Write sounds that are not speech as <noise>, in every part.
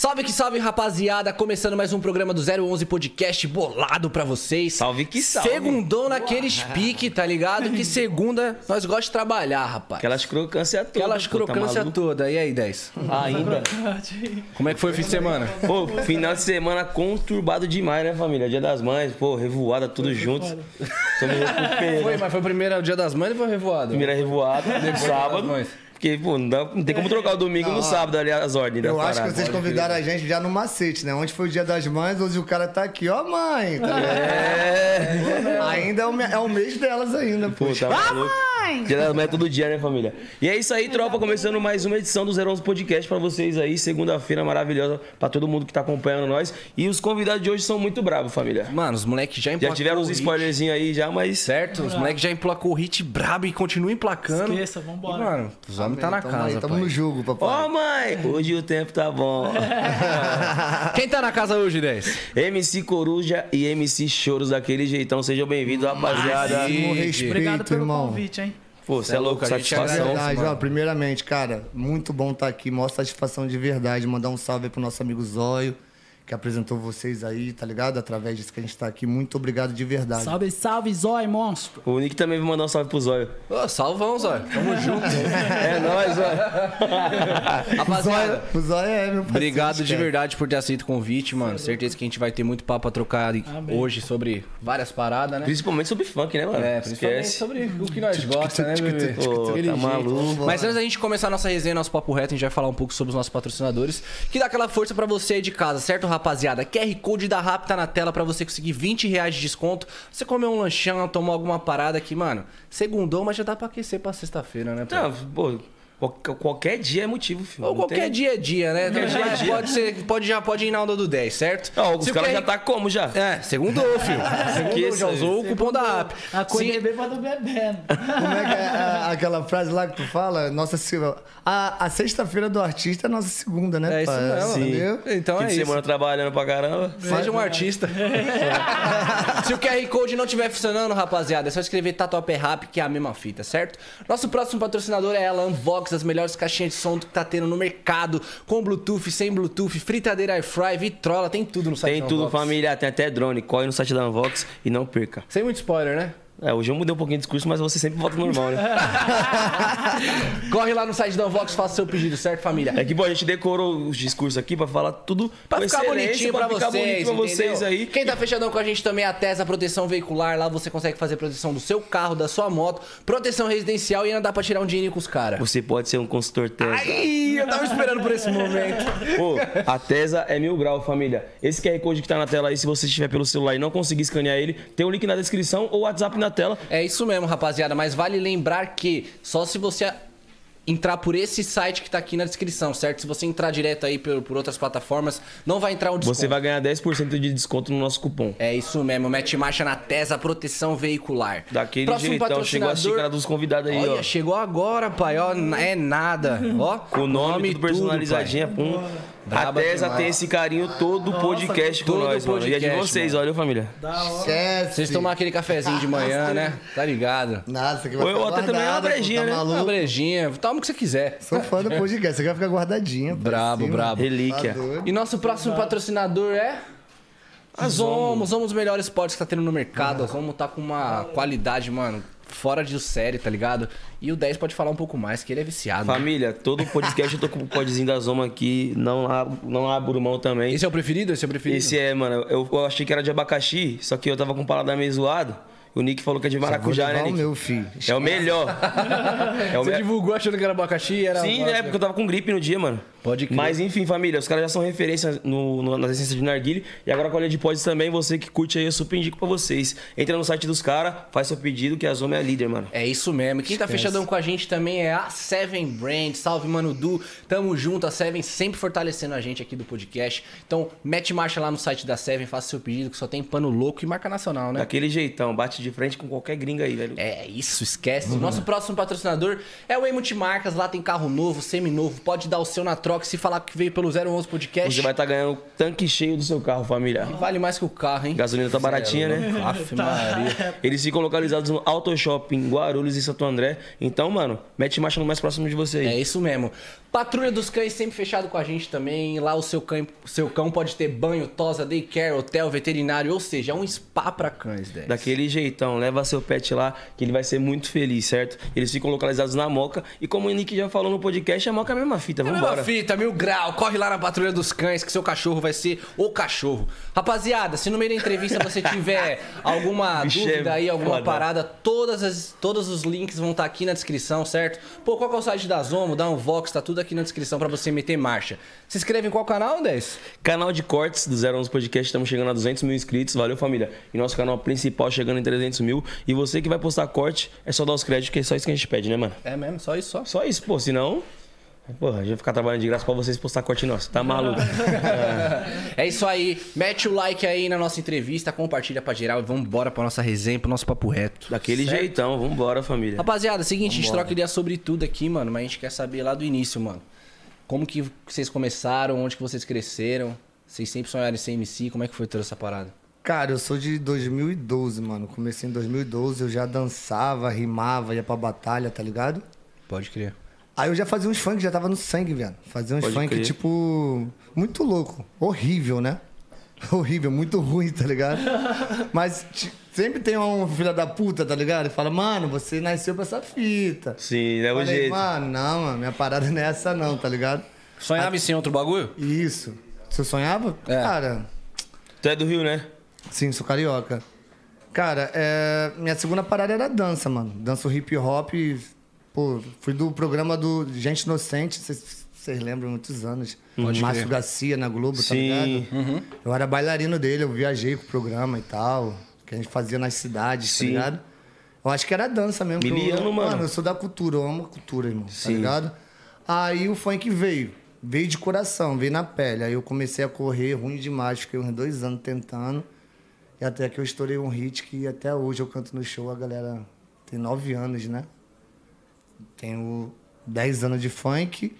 Salve que salve, rapaziada! Começando mais um programa do 011 Podcast bolado pra vocês. Salve que salve. Segundou naqueles pique, tá ligado? Que segunda nós gostamos de trabalhar, rapaz. Aquelas crocâncias todas. Aquelas tá crocância maluco? toda. E aí, 10? Ainda. Como é que foi o fim de semana? Pô, final de semana conturbado demais, né, família? Dia das Mães, pô, revoada, tudo <laughs> recuperando. Foi, mas foi o primeiro dia das mães ou foi revoado? Primeira revoada, Depois sábado. Porque, pô, não, dá- não tem como trocar o domingo no sábado ali as ordens Eu acho que parada. vocês convidaram a gente já no macete, né? Onde foi o dia das mães, hoje o cara tá aqui, ó mãe, tá ligado? É. Ainda é o, é o mês delas ainda, pô. Pô, tá maluco. Dia das Mães é todo dia, né, família? E é isso aí, tropa. Começando mais uma edição do 011 Podcast pra vocês aí. Segunda-feira maravilhosa pra todo mundo que tá acompanhando nós. E os convidados de hoje são muito bravos, família. Mano, os moleques já Já tiveram uns spoilerzinhos aí já, mas... Certo? Os moleques já emplacou o hit brabo e continuam emplacando. Esqueça, vambora. E, mano, os homens tá na tamo casa, aí, tamo pai. no jogo, Ó, papai. mãe, hoje o tempo tá bom. <laughs> Quem tá na casa hoje, 10? MC Coruja e MC Choros daquele jeitão. Sejam bem-vindos, rapaziada. Máximo respeito, Obrigado pelo irmão. convite, hein? Pô, você é louco, a gente satisfação. Verdade, ó, primeiramente, cara, muito bom estar aqui, maior satisfação de verdade. Mandar um salve aí pro nosso amigo Zóio, que apresentou vocês aí, tá ligado? Através disso que a gente tá aqui. Muito obrigado de verdade. Salve, salve, Zói, monstro. O Nick também vai mandar um salve pro Zóio. Ô, salvão, Zóio. Tamo junto. <laughs> É nóis, ó. <laughs> Rapaziada, O Zóio é meu parceiro. Obrigado de verdade por ter aceito o convite, mano. Certeza que a gente vai ter muito papo a trocar Amém. hoje sobre várias paradas, né? Principalmente sobre funk, né, mano? É, principalmente Esquece. sobre o que nós gostamos, né, bebê? Pô, tá jeito. maluco. Mas antes da gente começar a nossa resenha, nosso papo reto, a gente vai falar um pouco sobre os nossos patrocinadores, que dá aquela força pra você aí de casa, certo, rapaziada? QR Code da RAP tá na tela pra você conseguir 20 reais de desconto. Você comer um lanchão, tomar alguma parada aqui, mano. Segundou, mas já dá pra aquecer pra sexta-feira, né? pô? Não, pô, qualquer dia é motivo, filho. Ou Não qualquer tem- dia é dia, né? Então, dia é dia. Pode, ser, pode, já pode ir na onda do 10, certo? Ó, os caras QR já tá como já? É, segundou, filho. <laughs> Segundou, isso já usou o cupom da app. A coisa Se- é do bebendo. Como é que é a- aquela frase lá que tu fala? Nossa, a, a sexta-feira do artista é nossa segunda, né? É isso pai? mesmo. Entendeu? Então Fim é de isso. semana trabalhando pra caramba. Seja um artista. <laughs> Se o QR Code não estiver funcionando, rapaziada, é só escrever Tatuapé Rap, que é a mesma fita, certo? Nosso próximo patrocinador é ela, As melhores caixinhas de som que tá tendo no mercado, com Bluetooth, sem Bluetooth, fritadeira air fry, vitrola, tem tudo no site Tem da tudo, Unvox. família. Tem até drone. Corre no site da Unvox e não perca. Sem muito spoiler, né? É, hoje eu mudei um pouquinho de discurso, mas você sempre volta normal, né? <laughs> Corre lá no site da Unvox, faça seu pedido, certo, família? É que, bom, a gente decorou os discursos aqui pra falar tudo Pra ficar bonitinho pra, ficar vocês, bonito pra vocês aí. Quem tá fechadão com a gente também é a Tesa Proteção Veicular. Lá você consegue fazer proteção do seu carro, da sua moto, proteção residencial e ainda dá pra tirar um dinheirinho com os caras. Você pode ser um consultor Tesla. Ai, eu tava esperando por esse momento. Pô, a Tesa é mil grau, família. Esse QR Code que tá na tela aí, se você estiver pelo celular e não conseguir escanear ele, tem o link na descrição ou o WhatsApp na tela. É isso mesmo, rapaziada. Mas vale lembrar que só se você entrar por esse site que tá aqui na descrição, certo? Se você entrar direto aí por, por outras plataformas, não vai entrar um desconto. Você vai ganhar 10% de desconto no nosso cupom. É isso mesmo, mete marcha na Tesa Proteção Veicular. Daquele Próximo jeitão, chegou a xícara dos convidados aí, Olha, ó. chegou agora, pai. Ó, é nada. Ó, <laughs> Com o nome, e tudo personalizadinho. pum. A Braba Tesa demais. tem esse carinho todo podcast com todo nós, mano. E é de vocês, mano. olha, família. Da hora. Esquece. Vocês tomam aquele cafezinho de manhã, né? Tá ligado? Nada, aqui vai Ou eu até também uma brejinha, tá né? Uma brejinha, toma o que você quiser. Sou fã do podcast, você vai ficar guardadinha. pô, Brabo, brabo. Relíquia. Tá. E nosso próximo patrocinador é. A Zomo. Zomo, os melhores pods que tá tendo no mercado. A Zomo tá com uma qualidade, mano, fora de série, tá ligado? E o 10 pode falar um pouco mais, que ele é viciado. né? Família, todo podcast eu tô com o podzinho da Zoma aqui. Não, não abro mão também. Esse é o preferido? Esse é o preferido? Esse é, mano. Eu, eu achei que era de abacaxi, só que eu tava com o paladar meio zoado. O Nick falou que é de maracujá, né, o Nick? meu, filho. É o melhor. <laughs> é o Você me... divulgou achando que era abacaxi? Era Sim, né? Porque eu tava com gripe no dia, mano. Pode crer. Mas enfim, família, os caras já são referência no, no- nas essências de narguile. E agora com a linha de pods também, você que curte aí, eu super indico pra vocês. Entra no site dos caras, faz seu pedido, que a Zoma é a líder, mano. É isso mesmo. Quem tá fechadão com a gente também é a Seven Brand. Salve, Mano Du. Tamo junto. A Seven sempre fortalecendo a gente aqui do podcast. Então, mete marcha lá no site da Seven, faça seu pedido, que só tem pano louco e marca nacional, né? Daquele jeitão, bate de frente com qualquer gringa aí, velho. É isso, esquece. Nosso próximo patrocinador é o E Multimarcas. Lá tem carro novo, semi-novo. Pode dar o seu na troca. Se falar que veio pelo 011 Podcast, Você vai estar ganhando o tanque cheio do seu carro, família. vale mais que o carro, hein? Gasolina tá baratinha, né? <laughs> Aff, Maria. Eles ficam localizados no Auto Shopping, Guarulhos e Santo André. Então, mano, mete marcha no mais próximo de você aí. É isso mesmo. Patrulha dos Cães sempre fechado com a gente também. Lá o seu cão, seu cão pode ter banho, tosa, daycare, hotel, veterinário, ou seja, é um spa pra cães, 10. Daquele jeitão, leva seu pet lá, que ele vai ser muito feliz, certo? Eles ficam localizados na Moca. E como o Nick já falou no podcast, a Moca é a mesma fita, É a vambora. mesma fita, mil grau. Corre lá na Patrulha dos Cães que seu cachorro vai ser o cachorro. Rapaziada, se no meio da entrevista você tiver <laughs> alguma Bicho, dúvida é aí, alguma foda. parada, todas as, todos os links vão estar aqui na descrição, certo? Pô, qual que é o site da Zomo, da Unvox, tá tudo aqui na descrição pra você meter marcha. Se inscreve em qual canal, 10? Canal de cortes do 011 Podcast, estamos chegando a 200 mil inscritos. Valeu, família. E nosso canal principal chegando em 300 mil. E você que vai postar corte, é só dar os créditos, que é só isso que a gente pede, né, mano? É mesmo, só isso, só. Só isso, pô. Senão. Porra, a gente vai ficar trabalhando de graça pra vocês postar corte nosso. Tá maluco? É isso aí. Mete o like aí na nossa entrevista, compartilha pra geral e vamos embora pra nossa resenha, pro nosso papo reto. Daquele Certo? jeitão. Vambora, família. Rapaziada, seguinte, a gente troca ideia sobre tudo aqui, mano, mas a gente quer saber lá do início, mano. Como que vocês começaram, onde que vocês cresceram? Vocês sempre sonharam em ser MC, como é que foi toda essa parada? Cara, eu sou de 2012, mano. Comecei em 2012, eu já dançava, rimava, ia pra batalha, tá ligado? Pode crer. Aí eu já fazia uns funk, já tava no sangue, velho. Fazia uns Pode funk, crer. tipo, muito louco. Horrível, né? <laughs> Horrível, muito ruim, tá ligado? Mas sempre tem um filho da puta, tá ligado? E fala, mano, você nasceu pra essa fita. Sim, é o Falei, jeito. mano, não, mano, minha parada não é essa não, tá ligado? Sonhava em ser outro bagulho? Isso. Você sonhava? É. Cara, Tu é do Rio, né? sim, sou carioca. Cara, é, minha segunda parada era dança, mano. Danço hip hop. Pô, fui do programa do Gente Inocente, vocês vocês lembram, muitos anos. Pode Márcio crer. Garcia na Globo, tá Sim. ligado? Eu era bailarino dele, eu viajei com o programa e tal. Que a gente fazia nas cidades, Sim. tá ligado? Eu acho que era dança mesmo. que eu- Miliano, mano. Mano, eu sou da cultura, eu amo a cultura, irmão. Tá Sim. ligado? Aí o funk veio. Veio de coração, veio na pele. Aí eu comecei a correr ruim demais, fiquei uns dois anos tentando. E até que eu estourei um hit que até hoje eu canto no show, a galera tem nove anos, né? Tenho dez anos de funk,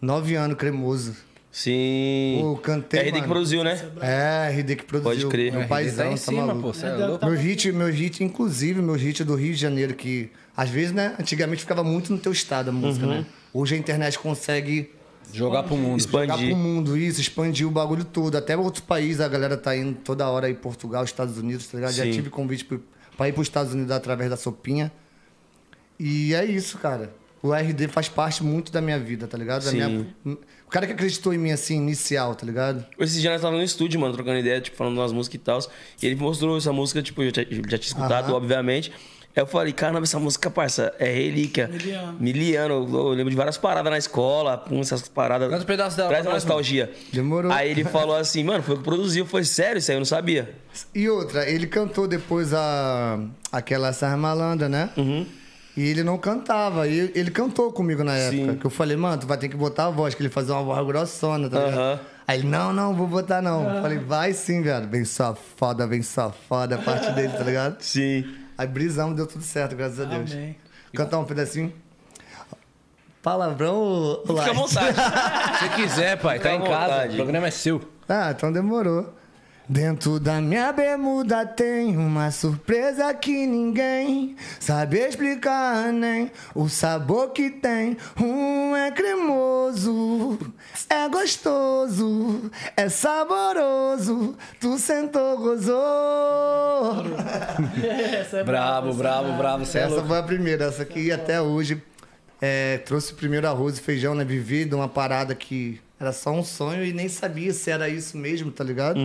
nove anos cremoso. Sim. Pô, cantei, RD que produziu, né? É, RD que produziu. Pode crer. Meu paizão, tá em tá cima, maluco. pô, é louco. Meu hit, meu hit, inclusive, meu hit do Rio de Janeiro, que às vezes, né, antigamente ficava muito no teu estado a música, Uhum. né? Hoje a internet consegue Jogar pro mundo. jogar Expandir. pro mundo isso, expandir o bagulho todo. Até outros países a galera tá indo toda hora aí, Portugal, Estados Unidos, tá ligado? Já Sim. tive convite pro- pra ir pros Estados Unidos através da Sopinha. E é isso, cara. O RD faz parte muito da minha vida, tá ligado? Da Sim. minha- O cara que acreditou em mim, assim, inicial, tá ligado? Esses dias nós tava no estúdio, mano, trocando ideia, tipo, falando umas músicas e tal. E ele mostrou essa música, tipo, eu já, já tinha escutado, Aham. obviamente. Aí eu falei, caramba, essa música, parça, é relíquia. Miliano. Miliano. Eu, eu lembro de várias paradas na escola, pum, essas paradas. Um pedaço dela Traz uma nostalgia. Demorou. Aí ele falou assim, mano, foi o que produziu. Foi sério, isso aí eu não sabia. E outra, ele cantou depois a aquela Sarra Malandra, né? Uhum. E ele não cantava. E ele cantou comigo na época. Sim. Que eu falei, mano, tu vai ter que botar a voz, que ele fazia uma voz grossona, tá ligado? Aí ele, não, não, vou botar não. Falei, vai sim, velho. Vem só foda, vem só foda, a parte dele, tá ligado? Sim. Aí brisamos, deu tudo certo, graças a Deus. Amém. Cantar um pedacinho. Palavrão ou Fica à vontade. <laughs> Se quiser, pai, tá Fica em à casa. O programa é seu. Ah, então demorou. Dentro da minha bermuda tem uma surpresa que ninguém sabe explicar nem o sabor que tem. Um é cremoso, é gostoso, é saboroso. Tu sentou, gozou. Essa é Brabo, brabo, brabo. Você é Essa louco. foi a primeira. Essa aqui até hoje é, trouxe primeiro arroz e feijão, né? Vivi de uma parada que era só um sonho e nem sabia se era isso mesmo, tá ligado?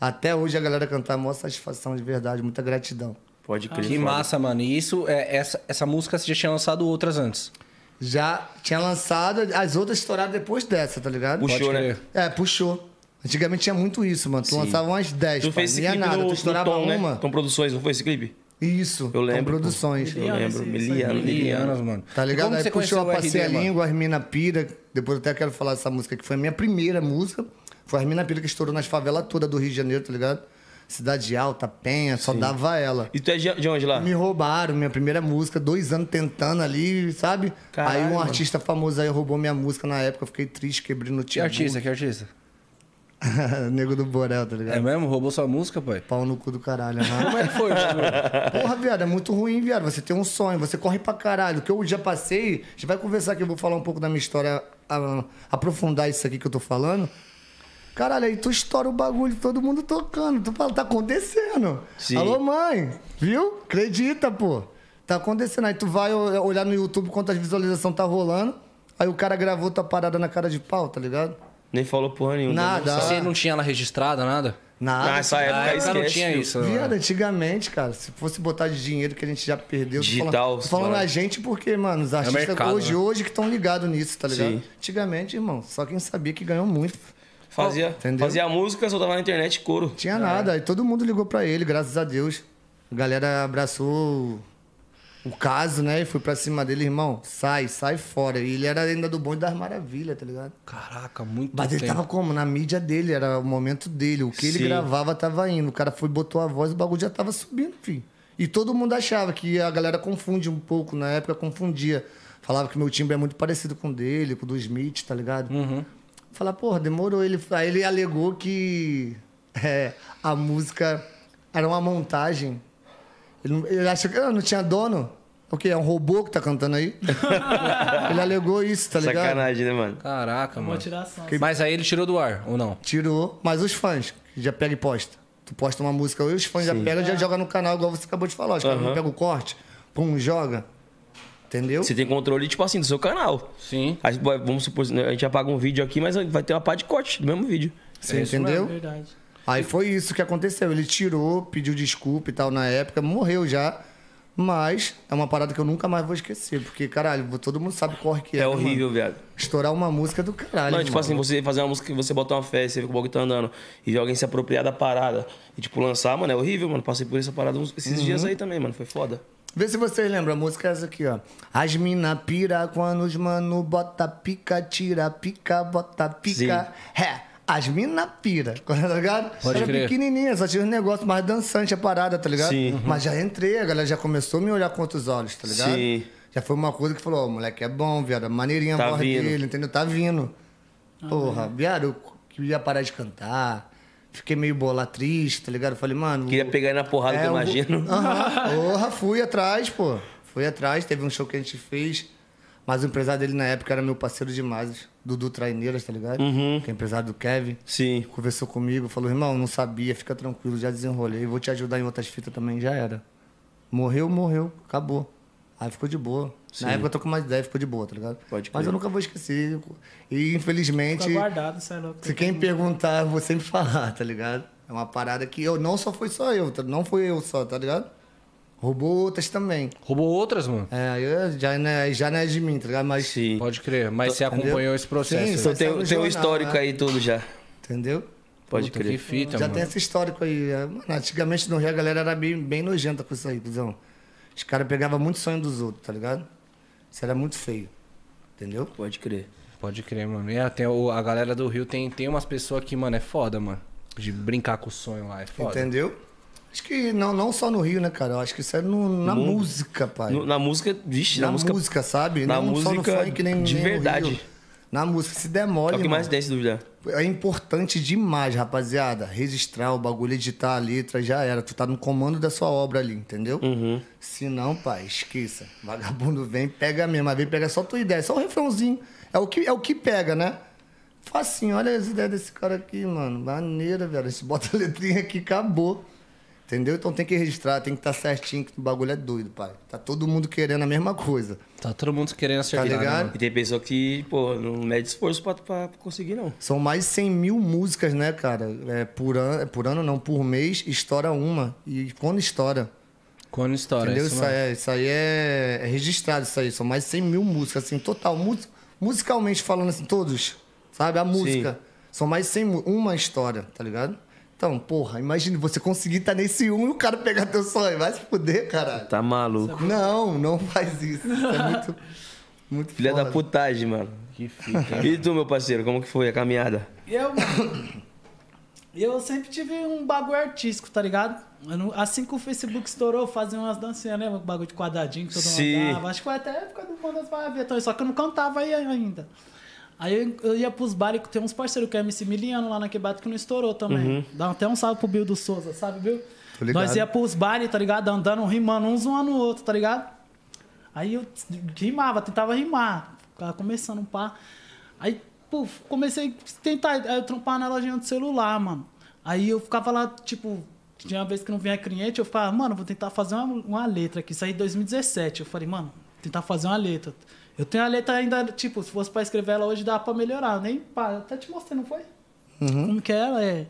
Até hoje a galera cantar, maior satisfação de verdade, muita gratidão. Pode crer. Que foda. massa, mano. E isso, é, essa, essa música você já tinha lançado outras antes. Já tinha lançado, as outras estouraram depois dessa, tá ligado? Puxou, Pode né? É, puxou. Antigamente tinha muito isso, mano. Tu Sim. lançava umas 10, Tu fez esse clipe nada. no, tu estourava Tom, uma. né? Tom Produções, não foi esse clipe? Isso, Eu lembro, com produções. Eu lembro. esse- esse Miliano, aí. Miliano. Milianos, mano. Tá ligado? Como Aí você puxou a Passei a? Língua, as Mina Pira. Depois eu até quero falar dessa música, que foi a minha primeira música. Foi as Mina Pira que estourou nas favelas todas do Rio de Janeiro, tá ligado? Cidade Alta, Penha, só dava ela. E tu é de de onde lá? Me roubaram minha primeira música, dois anos tentando ali, sabe? Caralho, aí um mano. artista famoso aí roubou minha música na época, eu fiquei triste, quebrei no Que tio. artista, que artista? <laughs> Nego do Borel, tá ligado? É mesmo? Roubou sua música, pai? Pau no cu do caralho. aham. Como é que foi, Thiago? <laughs> Porra, viado, é muito ruim, viado. Você tem um sonho, você corre pra caralho. O que eu já passei, a gente vai conversar aqui, eu vou falar um pouco da minha história, a- aprofundar isso aqui que eu tô falando. Caralho, aí tu estoura o bagulho, todo mundo tocando. Tu fala, tá acontecendo. Sim. Alô, mãe, viu? Acredita, pô. Tá acontecendo. Aí tu vai olhar no YouTube quantas visualizações tá rolando. Aí o cara gravou tua parada na cara de pau, tá ligado? Nem falou porra nenhuma. Nada. Não sabe. Você não tinha ela registrada, nada? Nada. Nessa Na época, não esquece, tinha filho. isso. né? Viado, antigamente, cara, se fosse botar de dinheiro que a gente já perdeu. tô Digital, falando, tô falando fala. a gente porque, mano, os artistas mercado, hoje, né? hoje que estão ligados nisso, tá ligado? Sim. Antigamente, irmão, só quem sabia que ganhou muito. Fazia, Entendeu? fazia música, soltava na internet couro. Tinha nada. Aí todo mundo ligou pra ele, graças a Deus. A galera abraçou o caso, né? E foi pra cima dele, irmão, sai, sai fora. E ele era ainda do bonde das maravilhas, tá ligado? Caraca, muito Mas ele tempo. tava como? Na mídia dele, era o momento dele. O que ele Sim. gravava tava indo. O cara foi, botou a voz, o bagulho já tava subindo, filho. E todo mundo achava que a galera confunde um pouco, na época confundia. Falava que meu timbre é muito parecido com o dele, com o do Smith, tá ligado? Uhum. Falar, porra, demorou. Ele, aí ele alegou que é, a música era uma montagem. Ele, ele achou que ah, não tinha dono. O quê? É um robô que tá cantando aí? <laughs> ele alegou isso, tá ligado? Sacanagem, né, mano? Caraca, Uma mano. tiração. Mas aí ele tirou do ar, ou não? Tirou, mas os fãs que já pega e posta. Tu posta uma música hoje, os fãs já pegam e já joga no canal, igual você acabou de falar. Os caras não Aham. pegam o corte, pum, joga. Entendeu? Você tem controle, tipo assim, do seu canal. Sim. Aí, vamos supor, a gente apaga um vídeo aqui, mas vai ter uma parte de corte do mesmo vídeo. Você É entendeu? É verdade. Aí foi isso que aconteceu. Ele tirou, pediu desculpa e tal na época, morreu já. Mas é uma parada que eu nunca mais vou esquecer. Porque, caralho, todo mundo sabe o corre que é. É, né, horrível, mano? viado. Estourar uma música do caralho. Não, tipo mano. assim, você fazer uma música que você bota uma festa, você vê que o bagulho tá andando, e ver alguém se apropriar da parada e, tipo, lançar, mano, é horrível, mano. Passei por essa parada uns- esses Uhum. dias aí também, mano. Foi foda. Vê se vocês lembram, a música é essa aqui, ó. As mina pira quando os mano bota pica, tira pica, bota pica. É, as mina pira, <laughs> tá ligado? Pode Era crer. pequenininha, só tinha um negócio mais dançante a parada, tá ligado? Sim. Mas já entrei, a galera já começou a me olhar com outros olhos, tá ligado? Sim. Já foi uma coisa que falou, ó, o moleque é bom, viado, maneirinha a Tá voz vindo. dele, entendeu? Tá vindo. Porra, viado, eu queria parar de cantar. Fiquei meio bola triste, tá ligado? Falei, mano. Queria pegar ele na porrada, que eu É, vou- imagino. <laughs> Aham. Porra, fui atrás, pô. Fui atrás, teve um show que a gente fez. Mas o empresário dele na época era meu parceiro demais, Dudu Traineiras, tá ligado? Uhum. Que é empresário do Kevin. Sim. Conversou comigo, falou, irmão, não sabia, fica tranquilo, já desenrolei, vou te ajudar em outras fitas também, já era. Morreu, morreu, acabou. Aí ficou de boa. Sim. Na época eu tô com mais ideia, ficou de boa, tá ligado? Pode Mas crer. eu nunca vou esquecer. E infelizmente. Fica guardado, isso é louco. Se quem perguntar, eu vou sempre falar, tá ligado? É uma parada que eu não só foi só eu, tá- não foi eu só, tá ligado? Roubou outras também. Roubou outras, mano? É, aí eu- já não é, já não é de mim, tá ligado? Mas, Sim. Pode crer. Mas você Entendeu? acompanhou esse processo. Sim, né? Então tem, no tem um jornal, histórico né? aí tudo já. entendeu? Pode Puta, crer. Que fita, já mano. tem esse histórico aí. é, Mano, antigamente no Rio a galera era bem, bem nojenta com isso aí, cuzão. Os caras pegavam muito sonho dos outros, tá ligado? Isso era muito feio. Entendeu? Pode crer. Pode crer, mano. E é, tem o- a galera do Rio tem, tem umas pessoas que, mano, é foda, mano. De brincar com o sonho lá, é foda. Entendeu? Acho que não, não só no Rio, né, cara? Eu acho que isso é no- na mundo. música, pai. No- na música, vixe, na, na, música, música, sabe? na não só no música funk, nem, de nem no verdade. Na música, se der é o que mais tem, se dúvida. é importante demais, rapaziada. Registrar o bagulho, editar a letra, já era. Tu tá no comando da sua obra ali, entendeu? Uhum. Se não, pai, esqueça. Vagabundo vem, pega mesmo. Mas vem pegar só tua ideia, só o refrãozinho. É o que, é o que pega, né? Facinho, olha as ideias desse cara aqui, mano. Maneira, velho. A gente bota a letrinha aqui, acabou. Entendeu? Então tem que registrar, tem que estar certinho, que o bagulho é doido, pai. Tá todo mundo querendo a mesma coisa. Tá todo mundo querendo acertar. Tá né, ligado? mano? E tem pessoa que, pô, não mede esforço pra, pra conseguir, não. São mais de 100 mil músicas, né, cara? É, por, ano, é por ano, não, por mês, estoura uma. E quando estoura. Quando história. entendeu? isso, Isso, mano. aí, é, isso aí é, é registrado, isso aí. São mais de 100 mil músicas, assim, total. Mus- musicalmente falando, assim, todos. Sabe? A música. São mais de 100 mu- Uma história, tá ligado? Então, porra, imagine você conseguir estar nesse um e o cara pegar teu sonho. Vai se fuder, caralho. Tá maluco. Não, não faz isso. Isso é muito. <laughs> Muito Filha foda. da putagem, mano. Que fita. hein? E tu, meu parceiro, como que foi a caminhada? Eu, eu sempre tive um bagulho artístico, tá ligado? Não- assim que o Facebook estourou, eu fazia umas dancinhas, lembra? O bagulho de quadradinho que todo Sim. mundo dava. Acho que foi até a época do Mundo das Maravilhas, então, só que eu não cantava aí ainda. Aí eu, eu ia pros bares, tem uns parceiros que é MC Miliano lá na quebrada que não estourou também. Dá até um salve pro Bill do Souza, sabe, Bill? Nós ia pros bares, tá ligado? Andando, rimando um zoando o outro, tá ligado? Aí eu rimava, tentava rimar. Ficava começando um pá. Aí, puf, comecei a tentar. Aí eu trampava na lojinha do celular, mano. Aí eu ficava lá, tipo, tinha uma vez que não vinha cliente, eu ficava, mano, vou tentar fazer uma, uma letra aqui. Isso aí em 2017. Eu falei, mano, tentar fazer uma letra. Eu tenho a letra ainda, tipo, se fosse pra escrever ela hoje, dá pra melhorar. Nem pá, até te mostrei, não foi? Como que é ela? É.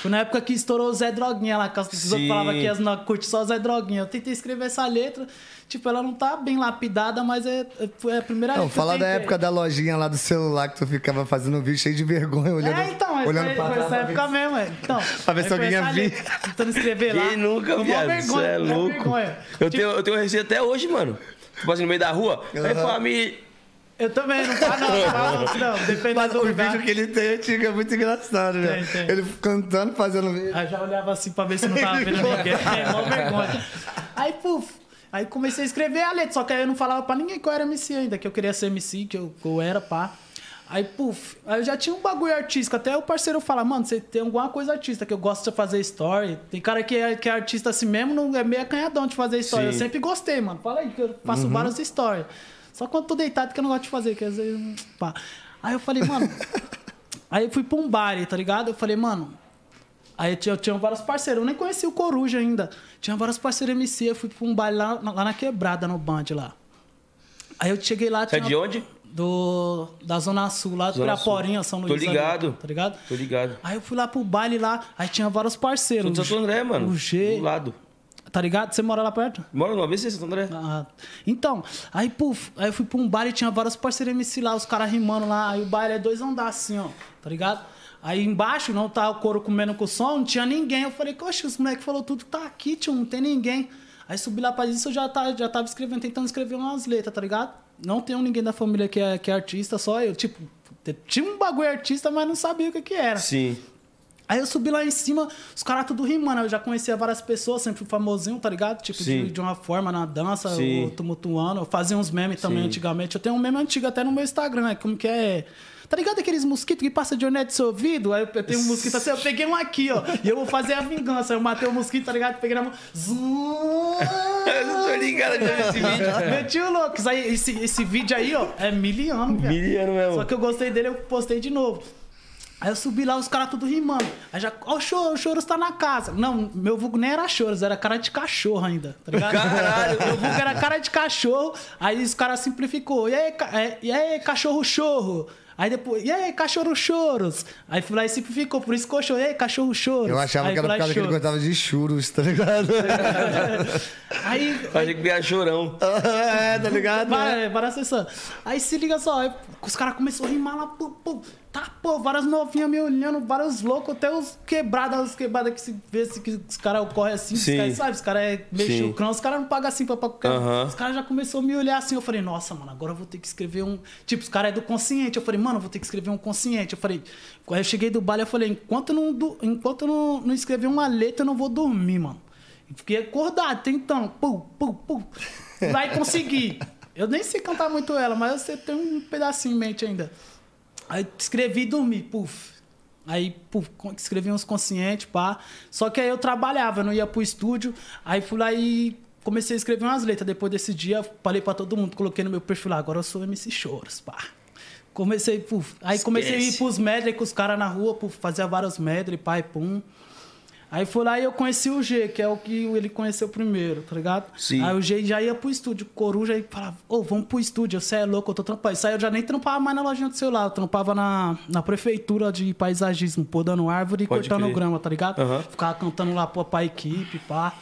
Foi na época que estourou o Zé Droguinha lá, que outros Sim. falavam que as não curte só o Zé Droguinha. Eu tentei escrever essa letra, tipo, ela não tá bem lapidada, mas é, é- foi a primeira Não, fala da época da lojinha lá do celular que tu ficava fazendo vídeo cheio de vergonha, olhando, É, então, mas olhando foi, pra foi essa ver época mesmo, é. Então, <laughs> Pra ver se alguém ia vir. Tentando escrever lá. Quem nunca, viado? vergonha, Você é louco. vergonha. Eu Tipo, tenho, eu tenho receita até hoje, mano. Tipo assim, no meio da rua. Aí, família. Eu também, não tá não, não, não, depende Mas do o lugar. vídeo que ele tem antigo é muito engraçado, né? Ele cantando, fazendo vídeo. Aí já olhava assim pra ver se não tava vendo <laughs> ninguém. É, mó vergonha. Aí, puf. Aí comecei a escrever a letra, só que aí eu não falava pra ninguém que eu era MC ainda, que eu queria ser MC, que eu, que eu era, pá. Aí, puf, aí eu já tinha um bagulho artístico. Até o parceiro fala, mano, você tem alguma coisa artística, que eu gosto de fazer story. Tem cara que é, que é artista assim mesmo, não é meio acanhadão de fazer story. Eu sempre gostei, mano. Fala aí, que eu faço várias stories. Só quando tô deitado que eu não gosto de fazer, que às vezes, pá. Aí eu falei, mano... <laughs> aí eu fui pra um bar, tá ligado? Eu falei, mano, Aí eu tinha, eu tinha vários parceiros, eu nem conhecia o Coruja ainda. Tinha vários parceiros MC, eu fui pra um baile lá, lá na quebrada, no Band lá. Aí eu cheguei lá. Você é de onde? Do, da Zona Sul, lá do Zona Piraporinha, São Tô Luís. ali, ligado. tá ligado? Tô ligado. Aí eu fui lá pro baile lá, aí tinha vários parceiros. Sou de Santo André, mano. O G. Do lado. Tá ligado? Você mora lá perto? Mora no ABC, Santo André? Ah, então, aí, puf, aí eu fui pra um bar e tinha vários parceiros MC lá, os caras rimando lá. Aí o baile é dois andares assim, ó, tá ligado? Aí embaixo, não tá o couro comendo com o som, não tinha ninguém. Eu falei, oxe, os moleques falaram tudo, tá aqui, tio, não tem ninguém. Aí subi lá pra isso, eu já, tá, já tava escrevendo, tentando escrever umas letras, tá ligado? Não tem ninguém da família que é, que é artista, só eu. Tipo, tinha um bagulho artista, mas não sabia o que que era. Sim. Aí eu subi lá em cima, os caras tudo rimando. Eu já conhecia várias pessoas, sempre fui famosinho, tá ligado? Tipo, de, de uma forma na dança, Sim. eu tumultuando. Eu fazia uns memes também Sim. antigamente. Eu tenho um meme antigo até no meu Instagram, é como que é. Tá ligado aqueles mosquitos que passa de ornete do seu ouvido? Aí eu tenho um mosquito assim, eu peguei um aqui, ó. E eu vou fazer a vingança. Eu matei o mosquito, tá ligado? Peguei na mão. Zum! <laughs> Eu tô ligado já vi esse vídeo. <laughs> Meti o louco. Aí, Esse, esse vídeo aí, ó, é miliano, velho. Miliano mesmo. Só que eu gostei dele, eu postei de novo. Aí eu subi lá, os caras tudo rimando. Aí já, ó, o Choro, o Choro tá na casa. Não, meu vulgo nem era Choros, era cara de cachorro ainda, tá ligado? Caralho. Meu vulgo era cara de cachorro, aí os caras simplificou. E aí, é, e aí cachorro chorro? Aí depois, e aí, cachorro choros? Aí fui lá e simplificou, por isso que eu e aí, cachorro choros? Eu achava aí que era por causa que ele gostava de churros, tá ligado? <laughs> Aí, Achei que ia chorão. <laughs> é, tá ligado? Várias, várias sessões. Aí se liga só, aí os caras começaram a rimar lá, pô, pô, tá, pô, várias novinhas me olhando, vários loucos, até os quebradas, os quebradas que se vê se que os caras correm assim, os Sim. caras, sabe? Os caras é meio Sim. chucrão, os caras não pagam assim pra, qualquer um. Aham. Os caras já começaram a me olhar assim, eu falei, nossa, mano, agora eu vou ter que escrever um. Tipo, os caras é do consciente. Eu falei, mano, eu vou ter que escrever um consciente. Eu falei, aí eu cheguei do baile, eu falei, enquanto eu não, du- enquanto eu não, não escrever uma letra, eu não vou dormir, mano. Fiquei acordado, tentando, pum, pum, pum. Vai conseguir. Eu nem sei cantar muito ela, mas você tem um pedacinho em mente ainda. Aí escrevi e dormi, puf. Aí, puf, escrevi uns conscientes, pá. Só que aí eu trabalhava, eu não ia pro estúdio. Aí fui lá e comecei a escrever umas letras. Depois desse dia, falei pra todo mundo, coloquei no meu perfil lá, agora eu sou MC Choros, pá. Comecei, puf. Aí comecei a ir Esquece. pros medley com os caras na rua, puf, fazia vários medley, pai, pum. Aí foi lá e eu conheci o G, que é o que ele conheceu primeiro, tá ligado? Sim. Aí o G já ia pro estúdio, Coruja, e falava, ô, vamos pro estúdio, você é louco, eu tô trampando. Isso aí eu já nem trampava mais na lojinha do celular, eu trampava na, na prefeitura de paisagismo, podando árvore e Pode cortando crer. grama, tá ligado? Aham. Ficava cantando lá pô, pra equipe, pá.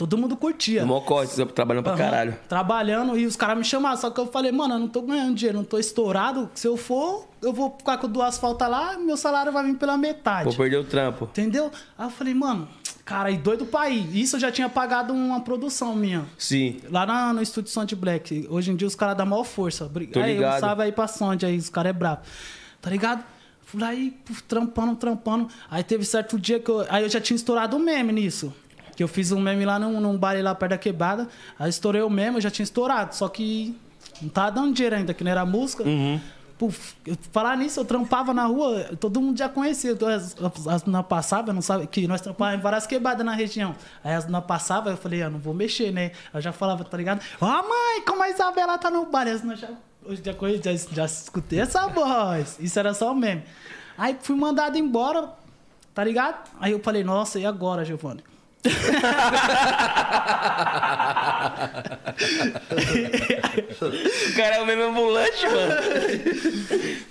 Todo mundo curtia. Mó corte, trabalhando pra Aham. caralho. Trabalhando e os caras me chamavam. Só que eu falei, mano, eu não tô ganhando dinheiro, não tô estourado. Se eu for, eu vou ficar com duas faltas lá, meu salário vai vir pela metade. Vou perder o trampo. Entendeu? Aí eu falei, mano, cara, e doido pra ir. Isso eu já tinha pagado uma produção minha. Sim. Lá na- no estúdio Sound Black. Hoje em dia os caras dão maior força. Bri- Tô aí, ligado. um salve aí pra Sound aí, os caras é brabo. Tá ligado? Fui lá e trampando, trampando. Aí teve certo dia que eu. Aí eu já tinha estourado um meme nisso. Que eu fiz um meme lá num, num bar lá perto da quebrada. Aí estourei o meme, eu já tinha estourado. Só que Não tava dando dinheiro ainda, que não era música. Puf, eu, falar nisso, eu trampava na rua, todo mundo já conhecia. As, as, as meninas passavam, não sabe, que nós trampávamos em várias quebradas na região. Aí as meninas passavam, eu falei, ah, não vou mexer, né? Eu já falava, tá ligado? Ó, mãe, como a Isabela tá no bar. E as já, hoje já, conhe- já, já escutei essa voz. Isso era só o meme. Aí fui mandado embora, tá ligado? Aí eu falei, nossa, e agora, Giovanni? O cara é o mesmo ambulante, mano.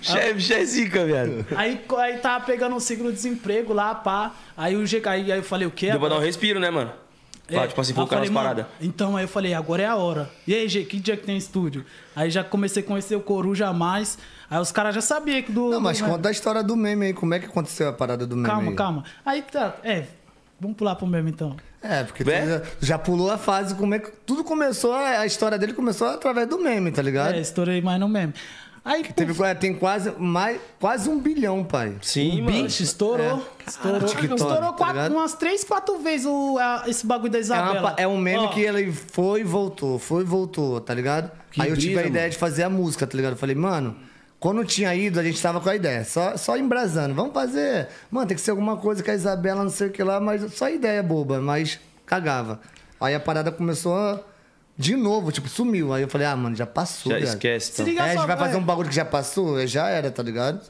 <laughs> Chefe, chefe zica, viado. Aí, aí tava pegando um seguro-desemprego lá, pá. Aí o GK, aí eu falei, o quê? Deu pra dar um respiro, né, mano? É. Fala, tipo assim, Aí eu focar nas paradas. Então, aí eu falei, agora é a hora. E aí, G, que dia que tem estúdio? Aí já comecei a conhecer o Coruja mais. Aí os caras já sabiam que do. Não, mas do- conta a história do meme aí. Como é que aconteceu a parada do meme Calma, aí? calma. Aí tá, é. Vamos pular pro meme então. É, porque tu É? já, já pulou a fase, como é que tudo começou, a história dele começou através do meme, tá ligado? É, estourei mais no meme. Aí, Teve, puf, tem quase, mais, quase um bilhão, pai. Sim, mano. bicho, estourou. Estourou. TikTok, estourou tá quatro- ligado? umas três, quatro vezes o, a- esse bagulho da É, uma Isabela. é um meme Ó, que ele foi e voltou, foi e voltou, tá ligado? Que Aí eu tive a ideia mano. de fazer a música, tá ligado? Eu falei, mano, quando tinha ido, a gente tava com a ideia, só, só embrasando. Vamos fazer. Mano, tem que ser alguma coisa com a Isabela, não sei o que lá, mas só ideia boba, mas cagava. Aí a parada começou a- de novo, tipo, sumiu. Aí eu falei, ah, mano, já passou, Já esquece, Se então. liga É, a gente só, vai fazer é. um bagulho que já passou, já era, tá ligado?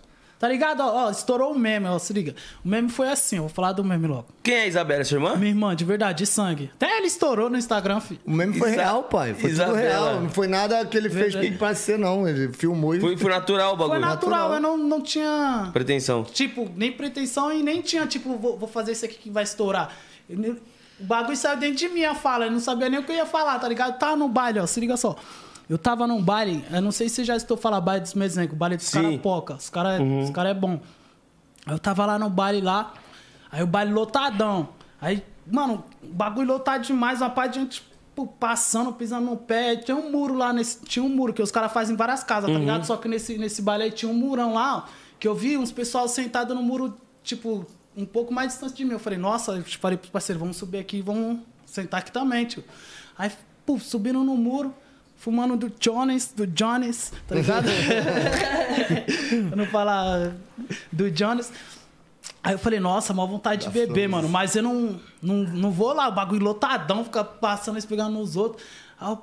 Tá ligado? Ó, ó, estourou o meme, ó, se liga. O meme foi assim, eu vou falar do meme logo. Quem é a Isabela, sua irmã? Minha irmã, de verdade, de sangue. Até ele estourou no Instagram, filho. O meme foi Isa- real, pai. Foi Isabela. tudo real. Não foi nada que ele fez Verdade. pra ser, não. Ele filmou e. Foi, foi natural o bagulho. Foi natural, natural. eu não, não tinha, Pretensão. tipo, nem pretensão e nem tinha, tipo, vou, vou fazer isso aqui que vai estourar. O bagulho saiu dentro de mim a fala, eu não sabia nem o que eu ia falar, tá ligado? Tava no baile, ó, se liga só. Eu tava num baile, eu não sei se já estou falando baile dos mesencos, baile dos Sim. caras poca, os caras os cara é bom. Aí eu tava lá no baile lá, aí o baile lotadão. Aí, mano, o bagulho lotado demais, uma parte de gente pô, passando, pisando no pé. Tinha um muro lá, nesse, tinha um muro que os caras fazem em várias casas, tá ligado? Só que nesse, nesse baile aí tinha um murão lá, que eu vi uns pessoal sentado no muro, tipo, um pouco mais distante de mim. Eu falei, nossa, eu falei pros parceiros, vamos subir aqui, vamos sentar aqui também, tio. Aí, pô, subindo no muro, fumando do Jones, do Jones, tá ligado? <laughs> eu não falar do Jones. Aí eu falei, nossa, maior vontade de beber, mano. Mas eu não, não, não vou lá, o bagulho lotadão, ficar passando e pegando nos outros. Aí eu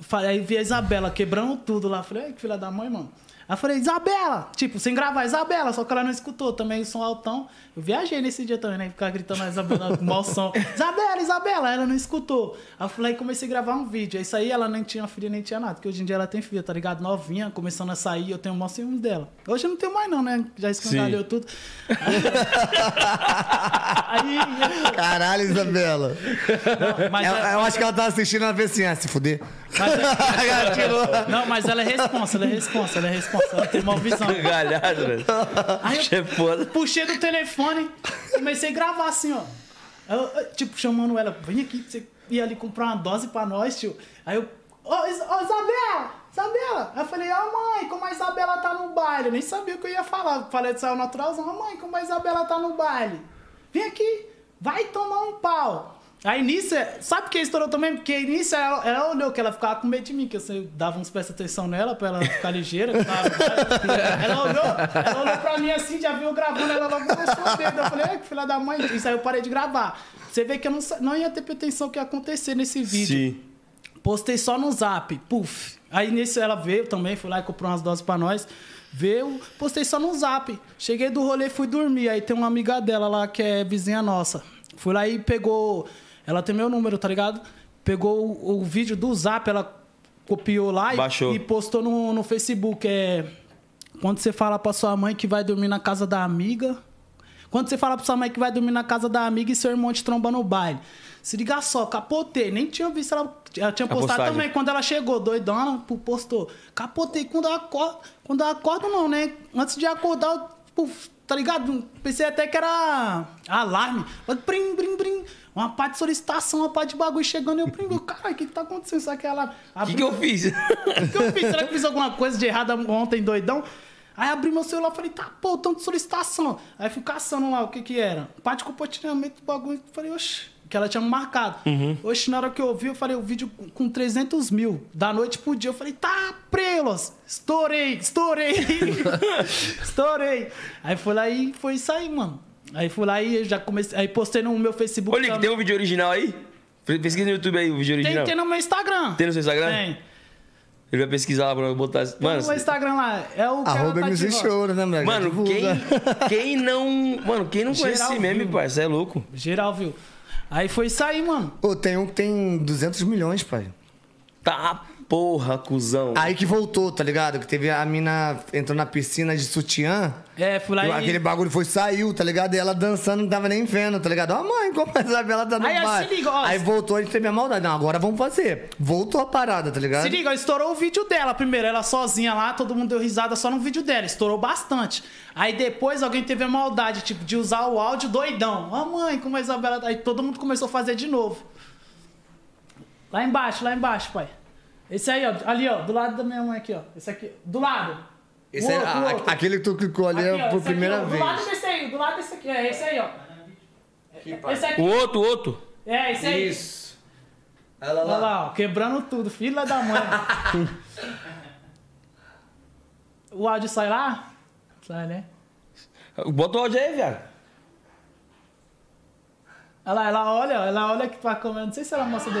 falei, aí vi a Isabela quebrando tudo lá. Falei, ai, que filha da mãe, mano. Aí eu falei, Isabela! Tipo, sem gravar, Isabela, só que ela não escutou também, som altão. Eu viajei nesse dia também, né? Ficar gritando a Isabela com mau som. <laughs> Isabela, Isabela! Ela não escutou. Aí eu falei, comecei a gravar um vídeo. Aí isso aí ela nem tinha filha, nem tinha nada. Porque hoje em dia ela tem filha, tá ligado? Novinha, começando a sair, eu tenho mó ciúmes dela. Hoje eu não tenho mais não, né? Já escandalhou tudo. <laughs> Aí... Caralho, Isabela. Não, eu, ela- eu acho que ela tá assistindo ela vê assim, ah, se fuder. Mas <laughs> ela- Não, mas ela é responsa, ela é responsa, ela é responsa, ela tem uma visão. Galhado, velho. Aí Che é eu puxei do telefone, comecei a gravar assim, ó. Eu, eu, tipo, chamando ela, vem aqui, você ia ali comprar uma dose pra nós, tio. Aí eu, ô ô, Isabela, Isabela. Aí eu falei, ó mãe, como a Isabela tá no baile. Eu nem sabia o que eu ia falar. Falei de saiu naturalzão, ó mãe, como a Isabela tá no baile. Vem aqui, vai tomar um pau. Aí nisso, é- sabe por que estourou também? Porque nisso ela, ela olhou que ela ficava com medo de mim, que eu dava uns presta atenção nela pra ela ficar ligeira. tava- ela olhou, ela olhou pra mim assim, já viu gravando, ela logo mostrou o dedo. Eu falei, ai, que filha da mãe. Isso aí eu parei de gravar. Você vê que eu não, não ia ter pretensão que ia acontecer nesse vídeo. Sim. Postei só no zap, puf. Aí nisso ela veio também, fui lá e comprou umas doses pra nós. Veio, postei só no zap. Cheguei do rolê, fui dormir. Aí tem uma amiga dela lá que é vizinha nossa. Fui lá e pegou. Ela tem meu número, tá ligado? Pegou o, o vídeo do zap, ela copiou lá e- e postou no, no Facebook. É. Quando você fala pra sua mãe que vai dormir na casa da amiga. Quando você fala pra sua mãe que vai dormir na casa da amiga e seu irmão te tromba no baile. Se liga só, capotei. Nem tinha visto ela. Ela tinha postado também. Quando ela chegou, doidona, postou. Capotei quando eu acordo. Quando eu acordo, não, né? Antes de acordar, eu, puf, tá ligado? Pensei até que era alarme. Brim, brim, brim. Uma parte de solicitação, uma parte de bagulho chegando. E eu, brim, caralho, o que que tá acontecendo? Será que ela. O que, que eu fiz? <laughs> O que eu fiz? Será que eu fiz alguma coisa de errado ontem, doidão? Aí abri meu celular e falei, tá, pô, tanto de solicitação. Aí fui caçando lá o que que era. Parte de compartilhamento do bagulho. Falei, oxe, que ela tinha me marcado. Uhum. Oxe, na hora que eu vi, eu falei, o vídeo com 300 mil. Da noite pro dia, eu falei, tá, prelos. Estourei, estourei. <laughs> estourei. Aí foi lá e foi isso aí, mano. Aí fui lá e já comecei. Aí postei no meu Facebook. Lick, também. tem um vídeo original aí? Pesquisa no YouTube aí o vídeo tem, original. tem no meu Instagram. Tem no seu Instagram? Tem. Ele vai pesquisar lá pra botar. Mano, no meu Instagram lá. É o Arroba tá MC. Show, né, moleque? Mano, quem, quem não. Mano, quem não conhece esse meme? Você é louco. Geral, viu? Aí foi aí, mano. Ô, tem um que tem 200 milhões, pai. Tá porra, cuzão. Aí que voltou, tá ligado? Que teve a mina entrou na piscina de sutiã. É, fui lá e aquele bagulho foi, saiu, tá ligado? E ela dançando, não tava nem vendo, tá ligado? Ó, mãe, como a Isabela tá no Aí, aí, bar. se liga, ó. Aí voltou, a gente teve a maldade. Não, agora vamos fazer. Voltou a parada, tá ligado? Se liga, estourou o vídeo dela primeiro, ela sozinha lá, todo mundo deu risada só no vídeo dela, estourou bastante. Aí depois alguém teve a maldade, tipo, de usar o áudio doidão. Ó, mãe, como a Isabela. tá-" Aí todo mundo começou a fazer de novo. Lá embaixo, lá embaixo, pai. Esse aí, ó, ali, ó, do lado da minha mãe aqui, ó. Esse aqui, do lado. Esse é, a- aquele que tu clicou ali Aqui, ó, por esse aqui, primeira ó, vez. Do lado desse aí, do lado desse aqui, é esse aí, ó. Esse aqui. O outro, o outro. É, esse aí. Isso. Ela Olha lá, ó, quebrando tudo, filha da mãe. <laughs> o áudio sai lá? Sai, né? Bota o áudio aí, viado. Olha lá, ela olha, ela olha aqui pra câmera, não sei se ela mostra do...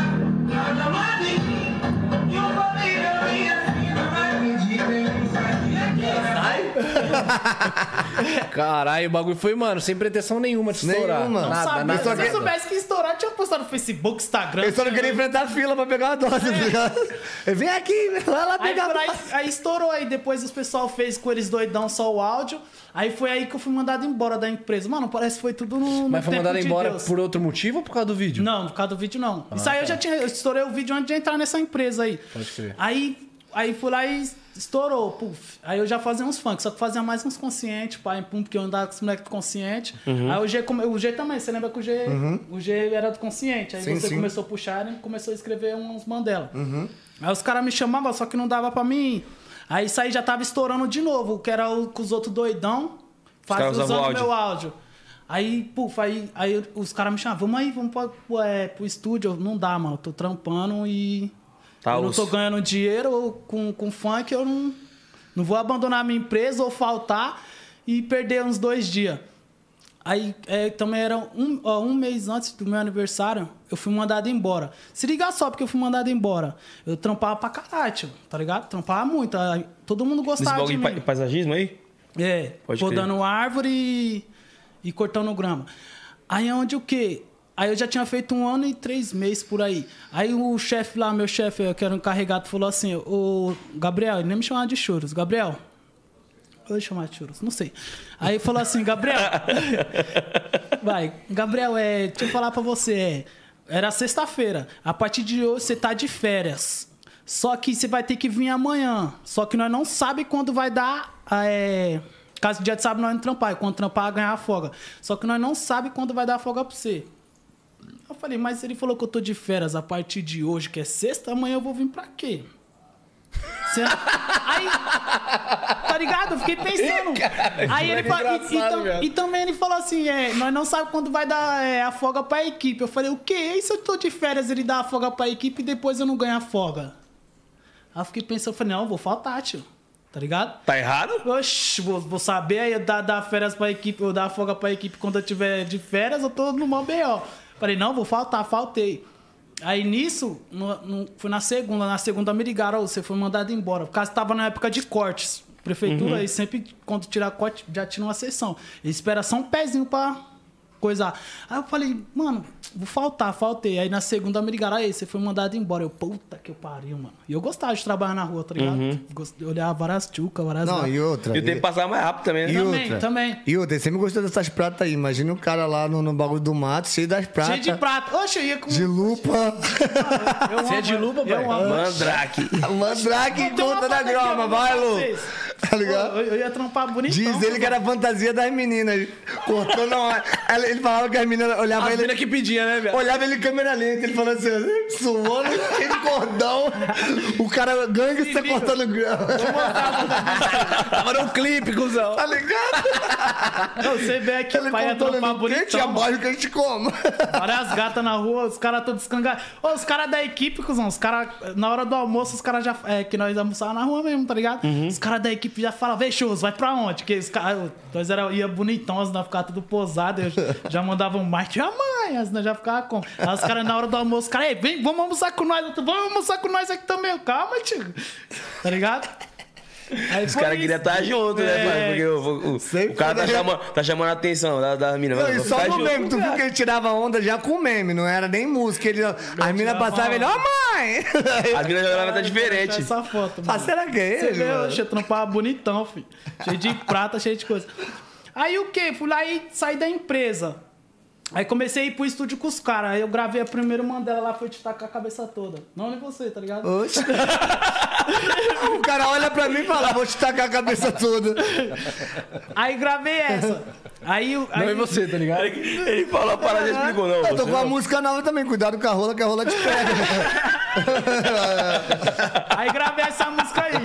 <laughs> Caralho, o bagulho foi, mano, sem pretensão nenhuma de estourar. Nenhuma. Não Nada, sabe, nada. se você que- soubesse que estourar, tinha postado no Facebook, Instagram. Eu só não queria enfrentar a fila pra pegar a dose, tá ligado? Eu, Vem aqui, vai lá Aí, pegar aí, dose. aí estourou, aí depois os pessoal fez com eles doidão só o áudio. Aí foi aí que eu fui mandado embora da empresa. Mano, parece que foi tudo no. Mas foi mandado de embora Deus. por outro motivo ou por causa do vídeo? Não, por causa do vídeo não. Isso aí eu tá. já tinha. Eu estourei o vídeo antes de entrar nessa empresa aí. Pode crer. Aí, aí fui lá e estourou, puf. Aí eu já fazia uns funk, só que fazia mais uns conscientes, pai, pum, porque eu andava com os moleques conscientes. Uhum. Aí o G, o G também, você lembra que o G, o G era do consciente. Aí Sim, você sim. começou a puxar e começou a escrever uns Mandela. Uhum. Aí os caras me chamavam, só que não dava pra mim. Aí isso aí já tava estourando de novo, que era o, com os outros doidão, usavam usando áudio. meu áudio. Aí, puf, aí, aí os caras me chamavam, vamos aí, vamos pro, é, pro estúdio. Eu, Não dá, mano, eu tô trampando e Tá eu não tô osso. ganhando dinheiro com, com funk, eu não, não vou abandonar a minha empresa ou faltar e perder uns dois dias. Aí é, também era um, ó, um mês antes do meu aniversário, eu fui mandado embora. Se liga só, porque eu fui mandado embora. Eu trampava pra caralho, tio, tá ligado? Trampava muito. aí todo mundo Nesse gostava de bagulho mim. de pa- paisagismo aí? É, Pode podando árvore e, e cortando grama. Aí é onde o quê? Aí eu já tinha feito um ano e três meses por aí. Aí o chefe lá, meu chefe, que era o encarregado, falou assim: Ô Gabriel, ele nem me chamava de churros. Gabriel. Eu ia chamar de churros, não sei. Aí falou assim: Gabriel. <laughs> Vai, Gabriel, é, deixa eu falar pra você. é, era sexta-feira. A partir de hoje você tá de férias. Só que você vai ter que vir amanhã. Só que nós não sabe quando vai dar. É, caso dia de sábado nós não trampar. Quando trampar, ganhar a folga. Só que nós não sabe quando vai dar a folga pra você. Eu falei, mas ele falou que eu tô de férias a partir de hoje, que é sexta, amanhã eu vou vir pra quê? Você- Aí, tá ligado? Eu fiquei pensando. Aí ele. E, e e também ele falou assim: é, nós não sabemos quando vai dar é, a folga pra equipe. Eu falei, o quê? E se eu tô de férias ele dá a folga pra equipe e depois eu não ganho a folga? Aí eu fiquei pensando, eu falei, não, eu vou faltar, tio. Tá ligado? Tá errado? Oxi, vou, vou saber aí dar, dar férias pra equipe, ou dar folga pra equipe quando eu tiver de férias, eu tô no mó B.O. Falei, não, vou faltar, faltei. Aí nisso, no, no- foi na segunda, na segunda me ligaram, "Ô, você foi mandado embora. Por causa que tava na época de cortes. Prefeitura, aí sempre, quando tirar corte, já tira uma sessão. Eles esperam só um pezinho pra, coisar. Aí eu falei, mano, vou faltar, faltei. Aí na segunda me ligaram, aí você foi mandado embora. Eu, puta que eu pariu, mano. E eu gostava de trabalhar na rua, tá ligado? Uhum. Eu olhava várias tchucas, várias. Não, e outra. E o tempo passava mais rápido também, né? E Também, outra. também. E outra, ele sempre gostou dessas pratas aí. Imagina o cara lá no, no bagulho do mato, cheio das pratas. Cheio de prata. Oxe, eu ia com. De lupa. Eu Você é de lupa, amo- Mandrake. <laughs> Mandrake uma conta da grama, vai, Lu. Tá ligado? Eu, eu ia trampar bonitão. Diz ele que era a fantasia das meninas. Cortando a hora. Ela- Ele falava que as meninas olhavam As ele. mina que pedia, né, velho? Olhava ele em câmera lenta, ele falou assim, suando, <laughs> cheio de cordão. O cara gangue você cortando grama. Tava no clipe, cuzão. Tá ligado? Não, você vê aqui, Ele pai no quente, bonitão. abaixo que a gente come. Várias gatas na rua, os caras todos escangados. Os caras da equipe, cuzão, os caras, na hora do almoço, os caras já. É, que nós almoçávamos na rua mesmo, tá ligado? Os caras da equipe já falam, vê, vai pra onde? Que os caras. Nós era, ia bonitão, nós ficava tudo posado, eu já mandava um marketing, amanhã, nós já ficava com. Aí os caras, na hora do almoço, os caras, ei, vem, vamos almoçar com nós, outro, vamos almoçar com nós aqui também. Eu, Calma, tio. Tá ligado? Aí Os caras queriam estar junto, né, É. pai? Porque o, o- Sempre o cara tá né? chamando, tá chamando a atenção da, da mina. Não, e só no junto. meme, tu viu que ele tirava onda já com meme, não era nem música. Ele, as meninas tirava passavam e ele, ó onda. mãe! As minas jogavam até diferente. Essa foto, Ah, mano. será que é Você ele? mano? oxe, eu trampava bonitão, filho. Cheio de prata, cheio de coisa. Aí o quê? Fui lá e saí da empresa. Aí comecei a ir pro estúdio com os caras. Aí eu gravei a primeira Mandela lá, foi te tacar a cabeça toda. Não nem você, tá ligado? Oxe. <laughs> o cara olha pra mim e fala, vou te tacar a cabeça toda. Aí gravei essa. Aí, o- aí Não é você, tá ligado? Ele falou a parada e explicou, não. Eu tô com a não. música nova também, cuidado com a rola, que a rola te pega. <laughs> Aí gravei essa música aí. <laughs>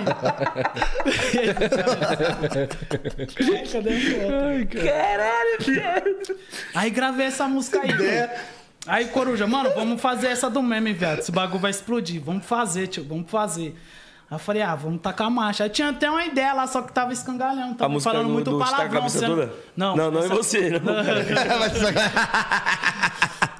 Cadê a? Caralho. Aí gravei essa música aí. Aí, Coruja, mano, vamos fazer essa do meme, viado. Esse bagulho vai explodir. Vamos fazer, tio, vamos fazer. Aí eu falei, ah, vamos tacar a marcha. Aí tinha até uma ideia lá, só que tava escangalhando. Tava A música falando do, muito do Está com a palavrão. cabeça sendo- toda? Não, Não, não é essa- você. Não. <laughs>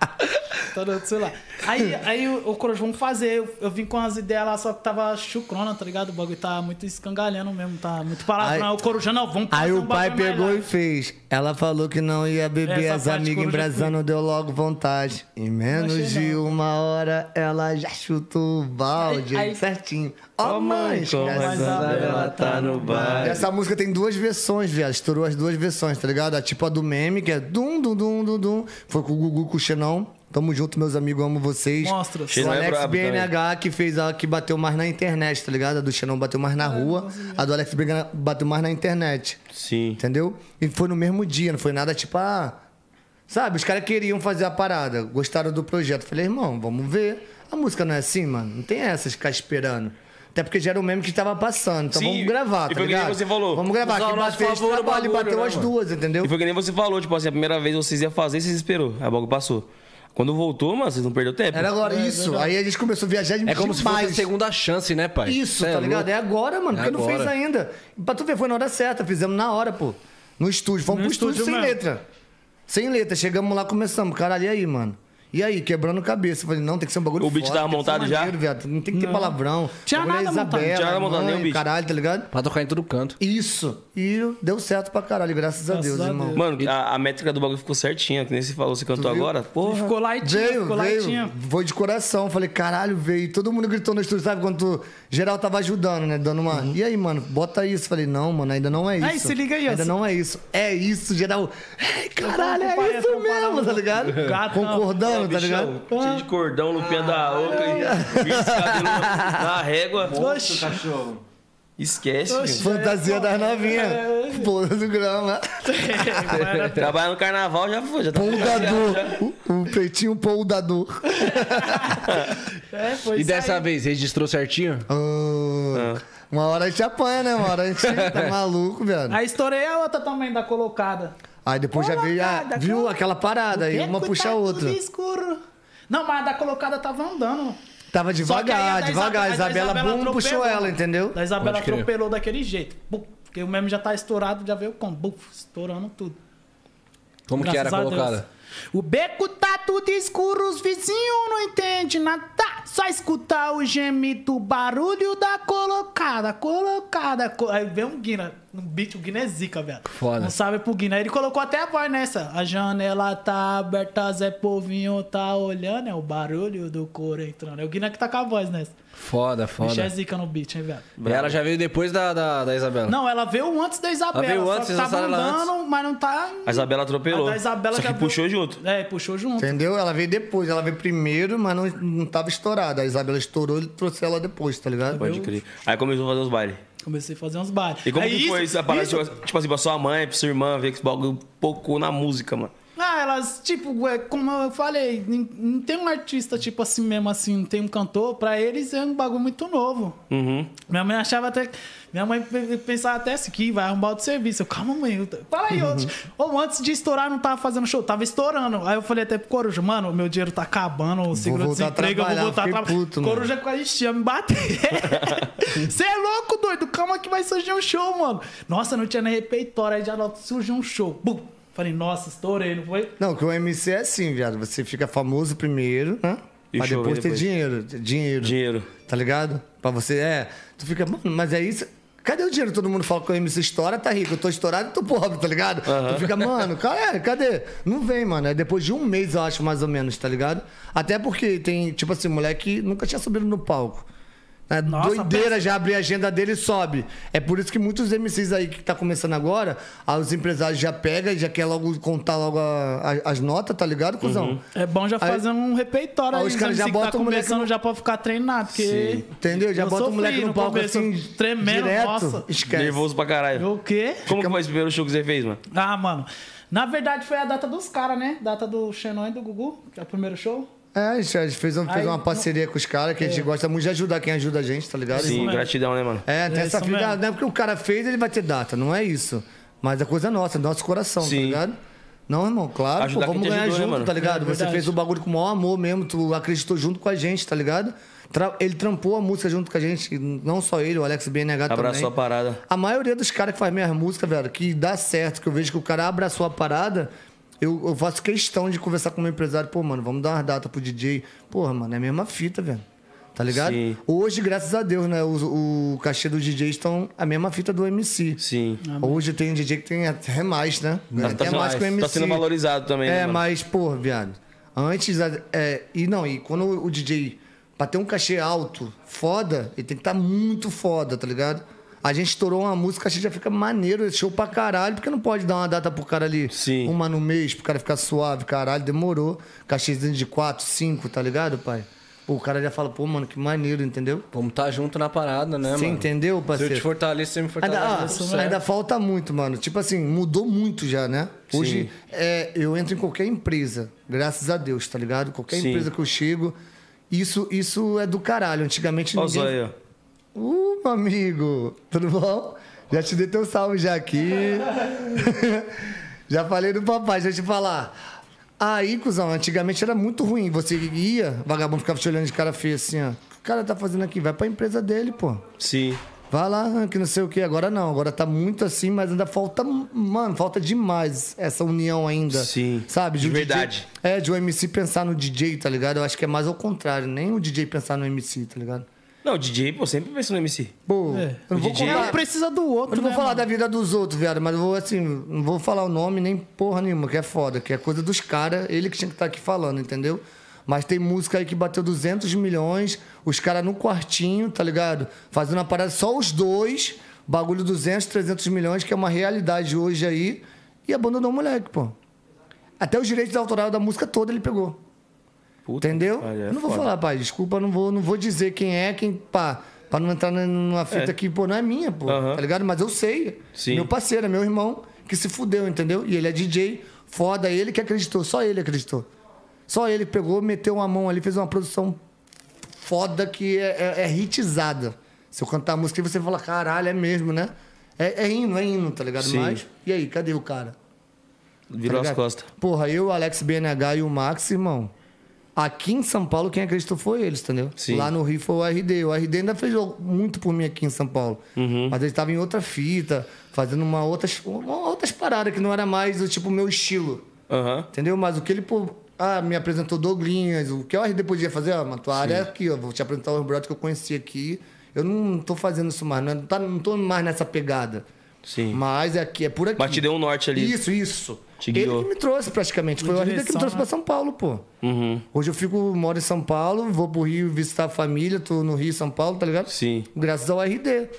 Todo- sei lá. Aí, aí o, o Coruja, vamos fazer. Eu, eu vim com as ideias lá, só que tava chucrona, tá ligado? O bagulho tá muito escangalhando mesmo, tá muito palavrão. Aí- o Coruja, não, vamos fazer Aí um o pai bagulho mais pegou e fez. Ela falou que não ia beber, Essa as amigas Coruja embrasando, deu logo vontade. Em menos de não. uma hora, ela já chutou o balde Aí- aí- certinho. Ó, Ô, mãe, como ela tá no bar. Essa música tem duas versões, viado. Estourou as duas versões, tá ligado? A tipo a do meme, que é dum, dum, dum, dum, dum. Foi com o Gugu com o Xenão. Tamo junto, meus amigos, amo vocês. Mostra. O Xenão é Alex brabo BNH que fez a que bateu mais na internet, tá ligado? A do Xenão bateu mais na rua. A do Alex BNH bateu mais na internet. Sim. Entendeu? E foi no mesmo dia, não foi nada tipo, ah. Sabe, os caras queriam fazer a parada, gostaram do projeto. Falei, irmão, vamos ver. A música não é assim, mano. Não tem essa de ficar esperando. Até porque já era o mesmo que tava passando. Então Sim, vamos gravar, e tá foi que nem ligado? você falou. Vamos gravar. Usar Que bateu favor o trabalho, bagulho, bateu né, as mano? duas, entendeu? E foi que nem você falou, tipo assim, a primeira vez vocês iam fazer, vocês esperou. Aí o bagulho passou. Quando voltou, mano, vocês não perderam tempo. Era agora isso. Aí a gente começou a viajar É como se fosse a demais. segunda chance, né, pai? Isso, Cê é tá ligado? louco. É agora, mano, É porque não fez agora. ainda. Pra tu ver, foi na hora certa, fizemos na hora, pô. No estúdio. Fomos No pro estúdio, estúdio sem mesmo. letra. Sem letra. Chegamos lá, começamos. Caralho, e aí, mano? E aí, quebrando cabeça. Eu falei, não, tem que ser um bagulho O beat foda, tava tem que ser montado já? maneiro, viado. Não tem que ter palavrão. Tinha Bagulho é nada montado. Isabela, Tinha nada montado, mãe, nem o beat. Caralho, tá ligado? Pra tocar em todo canto. Isso. E deu certo pra caralho, graças, a Graças Deus, a irmão. Deus. Mano, a, a métrica do bagulho ficou certinha, que nem você falou, você cantou viu? agora. Porra. Ficou lightinho, Veio, ficou veio. lightinho. Foi de coração. Falei, caralho, veio. Todo mundo gritou no estúdio, sabe? Quando tu, geral tava ajudando, né? Dando uma. E aí, mano, bota isso. Falei, não, mano, ainda não é isso. Aí, se liga aí, ó. Ainda não é isso. É isso, geral. Ei, caralho, é isso mesmo, tá ligado? Gato, não. Concordando, tá ligado? Cheio de cordão no pé da outra e vinte cabelo na, na régua. Oxi. Esquece, filho. Fantasia das novinhas. Porra do grama. <laughs> Trabalhar no carnaval já foi, já tá Poldador. O, o peitinho poldador. É, foi E dessa aí. vez, registrou certinho? Ah, Uma hora a gente apanha, né? Uma hora a gente <laughs> tá maluco, velho. Aí estourei a outra também da colocada. Aí depois já veio, já, Colocada, viu colo- aquela parada, aí uma puxa a outra. escuro. Não, mas a da colocada tava andando. Tava a devagar, devagar. Isabela- a Isabela, bum, atropelou. puxou ela, entendeu? Da Isabela atropelou daquele jeito. Bum, Porque o meme já tá estourado, já veio com estourando tudo. Como que era Graças a Deus. O beco tá tudo escuro, os vizinhos não entendem nada. Só escutar o gemido, o barulho da colocada, colocada. co- Aí vem um Guina, no beat, o Guina é zica, velho. Foda. Não sabe pro Guina. Aí ele colocou até a voz nessa. A janela tá aberta, Zé Povinho tá olhando, é o barulho do couro entrando. É o Guina que tá com a voz nessa. Foda, foda. zica no beat, hein, velho. E ela já veio depois da, da, da Isabela. Não, ela veio antes da Isabela. Ela veio só antes, que vocês tava ela andando, mas não tá. A Isabela atropelou. A da Isabela Só já que veio- puxou junto. É, puxou junto. Entendeu? Ela veio depois. Ela veio primeiro, mas não, não tava estourada. A Isabela estourou e trouxe ela depois, tá ligado? Pode crer. Aí começou a fazer os bailes. Comecei a fazer uns bailes. E como É que foi isso, essa parada, tipo, tipo assim, pra sua mãe, pra sua irmã, ver que esse bagulho pouco na música, mano? Ah, elas, tipo, é, como eu falei, não, tem um artista, tipo assim mesmo, assim, não tem um cantor, pra eles é um bagulho muito novo. Uhum. Minha mãe achava até. Minha mãe pe- pensava até assim, que vai arrumar outro serviço. Eu, calma, mãe. eu Fala aí, outros. Ou antes de estourar, não tava fazendo show, tava estourando. Aí eu falei até pro Coruja, mano, meu dinheiro tá acabando, o voltar a seguro-desemprego, eu vou voltar a trabalhar. puto, mano. Coruja quase ia me bater. Você <laughs> é louco, doido? Calma que vai surgir um show, mano. Nossa, não tinha nem repeitório, aí já surgiu um show. Bum! Falei, nossa, estourei, não foi? Não, que o MC é assim, viado. Você fica famoso primeiro, né? E show depois ter depois. dinheiro. Dinheiro. Dinheiro. Tá ligado? Pra você, é. Tu fica, mano, mas é isso. Cadê o dinheiro? Todo mundo fala que o MC estoura, tá rico. Eu tô estourado e tô pobre, tá ligado? Tu fica, mano, cara, cadê? Não vem, mano. É depois de um mês, eu acho, mais ou menos, tá ligado? Até porque tem, tipo assim, moleque nunca tinha subido no palco. É Nossa, doideira pensa- já abrir a agenda dele e sobe. É por isso que muitos MCs aí que tá começando agora, os empresários já pegam e já quer logo contar logo a- a- as notas, tá ligado, cuzão? É bom já Aí- fazer um repeitório Aí aí, os caras já tá botam o moleque começando no- já pra ficar treinado, porque... Entendeu? Já bota o moleque no no palco começo, assim, tremendo, direto, nossa. esquece. Nervoso pra caralho. O quê? Como que foi esse primeiro show que você fez, mano? Ah, mano. Na verdade foi a data dos caras, né? Data do Xenon e do Gugu, que é o primeiro show. É, a gente fez, um- fez Aí, uma parceria com os caras que a gente gosta muito de ajudar quem ajuda a gente, tá ligado? Sim, gratidão, né, mano? É, tem É essa mesmo. não é porque o cara fez, ele vai ter data, não é isso. Mas a coisa é nossa, é do nosso coração, Sim. tá ligado? Não, irmão, claro, Ajudar pô, vamos ganhar ajudou, né, junto, mano? tá ligado? É Você fez o bagulho com o maior amor mesmo, tu acreditou junto com a gente, tá ligado? Ele trampou a música junto com a gente, não só ele, o Alex BNH também. Abraçou a parada. A maioria dos caras que faz minhas músicas, velho, que dá certo, que eu vejo que o cara abraçou a parada, eu, eu faço questão de conversar com o meu empresário. Pô, mano, vamos dar uma data pro DJ. Porra, mano, é a mesma fita, velho. Tá ligado? Sim. Hoje, graças a Deus, né, o, o cachê dos DJs estão a mesma fita do MC. Sim. Hoje tem DJ que tem até mais, né? Tá, até tá- mais que o MC. tá sendo valorizado também, né, É, mano? mas, porra, viado. Antes, é, e não, e quando o DJ, pra ter um cachê alto, foda, ele tem que estar muito foda, tá ligado? A gente estourou uma música, o cachê já fica maneiro, show pra caralho, porque não pode dar uma data pro cara ali, Sim. uma no mês, pro cara ficar suave, caralho, demorou. Cachêzinho de 4, 5, tá ligado, pai? Pô, o cara já fala, pô, mano, que maneiro, entendeu? Vamos tá junto na parada, né, Você mano? entendeu, Se eu parceiro? te fortaleço, você me Ainda, ah, fortalece. certo. ainda falta muito, mano. Tipo assim, mudou muito já, né? Hoje é, eu entro em qualquer empresa, graças a Deus, tá ligado? Qualquer Sim. empresa que eu chego, isso, isso é do caralho. Antigamente Olha ninguém. zóio aí, ó. Uh, meu amigo, tudo bom? Já te dei teu salve já aqui. <laughs> já falei do papai, deixa eu te falar. Aí, cuzão, antigamente era muito ruim. Você ia, vagabundo ficava te olhando de cara feia assim, ó. O que o cara tá fazendo aqui? Vai pra empresa dele, pô. Sim. Vai lá, que não sei o que. Agora não, agora tá muito assim, mas ainda falta. Mano, falta demais essa união ainda. Sim, Sabe? de o verdade. DJ, é, de o MC pensar no DJ, tá ligado? Eu acho que é mais ao contrário. Nem o DJ pensar no MC, tá ligado? Não, o DJ, pô, sempre pensa no MC. Pô, É. eu não O vou DJ contar. Um precisa do outro, Eu não vou né, falar mano? da vida dos outros, viado, mas eu vou assim, não vou falar o nome nem porra nenhuma, que é foda, que é coisa dos caras, ele que tinha que estar aqui falando, entendeu? Mas tem música aí que bateu 200 milhões, os caras no quartinho, tá ligado? Fazendo uma parada só os dois, bagulho 200, 300 milhões, que é uma realidade hoje aí, e abandonou o moleque, pô. Até os direitos autorais da música toda ele pegou. Puta, Entendeu? olha, é Eu não vou foda. falar, pai, desculpa, não vou, não vou dizer quem é, quem, pá, pra não entrar numa fita É. que, pô, não é minha, pô, Aham. tá ligado? Mas eu sei. Sim. Meu parceiro, é meu irmão, que se fudeu, entendeu? E ele é DJ, foda, ele que acreditou, só ele acreditou. Só ele pegou, meteu uma mão ali, fez uma produção foda que é, é, é hitizada. Se eu cantar a música, você fala, caralho, é mesmo, né? É, é hino, é hino, tá ligado? Sim. Mas, e aí, cadê o cara? Virou Tá as costas. Porra, eu, o Alex BNH e o Max, irmão. Aqui em São Paulo, quem acreditou foi eles, entendeu? Sim. Lá no Rio foi o RD. O RD ainda fez muito por mim aqui em São Paulo. Uhum. Mas ele estava em outra fita, fazendo uma outras, uma outras paradas que não era mais o tipo meu estilo. Aham. Entendeu? Mas o que ele, pô, ah, me apresentou Douglinhas, o que o RD podia fazer, ó, mas tua área é aqui, ó, vou te apresentar os brothers que eu conheci aqui. Eu não tô fazendo isso mais, não, tá, não tô mais nessa pegada. Sim. Mas é aqui, é por aqui. Mas te deu um norte ali. Isso, isso. Te ele guiou. que me trouxe praticamente. Foi o RD que me trouxe né? pra São Paulo, pô. Uhum. Hoje eu fico, moro em São Paulo, vou pro Rio visitar a família, tô no Rio, São Paulo, tá ligado? Sim. Graças ao RD.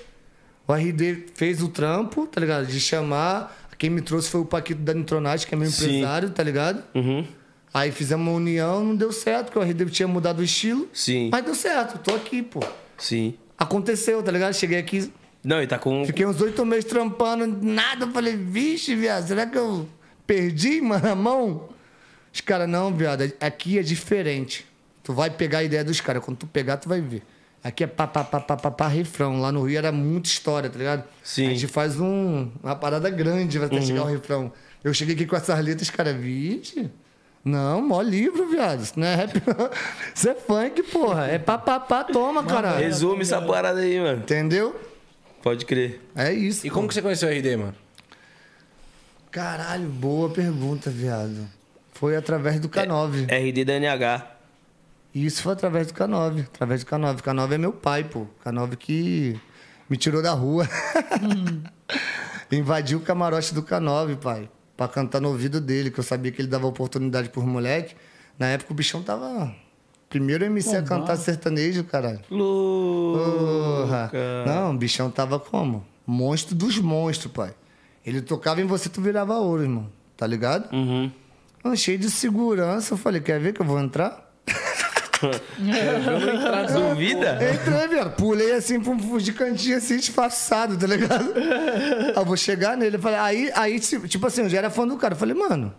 O RD fez o trampo, tá ligado? De chamar. Quem me trouxe foi o Paquito da Nitronite, que é meu Sim. empresário, tá ligado? Uhum. Aí fizemos uma união, não deu certo, porque o RD tinha mudado o estilo. Sim. Mas deu certo, tô aqui, pô. Sim. Aconteceu, tá ligado? Cheguei aqui, Não, e tá com. fiquei uns oito meses trampando, nada. Eu falei, vixe, viado, será que eu perdi, <laughs> mano, a mão? Os caras, não, viado, aqui é diferente. Tu vai pegar a ideia dos caras, quando tu pegar, tu vai ver. Aqui é pá, pá, pá, pá, pá, pá, refrão. Lá no Rio era muita história, tá ligado? Sim. A gente faz um, uma parada grande até chegar ao refrão. Eu cheguei aqui com essas letras, cara, vixe. Não, mó livro, viado. Isso não é rap, <laughs> não. Isso é funk, porra. É pá, pá, pá, toma, caralho. Resume essa parada aí, mano. Entendeu? Pode crer. É isso. E como que você conheceu o RD, mano? Caralho, boa pergunta, viado. Foi através do K9. RD da NH. Isso foi através do K9. Através do K9. K9 é meu pai, pô. K9 que me tirou da rua. <laughs> Invadiu o camarote do K9, pai. Pra cantar no ouvido dele, que eu sabia que ele dava oportunidade pros moleque. Na época o bichão tava. Primeiro MC a cantar sertanejo, caralho. Porra. Louca. Não, o bichão tava como? Monstro dos monstros, pai. Ele tocava em você, tu virava ouro, irmão. Tá ligado? Uhum. Cheio de segurança, eu falei, quer ver que eu vou entrar? Duvida? Entrei, velho. Pulei assim pra um de cantinho assim, disfarçado, tá ligado? <laughs> Aí eu vou chegar nele. Eu falei, aí, aí, tipo assim, eu já era fã do cara. Eu falei, mano,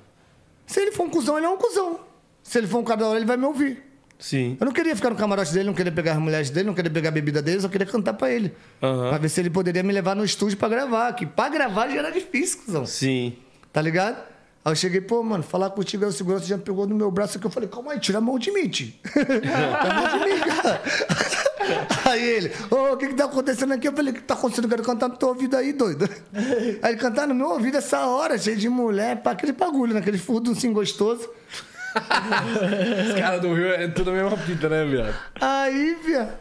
se ele for um cuzão, ele é um cuzão. Se ele for um cara da hora, ele vai me ouvir. Sim. Eu não queria ficar no camarote dele, não queria pegar as mulheres dele, não queria pegar a bebida dele, só queria cantar pra ele. Aham. Pra ver se ele poderia me levar no estúdio pra gravar. Que pra gravar já era difícil, cuzão. Sim. Tá ligado? Aí eu cheguei, pô, mano, falar contigo, aí o segurança já pegou no meu braço aqui. Eu falei, calma aí, tira a mão de mim, tio. <laughs> tira a mão de mim, cara. <laughs> Aí ele, ô, o que que tá acontecendo aqui? Eu falei, o que tá acontecendo? Eu quero cantar no teu ouvido aí, doido. <laughs> Aí ele cantar no meu ouvido essa hora, cheio de mulher, pra aquele bagulho, naquele furdo assim gostoso. <laughs> Os caras do Rio é tudo a mesma fita, né, viado? Aí, viado.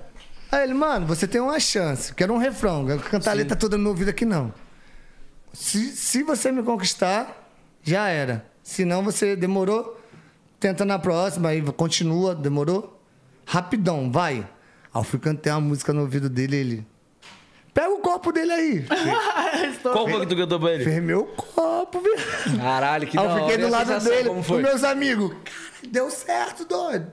Aí ele, mano, você tem uma chance. Quero um refrão. Quero cantar a letra toda no meu ouvido aqui, não. Se, se você me conquistar, já era. Se não, você demorou, tenta na próxima, aí continua, demorou. Rapidão, vai. Aí eu fui cantar uma música no ouvido dele ele. Pega o copo dele aí. <laughs> Qual foi que tu cantou pra ele? Fermei o copo, viado. Caralho, que Aí da eu fiquei. E do a lado sensação, dele, Como com foi? meus amigos. Cara, deu certo, doido.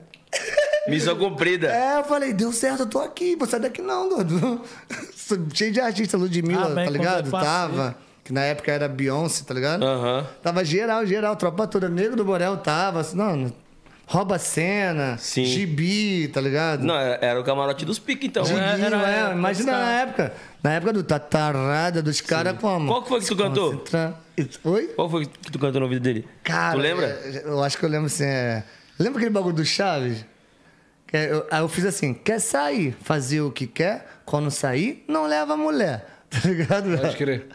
Missão cumprida. É, eu falei, deu certo, eu tô aqui, vou sair daqui não, doido. <laughs> Cheio de artista, Ludmilla, Ah, bem, tá ligado? quando eu passei. Tava. Que na época era Beyoncé, tá ligado? Aham. Tava geral, geral, tropa toda. Negro do Borel tava, assim, não, rouba cena, Sim. gibi, tá ligado? Não, era, era o camarote dos piques, então. Gibi, era- era- é, era imagina dos na época. Na época do tatarada dos caras como? Qual que foi que tu cantou? Concentra- Oi? Qual foi que tu cantou no ouvido dele? Cara, Tu lembra? é, Eu acho que eu lembro assim, é... Lembra aquele bagulho do Chaves? Que é, eu- aí eu fiz assim, quer sair, fazer o que quer, quando sair, não leva a mulher. <laughs> Tá ligado? Pode crer.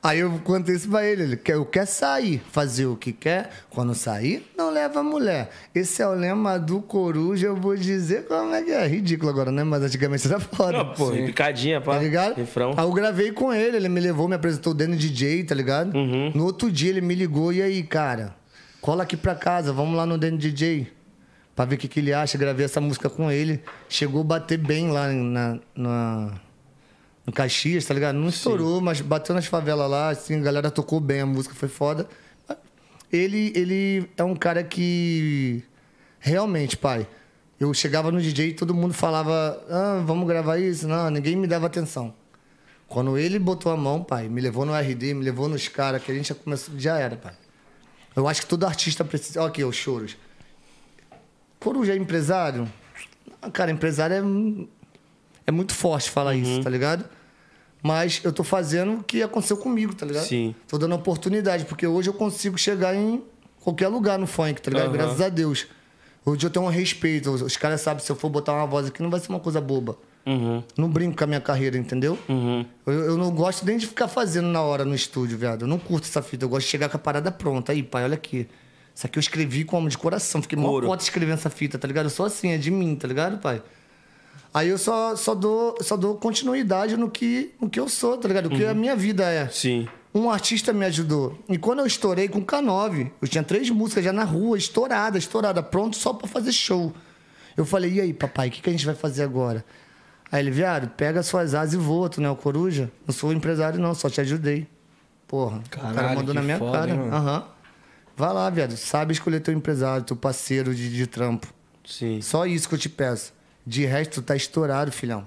Aí eu contei isso pra ele, ele quer, eu quer sair, fazer o que quer, quando sair, não leva a mulher. Esse é o lema do Coruja, eu vou dizer como é que é. Ridículo agora, né? Mas antigamente era foda. Não, pô, picadinha, pá. Tá ligado? Refrão. Aí eu gravei com ele, ele me levou, me apresentou dentro do DJ, tá ligado? Uhum. No outro dia ele me ligou, e aí, cara, cola aqui pra casa, vamos lá no dentro DJ. Pra ver o que, que ele acha. Gravei essa música com ele. Chegou a bater bem lá na, na- no Caxias, tá ligado? Não estourou, mas bateu nas favelas lá, assim, a galera tocou bem, a música foi foda. Ele, ele é um cara que. Realmente, pai. Eu chegava no DJ e todo mundo falava: ah, vamos gravar isso? Não, ninguém me dava atenção. Quando ele botou a mão, pai, me levou no RD, me levou nos caras, que a gente já começou, já era, pai. Eu acho que todo artista precisa. Olha aqui, os choros. Coruja é empresário? Cara, empresário é, é muito forte falar isso, tá ligado? Mas eu tô fazendo o que aconteceu comigo, tá ligado? Sim. Tô dando oportunidade, porque hoje eu consigo chegar em qualquer lugar no funk, tá ligado? Aham. Graças a Deus. Hoje eu tenho um respeito. Os caras sabem se eu for botar uma voz aqui, não vai ser uma coisa boba. Uhum. Não brinco com a minha carreira, entendeu? Uhum. Eu, eu não, gosto nem de ficar fazendo na hora no estúdio, viado. Eu não curto essa fita. Eu gosto de chegar com a parada pronta. Aí, pai, olha aqui. Isso aqui eu escrevi como de coração. Fiquei Puro. foto escrevendo essa fita, tá ligado? Eu sou assim, é de mim, tá ligado, pai? Aí eu só, só, dou, só dou continuidade no que, no que eu sou, tá ligado? O que a minha vida é. Sim. Um artista me ajudou. E quando eu estourei com o K9, eu tinha três músicas já na rua, estourada, estourada, pronto só pra fazer show. Eu falei, e aí, papai, o que, que a gente vai fazer agora? Aí ele, viado, pega suas asas e voa, tu não é o coruja? Não sou empresário, não, só te ajudei. Porra, o cara Caralho, mandou na minha foda, cara. Aham. Vai lá, viado. Sabe escolher teu empresário, teu parceiro de, de trampo. Sim. Só isso que eu te peço. De resto, tu tá estourado, filhão.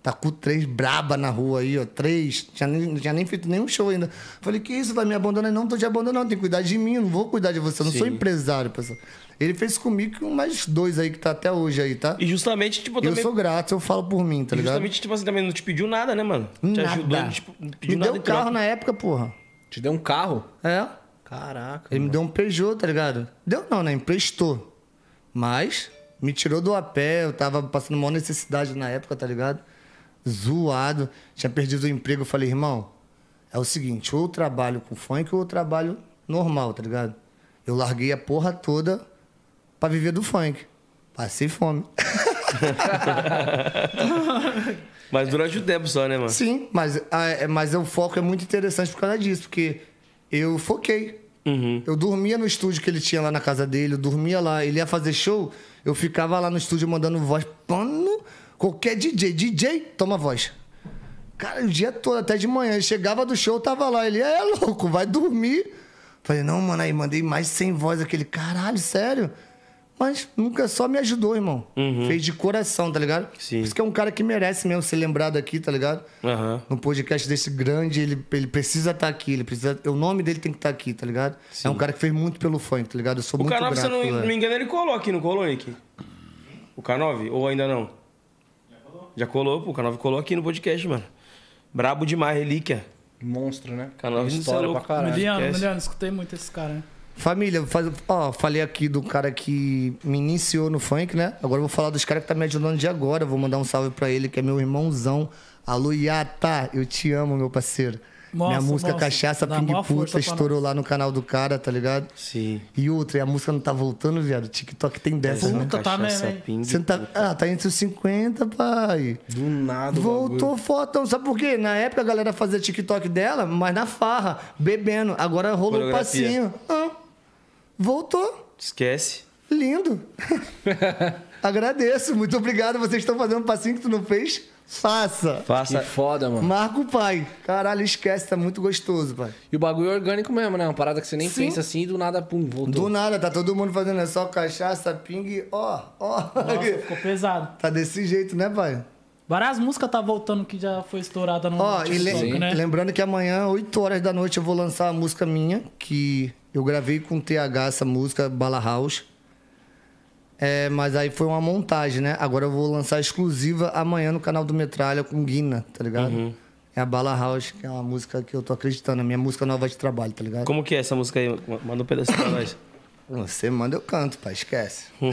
Tá com três braba na rua aí, ó. Três. Tinha nem, não tinha nem feito nenhum show ainda. Falei, que isso, vai me abandonar? Não, tô te abandonando. Tem que cuidar de mim, eu não vou cuidar de você. Eu não sou Sim. empresário, pessoal. Ele fez comigo com mais dois aí que tá até hoje aí, tá? E justamente, tipo, Eu também. sou grato, eu falo por mim, tá e ligado? justamente, tipo assim, também não te pediu nada, né, mano? Te Nada. ajudou, ele, tipo, não Me pediu nada deu em troca. carro na época, porra. Te deu um carro? É. Caraca. Ele me deu um Peugeot, tá ligado? Deu não, né? Emprestou. Mas me tirou do a pé, eu tava passando maior necessidade na época, tá ligado? Zoado, tinha perdido o emprego. Eu falei, irmão, é o seguinte, ou eu trabalho com funk ou eu trabalho normal, tá ligado? Eu larguei a porra toda pra viver do funk. Passei fome. <laughs> Mas durante o tempo só, né, mano? Sim, mas, ah, é- mas o foco é muito interessante por causa disso, porque eu foquei. Uhum. Eu dormia no estúdio que ele tinha lá na casa dele, eu dormia lá, ele ia fazer show, eu ficava lá no estúdio mandando voz. Pano, qualquer DJ, DJ, toma voz. Cara, o dia todo, até de manhã. Ele chegava do show, tava lá. Ele, é louco, vai dormir. Falei, não, mano, aí mandei mais 100 voz. Aquele, caralho, sério? Mas nunca só me ajudou, irmão. Fez de coração, tá ligado? Sim. Por isso que é um cara que merece mesmo ser lembrado aqui, tá ligado? Aham. num podcast desse grande, ele, ele precisa estar aqui, ele precisa, o nome dele tem que estar aqui, tá ligado? É um cara que fez muito pelo funk, tá ligado? Eu sou O muito K9, grato. se eu não pela- me engano, ele colou aqui, não colou, Nick? O K9? Ou ainda não? Já colou. Já colou, pô. O K9 colou aqui no podcast, mano. Brabo demais, relíquia. Monstro, né? Canal Tem História história pra pra caralho. Miliano. Miliano, escutei muito esse cara, né? Família, faz, ó, falei aqui do cara que me iniciou no funk, né? Agora eu vou falar dos caras que tá me ajudando de agora. Vou mandar um salve pra ele, que é meu irmãozão. Alô, Yata, eu te amo, meu parceiro. Nossa, Minha música nossa, Cachaça Ping Puta estourou lá no canal do cara, tá ligado? Sim. E outra, e a música não tá voltando, viado. TikTok tem dessa, né? Puta, tá Cachaça, mesmo, hein? pingue, Você tá, ah, tá entre os 50, pai. Do nada. Voltou fotão. Sabe por quê? Na época a galera fazia TikTok dela, mas na farra, bebendo. Agora rolou o Coreografia. passinho. Ah, voltou. Esquece. Lindo. <laughs> Agradeço. Muito obrigado. Vocês estão fazendo um passinho que tu não fez? Faça. bagulho. Que Faça. foda, mano. Marca o pai. Caralho, esquece. Tá muito gostoso, pai. E o bagulho é orgânico mesmo, né? Uma parada que você nem Sim. pensa assim e do nada, pum, voltou. Do nada, tá todo mundo fazendo é só cachaça, ping, ó, ó. Nossa, <laughs> ficou pesado. Tá desse jeito, né, pai? Várias músicas tá voltando que já foi estourada no Ó, e le- né? lembrando que amanhã, 8 horas da noite, eu vou lançar a música minha, que eu gravei com o TH essa música, Bala House. É, mas aí foi uma montagem, né? Agora eu vou lançar exclusiva amanhã no canal do Metralha com Guina, tá ligado? Uhum. É a Bala House, que é uma música que eu tô acreditando, a minha música nova de trabalho, tá ligado? Como que é essa música aí? Manda um pedacinho pra nós. <coughs> Você manda, eu canto, pai, esquece. <laughs>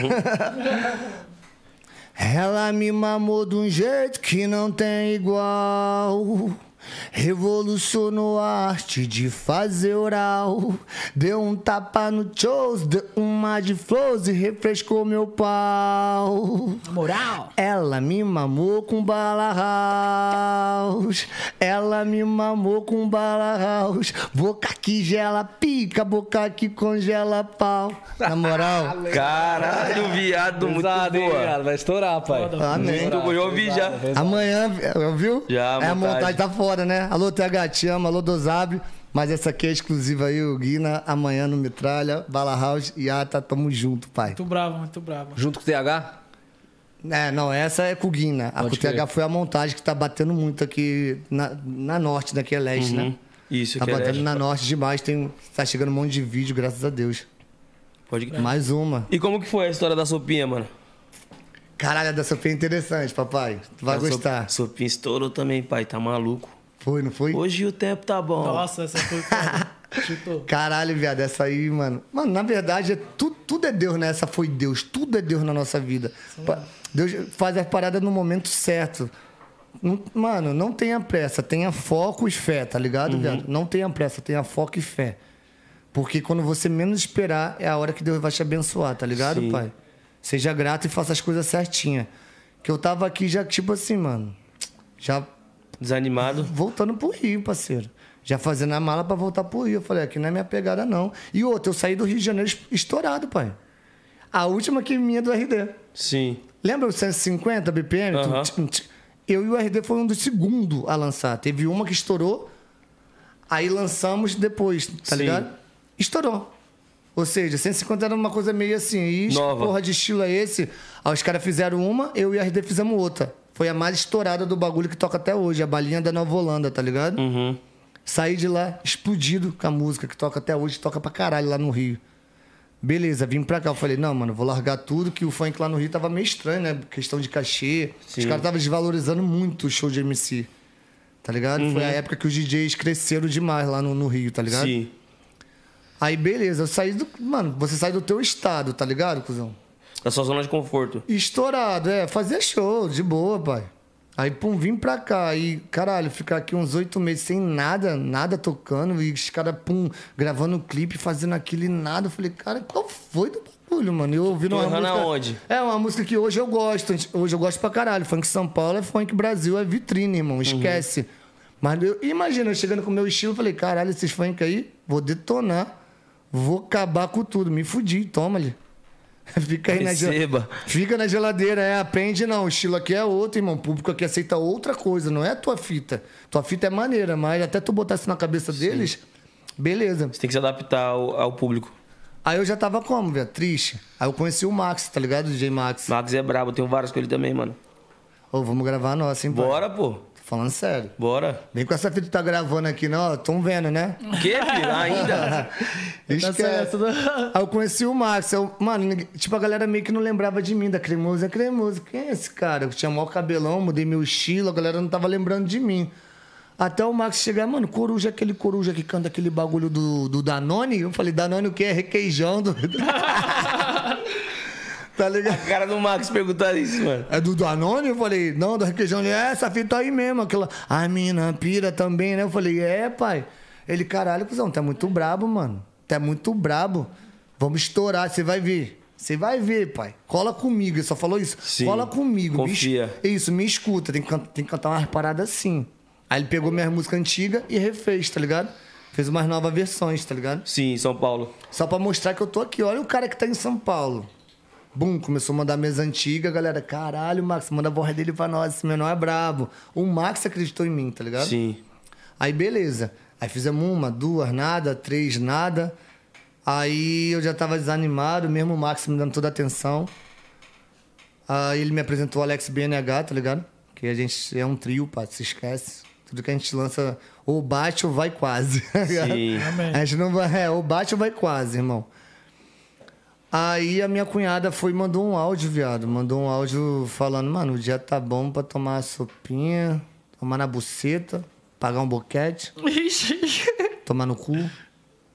Ela me mamou de um jeito que não tem igual. Revolucionou a arte de fazer oral. Deu um tapa no shows, deu uma de flows e refrescou meu pau. Na moral. Ela me mamou com bala house. Ela me mamou com bala house. Boca que gela pica, boca que congela pau. Na moral. <laughs> Caralho, viado, muito hein, boa. Vai estourar, pai. Amém. Muito eu ouvi já. Amanhã, viu? Já, é, a montagem. montagem tá fora, né? Alô, TH, te amo. Alô, Dozab. Mas essa aqui é exclusiva aí, o Guina. Amanhã no Mitralha, Bala House e Ata, tamo junto, pai. Muito bravo, muito bravo. Junto com o TH? É, não, essa é com o Guina. A com o TH foi a montagem que tá batendo muito aqui na, na norte, daqui é leste, né? Isso, Tá que é batendo leste. na norte demais. Tem, tá chegando um monte de vídeo, graças a Deus. Pode crer. Mais uma. E como que foi a história da sopinha, mano? Caralho, dessa foi interessante, papai. Tu vai A gostar. Sopinha estourou também, pai. Tá maluco. Foi, não foi? Hoje o tempo tá bom. Nossa, essa foi. <laughs> Chutou. Caralho, viado, essa aí, mano. Mano, na verdade, é tu- tudo é Deus, né? Essa foi Deus. Tudo é Deus na nossa vida. Pa- Deus faz as paradas no momento certo. não- mano, não tenha pressa, tenha foco e fé, tá ligado, Uhum. viado? Não tenha pressa, tenha foco e fé. Porque quando você menos esperar, é a hora que Deus vai te abençoar, tá ligado, Sim. pai? Seja grato e faça as coisas certinhas. Que eu tava aqui já, tipo assim, mano, já Desanimado. voltando pro Rio, parceiro. Já fazendo a mala pra voltar pro Rio. Eu falei, aqui não é minha pegada, não. E outra, eu saí do Rio de Janeiro estourado, pai. A última que minha do RD. Sim. Lembra o 150 BPM? Tum. Eu e o RD foi um dos segundos a lançar. Teve uma que estourou, aí lançamos depois, tá Sim. ligado? Estourou. Ou seja, 150 era uma coisa meio assim. E que Nova. porra de estilo é esse? Aí os caras fizeram uma, eu e o RD fizemos outra. Foi a mais estourada do bagulho que toca até hoje, a balinha da Nova Holanda, tá ligado? Uhum. Saí de lá explodido com a música que toca até hoje, toca pra caralho lá no Rio. Beleza, vim pra cá. Eu falei, não, mano, vou largar tudo, que o funk lá no Rio tava meio estranho, né? Questão de cachê. Sim. Os caras estavam desvalorizando muito o show de MC. Tá ligado? Foi a época que os DJs cresceram demais lá no, no Rio, tá ligado? Sim. Aí, beleza, eu saí do. Mano, você sai do teu estado, tá ligado, cuzão? Da sua zona de conforto. Estourado, é, fazer show, de boa, pai. Aí, pum, vim pra cá. E, caralho, ficar aqui uns oito meses sem nada, nada tocando. E os caras, pum, gravando clipe, fazendo aquilo e nada. Eu falei, cara, qual foi do bagulho, mano? Eu ouvindo uma música... aonde? É, uma música que hoje eu gosto. Hoje eu gosto pra caralho. Funk São Paulo é funk Brasil, é vitrine, irmão. Esquece. Mas eu, imagina, eu chegando com o meu estilo, eu falei, caralho, esses funk aí, vou detonar. Vou acabar com tudo. Me fudi, toma ali. <laughs> Fica aí na Receba. geladeira. Fica na geladeira, é. Aprende não. O estilo aqui é outro, irmão. O público aqui aceita outra coisa, não é a tua fita. Tua fita é maneira, mas até tu botar isso na cabeça deles, beleza. Você tem que se adaptar ao, ao público. Aí eu já tava como, velho? Triste. Aí eu conheci o Max, tá ligado? O DJ Max. Max é brabo, eu tenho vários com ele também, mano. Ô, vamos gravar a nossa, hein, pai? Bora, pô. Falando sério. Bora. Vem com essa fita que tu tá gravando aqui, não. Tão vendo, né? Que, filho? Ainda? <laughs> Esquece. certo, né? Aí eu conheci o Max. Eu, mano, tipo, a galera meio que não lembrava de mim, da Cremoso. É Cremoso. Quem é esse cara? Eu tinha maior cabelão, mudei meu estilo, a galera não tava lembrando de mim. Até o Max chegar, mano, Coruja é aquele Coruja que canta aquele bagulho do, do Danone. Eu falei, Danone o quê? É requeijão do... <laughs> tá ligado? A cara do Max perguntar isso, mano. É do Danone? Eu falei, não, do requeijão. Ele, é essa fita aí mesmo. Aquela, a mina pira também, né? Eu falei, é, pai. Ele, caralho, cuzão, tá muito brabo, mano. Tá muito brabo. Vamos estourar, você vai ver. Você vai ver, pai. Cola comigo. Ele só falou isso. Sim. Cola comigo. me Confia. Isso, me escuta. Tem que, tem que cantar umas paradas assim. Aí ele pegou minha música antiga e refez, tá ligado? Fez umas novas versões, tá ligado? Sim, São Paulo. Só pra mostrar que eu tô aqui. Olha o cara que tá em São Paulo. Bum, começou a mandar mesa antiga, galera. Caralho, Max, manda a voz dele pra nós. Esse menor é brabo. O Max acreditou em mim, tá ligado? Sim. Aí, beleza. Aí fizemos uma, duas, nada, três, nada. Aí eu já tava desanimado, mesmo o Max me dando toda a atenção. Aí ele me apresentou o Alex BNH, tá ligado? Que a gente é um trio, pá, se esquece. Tudo que a gente lança, ou bate ou vai quase. <laughs> tá? Sim. Amém. A gente não vai, é, ou bate ou vai quase, irmão. Aí a minha cunhada foi e mandou um áudio, viado. Mandou um áudio falando, mano, o dia tá bom pra tomar uma sopinha, tomar na buceta, pagar um boquete, <laughs> tomar no cu,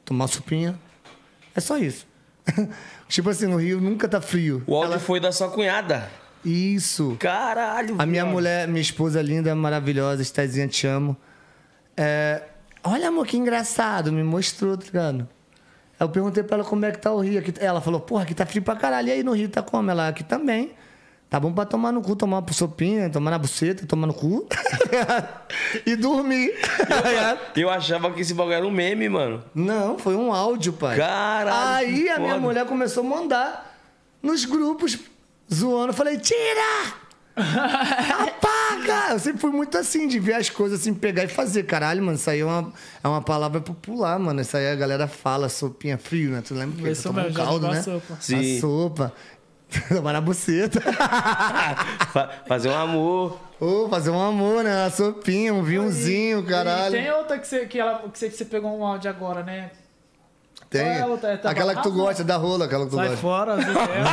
tomar uma sopinha. É só isso. <laughs> tipo assim, no Rio nunca tá frio. O áudio foi da sua cunhada. Isso. Caralho, A minha viado. mulher, minha esposa linda, maravilhosa, Estezinha, te amo. É, Olha, amor, que engraçado. Me mostrou, tá ligado? Aí eu perguntei pra ela como é que tá o Rio. Aqui, ela falou, porra, aqui tá frio pra caralho. E aí no Rio tá como? Ela, aqui também. Tá bom pra tomar no cu, tomar uma sopinha, tomar na buceta, tomar no cu. <laughs> e dormir. <laughs> Eu achava que esse bagulho era um meme, mano. Não, foi um áudio, pai. Caralho, Aí a minha foda. mulher começou a mandar nos grupos, zoando. Eu falei, tira! Apaga! Eu sempre fui muito assim, de ver as coisas assim, pegar e fazer. Caralho, mano, isso aí é uma, é uma palavra popular, mano. Isso aí a galera fala, sopinha frio, né? Tu lembra que Isso um já caldo, né? sopa. Sim. A sopa. <laughs> Tomar na buceta. <laughs> Fa- fazer um amor. Ô, fazer um amor, né? Uma sopinha, um vinhozinho, E caralho. tem outra que você, que ela, que você, que você pegou um áudio agora, né? Tem. É outra? É aquela que tu gosta, da rola, aquela que tu Sai gosta. fora as ideias.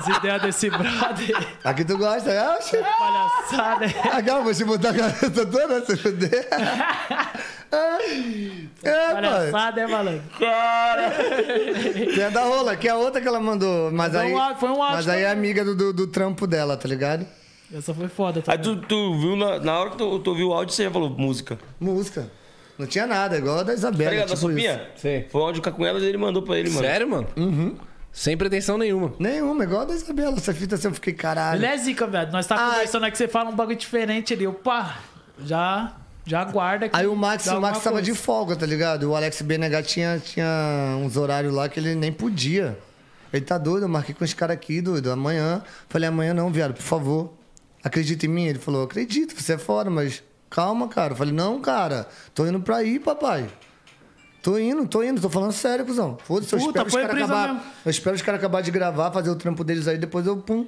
as ideias desse brother. Aqui tu gosta, é? Oxi. Palhaçada. Agora vou te botar a garota toda, se fuder. <laughs> É, pai. Palhaçada, é, malandro? Tem a da rola, que é a outra que ela mandou. Mas Foi aí, um áudio- foi um mas aí é amiga do, do, do trampo dela, tá ligado? Essa foi foda Aí também. tu, tu viu, na, na hora que tu, tu ouviu o áudio, você já falou música. Música. Não tinha nada, igual a da Isabela. Tá ligado? Da tipo sopinha? Sim. Foi o áudio com ela ele mandou pra ele, mano. Sério, mano? Uhum. Sem pretensão nenhuma. Nenhuma, igual a da Isabela. Essa fita assim, eu fiquei caralho. Ele é zica, velho. Nós tá conversando aqui, você fala um bagulho diferente ali. Opa, já, já guarda aqui. Aí o Max, o Max tava coisa. de folga, tá ligado? O Alex BNH tinha, tinha uns horários lá que ele nem podia. Ele tá doido, eu marquei com os caras aqui, doido. Amanhã. Falei, amanhã não, viado, por favor. Acredita em mim? Ele falou, acredito, você é fora, mas calma, cara. Eu falei, não, cara, tô indo pra ir, papai. Tô indo, tô indo, tô falando sério, cuzão. Foda-se, eu espero os caras acabar. mesmo. Eu espero os caras acabar de gravar, fazer o trampo deles aí, depois eu pum.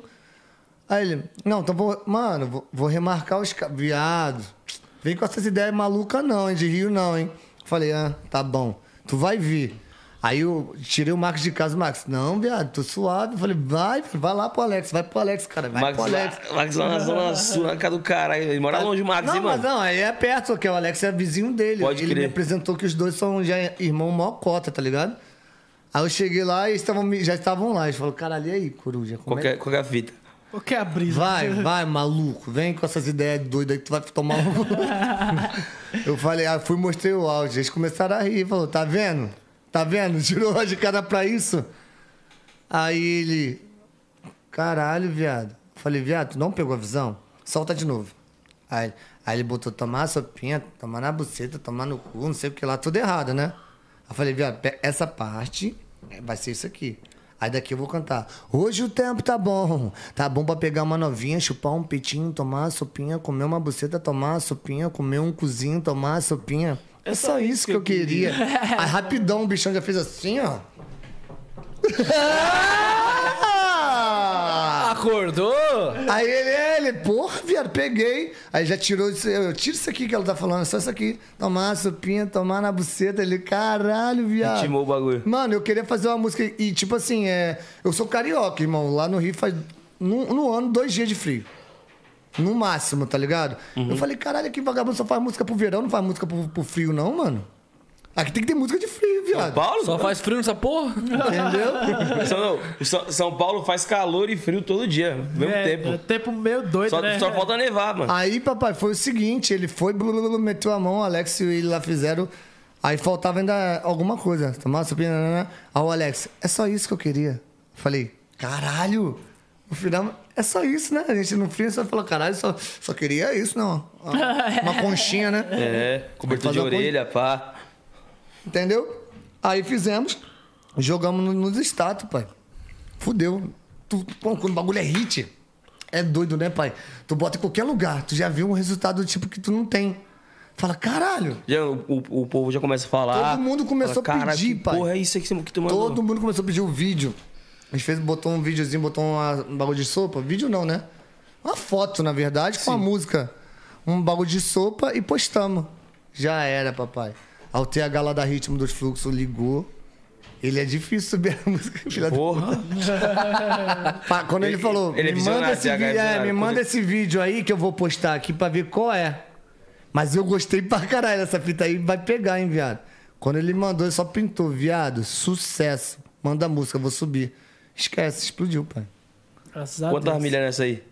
Aí ele, não, então vou. Mano, vou, vou remarcar os caras. Viado. Vem com essas ideias malucas, não, hein? De Rio, não, hein? Falei, ah, tá bom. Tu vai vir. Aí eu tirei o Max de casa, Max. Não, viado, tô suave. Falei, vai, vai lá pro Alex, vai pro Alex, cara. Vai Max, pro Alex. lá, Max lá na <laughs> zona sul, na casa do caralho. Ele mora longe, o Max, não, hein, mas mano? não, aí é perto, porque o Alex é vizinho dele. Pode Ele crer. me apresentou que os dois são já irmão mó cota, tá ligado? Aí eu cheguei lá e eles estavam já estavam lá. Eles falaram, caralho, e aí, coruja? Como é Qualquer, qualquer fita. O que é a brisa? Vai, <laughs> vai, maluco. Vem com essas ideias doidas aí que tu vai tomar um. <laughs> eu falei, ah, fui mostrei o áudio. Eles começaram a rir. Falou, tá vendo? Tá vendo? <laughs> Tirou de cara pra isso. Aí ele. Caralho, viado. Falei, viado, tu não pegou a visão? Solta de novo. Aí, aí ele botou tomar a sopinha, tomar na buceta, tomar no cu, não sei o que lá, tudo errado, né? Aí falei, viado, essa parte vai ser isso aqui. Aí daqui eu vou cantar. Hoje o tempo tá bom. Tá bom pra pegar uma novinha, chupar um peitinho, tomar uma sopinha, comer uma buceta, tomar uma sopinha, comer um cozinho, tomar uma sopinha. É só isso que eu queria. Aí rapidão o bichão já fez assim, ó. Ah! Acordou? Aí ele, ele, porra, viado, peguei. Aí já tirou isso, eu tiro isso aqui que ela tá falando, só isso aqui. Tomar a sopinha, tomar na buceta. Ele, caralho, viado. Intimou o bagulho. Mano, eu queria fazer uma música e, tipo assim, é, eu sou carioca, irmão. Lá no Rio faz, no, no ano, dois dias de frio. No máximo, tá ligado? Eu falei, caralho, que vagabundo só faz música pro verão, não faz música pro, pro frio, não, mano. Aqui tem que ter música de frio, viado. Paulo? Só faz frio nessa porra? Entendeu? <laughs> São, não, São, São Paulo faz calor e frio todo dia, ao mesmo é, tempo. É tempo meio doido, Só, né? só falta nevar, mano. Aí, papai, foi o seguinte, ele foi, blu, blu, blu, meteu a mão, o Alex e ele lá fizeram. Aí faltava ainda alguma coisa. Tomar sopinha, né? Aí o Alex, é só isso que eu queria. Falei, caralho. No final, é só isso, né? A gente no fim só falou, caralho, só, só queria isso, não. Uma <laughs> conchinha, né? É, cobertor de orelha, pá. Entendeu? Aí fizemos, jogamos no- nos status, pai. Fudeu. Tu, pô, quando o bagulho é hit, é doido, né, pai? Tu bota em qualquer lugar, tu já viu um resultado do tipo que tu não tem. Fala, caralho. Já, o, o- povo já começa a falar. Todo mundo começou fala, a "Cara, pedir, pai." Porra, é isso você- que tu mandou. Todo mundo começou a pedir o vídeo. A gente fez, botou um videozinho, botou uma- um bagulho de sopa. Vídeo não, né? Uma foto, na verdade, com a música. Um bagulho de sopa e postamos. Já era, papai. Ao TH lá da Ritmo dos Fluxos ligou. Ele é difícil subir a música, filha Porra. <laughs> Quando ele, Ele- falou, ele me, manda esse, vi- é, me manda esse vídeo aí que eu vou postar aqui pra ver qual é. Mas eu gostei pra caralho dessa fita aí, vai pegar, hein, viado. Quando ele mandou, ele só pintou, viado, sucesso. Manda a música, eu vou subir. Esquece, explodiu, pai. Graças a Quantas Deus. milhas nessa aí?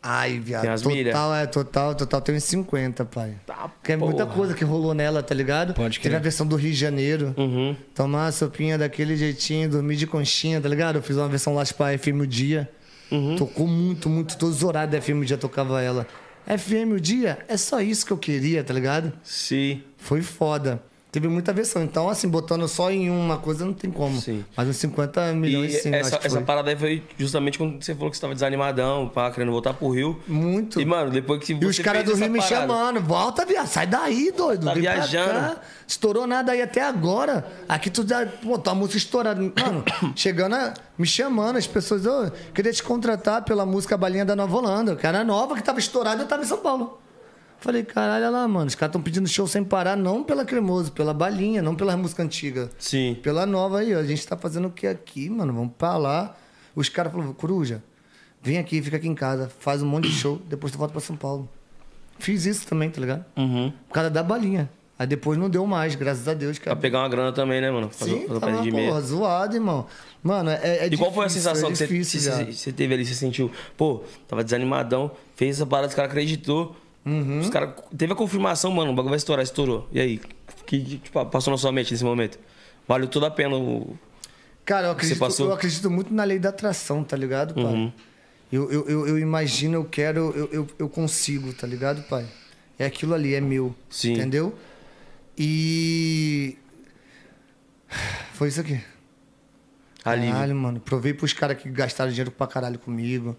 Ai, viado. Tem umas total, milhas? é, total, total tem uns 50, pai. Tá, Porque é muita porra. coisa que rolou nela, tá ligado? Pode Teve a versão do Rio de Janeiro. Uhum. Tomar a sopinha daquele jeitinho, dormir de conchinha, tá ligado? Eu fiz uma versão lá pra FM o Dia. Uhum. Tocou muito, muito. Todos os horários da FM o Dia tocava ela. FM o Dia, é só isso que eu queria, tá ligado? Sim. Foi foda. Teve muita versão. Então, assim, botando só em uma coisa não tem como. Sim. Mas uns 50 milhões, E sim, essa, essa parada aí foi justamente quando você falou que você tava desanimadão, pá, querendo voltar pro Rio. Muito. E, mano, depois que E os você caras do Rio me parada- chamando. Volta, viado. Sai daí, doido. Tá Vem viajando. Estourou nada aí até agora. Aqui tu já. Pô, tua música estourada. Mano, <coughs> chegando, a- me chamando, as pessoas. Eu queria te contratar pela música Balinha da Nova Holanda. Que era nova, que tava estourada, eu tava em São Paulo. Falei, caralho, olha lá, mano. Os caras estão pedindo show sem parar, não pela Cremoso, pela Balinha, não pela música antiga. Sim. Pela nova aí, ó. A gente tá fazendo o que aqui, mano? Vamos pra lá. Os caras falaram, Coruja, vem aqui, fica aqui em casa, faz um monte de show, depois tu volta pra São Paulo. Fiz isso também, tá ligado? Uhum. Por causa da balinha. Aí depois não deu mais, graças a Deus, Pra cara. pegar uma grana também, né, mano? Fazer, Sim, fazer tava, de meia. porra, zoado, irmão. Mano, é, é E qual foi a difícil, sensação é que você, difícil, você teve ali? Você sentiu, pô, tava desanimadão, fez essa parada, os caras acreditou. Uhum. Os caras. Teve a confirmação, mano, o bagulho vai estourar, estourou. E aí? O que tipo, passou na sua mente nesse momento? Valeu toda a pena o. Cara, eu acredito, eu acredito muito na lei da atração, tá ligado, pai? Uhum. Eu, eu, eu, eu imagino, eu quero, eu, eu, eu consigo, tá ligado, pai? É aquilo ali, é meu. Sim. Entendeu? E. Foi isso aqui. Caralho, mano. Provei pros caras que gastaram dinheiro pra caralho comigo.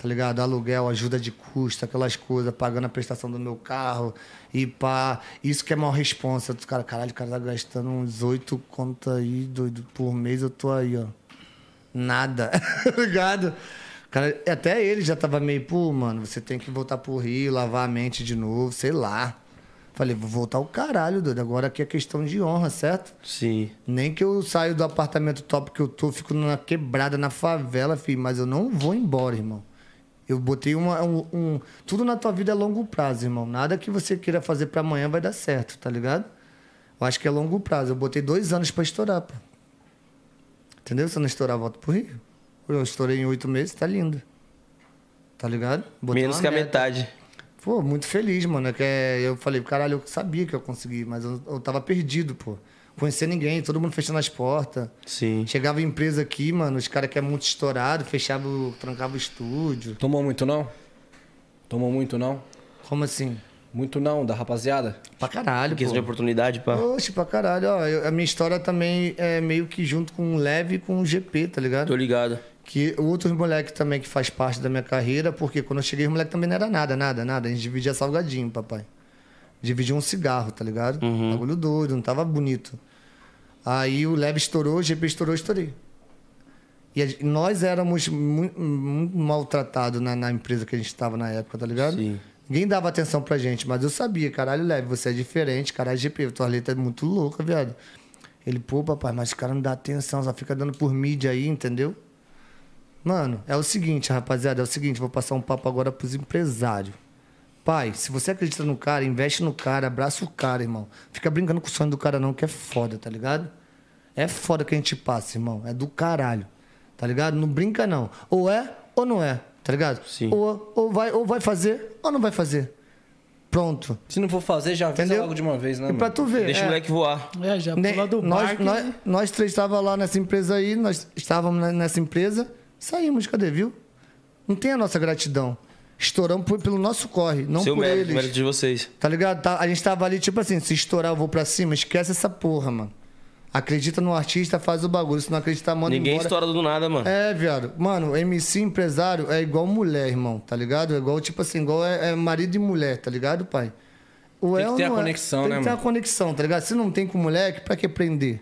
Tá ligado? Aluguel, ajuda de custo, aquelas coisas, pagando a prestação do meu carro. E pá. Isso que é maior responsa. Os caras, caralho, o cara tá gastando uns oito contas aí, doido, por mês, eu tô aí, ó. Nada. <laughs> tá ligado? Cara, até ele já tava meio, pô, mano, você tem que voltar pro Rio, lavar a mente de novo, sei lá. Falei, vou voltar o caralho, doido. Agora aqui é questão de honra, certo? Sim. Nem que eu saio do apartamento top que eu tô, fico na quebrada, na favela, filho, mas eu não vou embora, irmão. Eu botei uma, um, um- Tudo na tua vida é longo prazo, irmão. Nada que você queira fazer pra amanhã vai dar certo, tá ligado? Eu acho que é longo prazo. Eu botei dois anos pra estourar, pô. Entendeu? Se eu não estourar, eu volto pro Rio. Eu estourei em oito meses, tá lindo. Tá ligado? Botei Menos que a meta. metade. Pô, muito feliz, mano. É que é- eu falei, caralho, eu sabia que eu consegui, mas eu, eu tava perdido, pô. Conhecer ninguém, todo mundo fechando as portas. Sim. Chegava empresa aqui, mano, os caras que é muito estourado, fechava, o- trancava o estúdio. Tomou muito não? Tomou muito não? Como assim? Muito não da rapaziada? Pra caralho, de pô. oportunidade, pá. Oxe, pra caralho. Ó, eu- a minha história também é meio que junto com o Leve e com o GP, tá ligado? Tô ligado. Que outros moleques também que faz parte da minha carreira, porque quando eu cheguei, os moleques também não era nada, nada, nada. A gente dividia salgadinho, papai. Dividia um cigarro, tá ligado? Bagulho doido, não tava bonito. Aí o Leve estourou, o GP estourou, estourei. E nós éramos muito, muito maltratados na, na empresa que a gente estava na época, tá ligado? Sim. Ninguém dava atenção pra gente, mas eu sabia, caralho, Leve, você é diferente, caralho, GP, tua letra é muito louca, viado. Ele, pô, papai, mas o cara não dá atenção, só fica dando por mídia aí, entendeu? Mano, é o seguinte, rapaziada, é o seguinte, vou passar um papo agora pros empresários. Pai, se você acredita no cara, investe no cara, abraça o cara, irmão. Fica brincando com o sonho do cara não, que é foda, tá ligado? É foda que a gente passa, irmão. É do caralho. Tá ligado? Não brinca, não. Ou é ou não é, tá ligado? Sim. Ou, ou, vai, ou vai fazer ou não vai fazer. Pronto. Se não for fazer, já avisa Entendeu? logo de uma vez, né, e pra mano? tu ver. Deixa é, o moleque voar. É, já pula do nós, barco. nós, nós três estávamos lá nessa empresa aí, nós estávamos na- nessa empresa, saímos, cadê, viu? Não tem a nossa gratidão. Estouramos por- pelo nosso corre, não Seu por mérito, eles. mérito de vocês. Tá ligado? Tá- a gente tava ali, tipo assim, se estourar eu vou pra cima, esquece essa porra, mano. Acredita no artista, faz o bagulho. Se não acreditar, manda Ninguém embora. estoura do nada, mano. É, viado. Mano, MC empresário é igual mulher, irmão, tá ligado? É igual, tipo assim, igual é, é marido e mulher, tá ligado, pai? O Tem é que ter a é? conexão, Tem né, que ter mano? a conexão, tá ligado? Se não tem com moleque, pra que prender?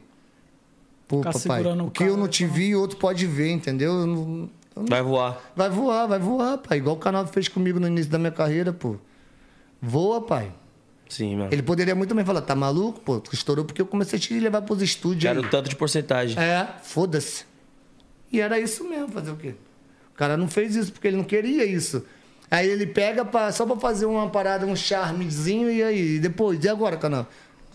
Pô, Ficar papai. segurando o O que eu cara, não te então. vi, outro pode ver, entendeu? Eu não- Vai voar. Vai voar, vai voar, pai. Igual o canal fez comigo no início da minha carreira, pô. Voa, pai. Sim, mano. Ele poderia muito bem falar, tá maluco? Pô, tu estourou porque eu comecei a te levar pros estúdios Quero aí. tanto de porcentagem. É, foda-se. E era isso mesmo, fazer o quê? O cara não fez isso porque ele não queria isso. Aí ele pega pra, só pra fazer uma parada, um charmezinho, e aí? E depois, e agora, canal?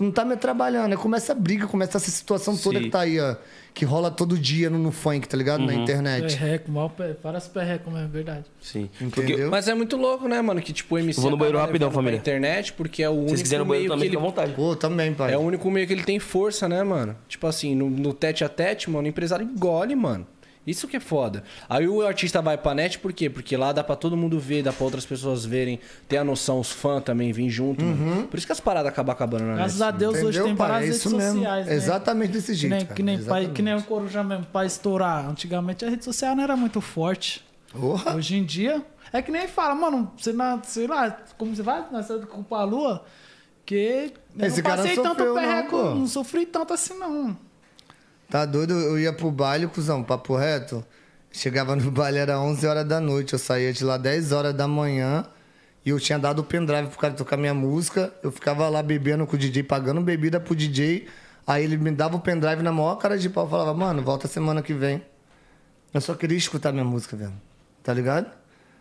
Não tá me trabalhando. Aí começa a briga, começa essa situação toda Sim. que tá aí, ó. Que rola todo dia no, no funk, tá ligado? Uhum. Na internet. Perreco, mal, pe- várias perrecos mesmo, é verdade. Sim. Entendeu? Mas é muito louco, né, mano? Que tipo, o MC Eu vou no banheiro rapidão, família. internet, porque é o Se único quiserem banheiro meio também, que ele... vontade. Pô, também, pai. É o único meio que ele tem força, né, mano? Tipo assim, no, no tete a tete, mano, o empresário engole, mano. Isso que é foda. Aí o artista vai pra net, por quê? Porque lá dá pra todo mundo ver, dá pra outras pessoas verem, ter a noção, os fãs também virem junto, mano. Por isso que as paradas acabam acabando na Graças net. a Deus hoje Entendeu, tem pai? várias É redes mesmo. sociais, né? Exatamente desse Que jeito. nem, cara. que, nem pai, que nem o. Coruja mesmo, pra estourar. Antigamente a rede social não era muito forte. Porra. Hoje em dia, é que nem fala, mano, você na, sei lá, como você vai nascer com a lua, que eu Esse não passei não tanto sofreu, não, perreco, pô. não, sofri tanto assim não. Tá doido? Eu ia pro baile, cuzão, papo reto. Chegava no <laughs> baile, era 11 horas da noite. Eu saía de lá 10 horas da manhã. E eu tinha dado o pendrive pro cara tocar minha música. Eu ficava lá bebendo com o DJ, pagando bebida pro DJ. Aí ele me dava o pendrive na maior cara de pau. Falava, mano, volta semana que vem. Eu só queria escutar minha música, velho. Tá ligado?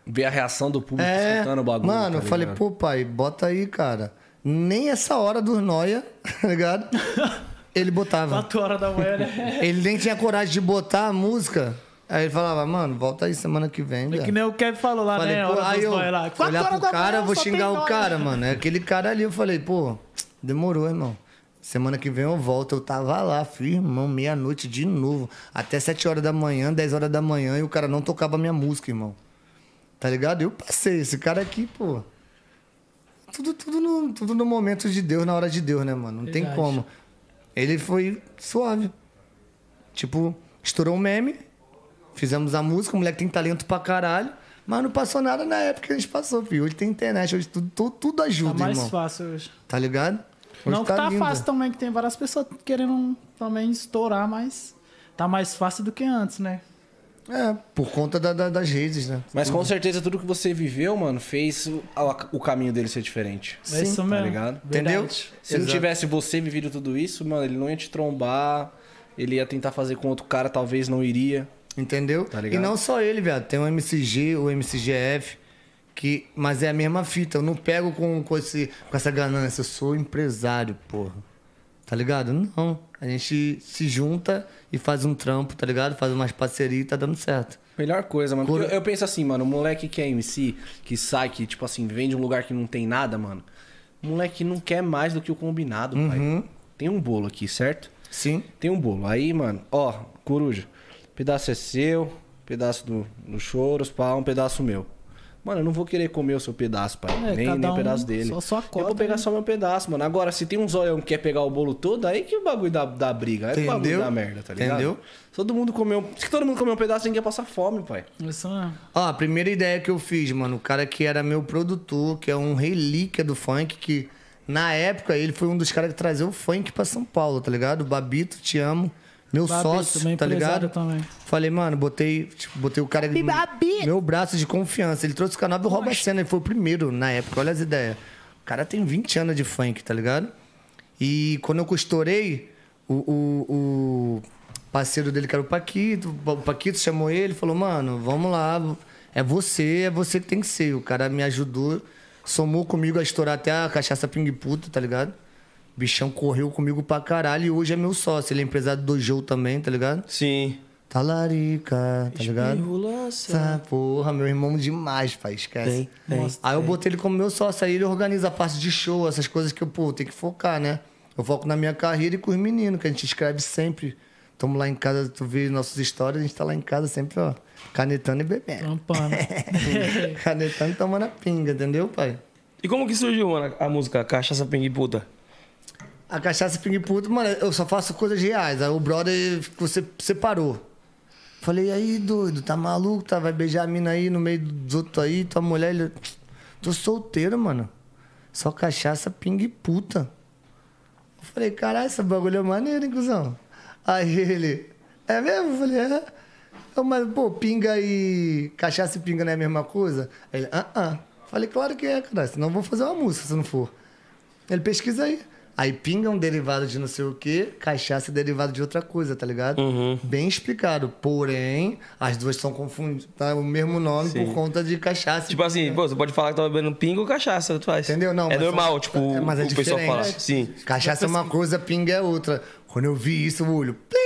Ver a reação do público É, escutando o bagulho. mano, tá eu falei, pô, pai, bota aí, cara. nem essa hora dos noia, <laughs> tá ligado? <laughs> Ele botava. 4 horas da manhã, né? <laughs> Ele nem tinha coragem de botar a música. Aí ele falava, mano, volta aí semana que vem, É que nem o Kevin falou lá, Falei, né? pô, aí eu lá. Olhar pro cara, manhã, vou tem xingar o cara, mano. É aquele cara ali, eu falei, pô, demorou, irmão. Semana que vem eu volto. Eu tava lá, firmão, meia-noite de novo. Até 7 horas da manhã, 10 horas da manhã, e o cara não tocava minha música, irmão. Tá ligado? Eu passei. Esse cara aqui, pô. Tudo, tudo, no, tudo no momento de Deus, na hora de Deus, né, mano? Não tem Verdade. como. Ele foi suave. Tipo, estourou um meme, fizemos a música, o moleque tem talento pra caralho, mas não passou nada na época que a gente passou, filho. Hoje tem internet, hoje tudo, tudo, tudo Tá ajuda, mais irmão. fácil hoje. Tá ligado? Hoje Não que tá lindo. fácil também, que tem várias pessoas querendo também estourar, mas tá mais fácil do que antes, né? É, por conta da- da- das redes, né? Mas com certeza tudo que você viveu, mano, fez o, o caminho dele ser diferente. É Sim, isso tá mesmo. ligado? Entendeu? Se não Exato. tivesse você vivido tudo isso, mano, ele não ia te trombar, ele ia tentar fazer com outro cara, talvez não iria. Entendeu? Tá ligado? e não só ele, viado. Tem o MCG, o MCGF, que, mas é a mesma fita. Eu não pego com, com, esse, com essa ganância. Eu sou empresário, porra. Tá ligado? Não. A gente se junta e faz um trampo, tá ligado? Faz umas parcerias e tá dando certo. Melhor coisa, mano. Eu, eu penso assim, mano, o moleque que é MC, que sai, que, tipo assim, vem de um lugar que não tem nada, mano. O moleque não quer mais do que o combinado, pai. Tem um bolo aqui, certo? Sim. Tem um bolo. Aí, mano, ó, coruja. Pedaço é seu, pedaço do, do choros, pá, um pedaço meu. Mano, eu não vou querer comer o seu pedaço, pai. É, nem nem o um pedaço dele. só sua eu cota, vou pegar né? só meu pedaço, mano. Agora, se tem um zoião que quer pegar o bolo todo, aí que o bagulho dá, dá briga. Aí que o bagulho Entendeu? dá merda, tá ligado? Entendeu? Todo mundo comeu. Se todo mundo comer um pedaço, ninguém ia passar fome, pai. Isso mesmo. Ó, a primeira ideia que eu fiz, mano, o cara que era meu produtor, que é um relíquia do funk, que na época ele foi um dos caras que trazia o funk pra São Paulo, tá ligado? Babito, te amo. Meu Babito, sócio, tá ligado? também. Falei, mano, botei, tipo, botei o cara. Babito. Meu braço de confiança. Ele trouxe o canal do Rouba Cena, ele foi o primeiro na época, olha as ideias. O cara tem 20 anos de funk, tá ligado? E quando eu costurei, o, o, o parceiro dele, que era o Paquito, o Paquito chamou ele e falou, mano, vamos lá, é você, é você que tem que ser. O cara me ajudou, somou comigo a estourar até a cachaça Ping Puta, tá ligado? O bichão correu comigo pra caralho e hoje é meu sócio. Ele é empresário do Joe também, tá ligado? Sim. Talarica, tá ligado? Essa porra, meu irmão demais, pai, esquece. Tem, tem. Nossa, Aí eu botei ele como meu sócio, aí ele organiza a parte de show, essas coisas que eu, pô, tem que focar, né? Eu foco na minha carreira e com os meninos, que a gente escreve sempre. Tamo lá em casa, tu vê nossas histórias, a gente tá lá em casa sempre, ó, canetando e bebendo. Trampando. <laughs> canetando e tomando a pinga, entendeu, pai? E como que surgiu, mano, a música Cachaça Ping Puta? A cachaça Ping Puto, mano, eu só faço coisas reais. Aí o brother se- separou. Falei, aí, doido, tá maluco? Tá? Vai beijar a mina aí no meio dos outros aí, tua mulher. Ele, tô solteiro, mano. Só cachaça Ping Puta. Eu falei, caralho, esse bagulho é maneiro, hein, cuzão? Aí ele, é mesmo? Eu falei, é. Eu, mas, pô, pinga e. Cachaça e pinga não é a mesma coisa? Aí ele, ah, ah. Falei, claro que é, cara. Senão eu vou fazer uma música se não for. Ele pesquisa aí. Aí pinga um derivado de não sei o quê, cachaça é derivado de outra coisa, tá ligado? Bem explicado. Porém, as duas são confundidas. Tá o mesmo nome por conta de cachaça. Tipo assim, pô, você pode falar que tá bebendo pinga ou cachaça, tu faz. Entendeu? Não, É mas normal, são- tipo, é, mas é o pessoal fala. diferente. Sim. Cachaça é uma coisa, pinga é outra. Quando eu vi isso, o olho. Plim!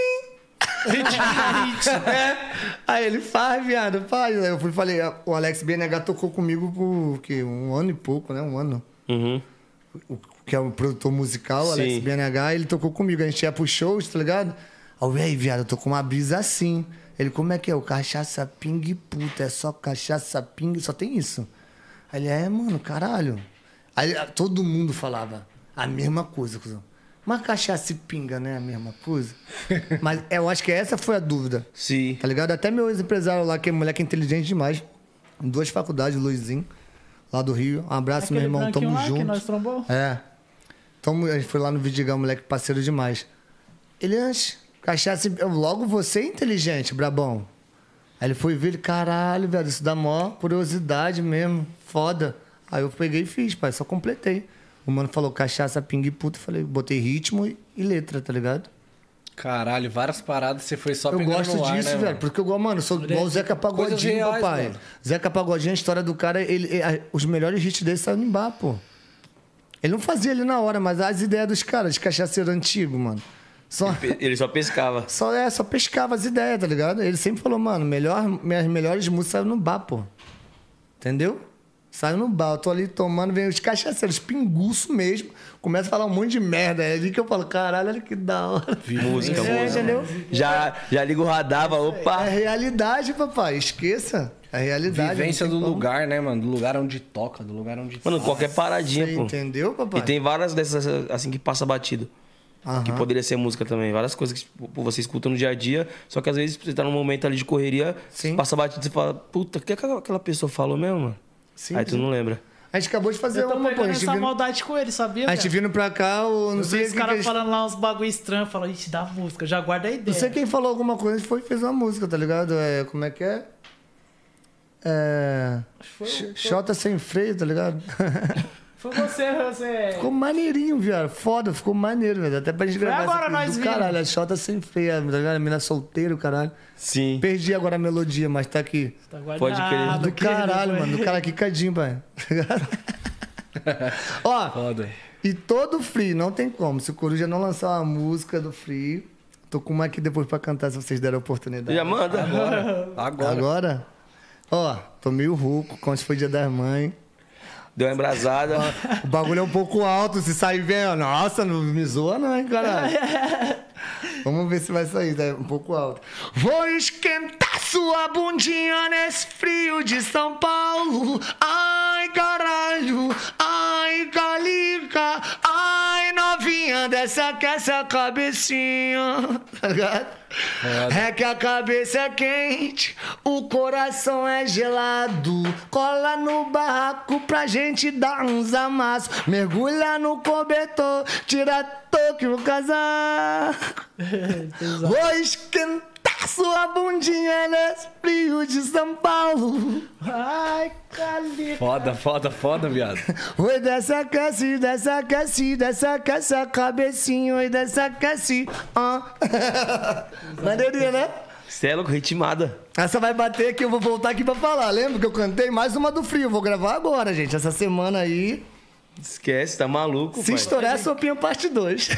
<laughs> É. Aí ele faz, viado, faz. Aí eu fui e falei, o Alex BNH tocou comigo por quê? um ano e pouco, né? Um ano. Uhum. o- que é o produtor musical, Sim. Alex BNH, ele tocou comigo. A gente ia pro shows, tá ligado? Aí eu, ei, viado, eu tô com uma brisa assim. Ele, como é que é? O cachaça ping puta, é só cachaça ping, só tem isso. Aí ele, é, mano, caralho. Aí todo mundo falava a mesma coisa, cuzão. Mas cachaça e pinga, né? A mesma coisa. <laughs> Mas eu acho que essa foi a dúvida. Sim. Tá ligado? Até meu ex-empresário lá, que é moleque inteligente demais. Em duas faculdades, Luizinho, lá do Rio. Um abraço, Aquele meu irmão. Tamo lá que junto. nós trombou? É. Tamo, a gente foi lá no Vidigão, moleque parceiro demais. Ele, antes, cachaça. Logo você é inteligente, brabão. Aí ele foi ver, ele, caralho, velho, isso dá mó curiosidade mesmo. Foda. Aí eu peguei e fiz, pai, só completei. O mano falou cachaça, pingue puta. Eu falei, botei ritmo e, e letra, tá ligado? Caralho, várias paradas você foi só eu gosto no ar, disso, né, velho. Porque eu gosto, mano, eu sou igual o Zeca Pagodinho, reais, papai. mano. Zeca Pagodinho, a história do cara, ele, ele- a- os melhores hits dele saíram em bar, pô. Ele não fazia ali na hora, mas as ideias dos caras, de cachaceiro antigo, mano. Só, Ele só pescava. <laughs> só, é, só pescava as ideias, tá ligado? Ele sempre falou, mano, melhor, minhas melhores músicas saem no bar, pô. Entendeu? Saiu no bar, eu tô ali tomando, vem os cachaceiros, pinguço mesmo, começa a falar um monte de merda. É ali que eu falo, caralho, olha que da hora. Música, É, música. entendeu? Já, já liga o radar, opa. É realidade, papai, esqueça. É realidade. Vivência do como. lugar, né, mano? Do lugar onde toca, do lugar onde. Mano, qualquer paradinha, Você pô. entendeu, papai? E tem várias dessas, assim, que passa batido. Que Aham. poderia ser música também. Várias coisas que tipo, você escuta no dia a dia, só que às vezes você tá num momento ali de correria, Sim. passa batido e você fala, puta, o que aquela aquela pessoa falou mesmo, mano? Sim, Aí tu sim. não lembra. A gente acabou de fazer Eu tô uma, pô. A pegando gente, essa vindo, maldade com ele, sabia? a gente vindo pra cá, o, não Eu sei vejo os quem que caras falando lá uns bagulho estranho, falo, ixi, dá música, já guarda a ideia. Não sei quem falou alguma coisa, foi e fez uma música, tá ligado? É, como é que é? É. Foi- foi- Xota sem freio, tá ligado? <laughs> Foi você, você. ficou maneirinho, viado. Foda, ficou maneiro, velho. Até pra gente Foi gravar agora aqui nós do vimos. caralho. A Xota sem freio, tá ligado? A mina solteira, o caralho. Sim. Perdi agora a melodia, mas tá aqui. Tá Pode crer. Do caralho, mano. Do cara quicadinho, pai. Tá <laughs> ligado? Ó, Foda. e todo Free, não tem como. Se o Coruja não lançar uma música do Free, tô com uma aqui depois pra cantar se vocês derem a oportunidade. Já manda. Agora. Agora. Agora? Ó, tô meio rouco, como se foi dia das mães. Deu uma embrasada. O bagulho é um pouco alto, se sair bem, nossa, não me zoa não, hein, caralho. <laughs> Vamos ver se vai sair, tá um pouco alto. Vou esquentar sua bundinha nesse frio de São Paulo. Ai, caralho, ai, calica, ai, novinha, dessa que essa cabecinha. Tá ligado? É que a cabeça é quente, o coração é gelado. Cola no barraco pra gente dar uns amassos. Mergulha no cobertor, tira toque no casaco. Vou esquentar sua bundinha nesse frio de São Paulo. Ai, calica. Foda, foda, foda, viado. Oi, dessa aquece, dessa aquece, dessa aquece a cabecinha, oi, dessa aquece. Ah. Maneirinha, né? Cê é louco, ritmada. Essa vai bater que eu vou voltar aqui pra falar. Lembra que eu cantei mais uma do frio? Vou gravar agora, gente. Essa semana aí. Esquece, tá maluco, Se pai. estourar, é sopinha parte 2.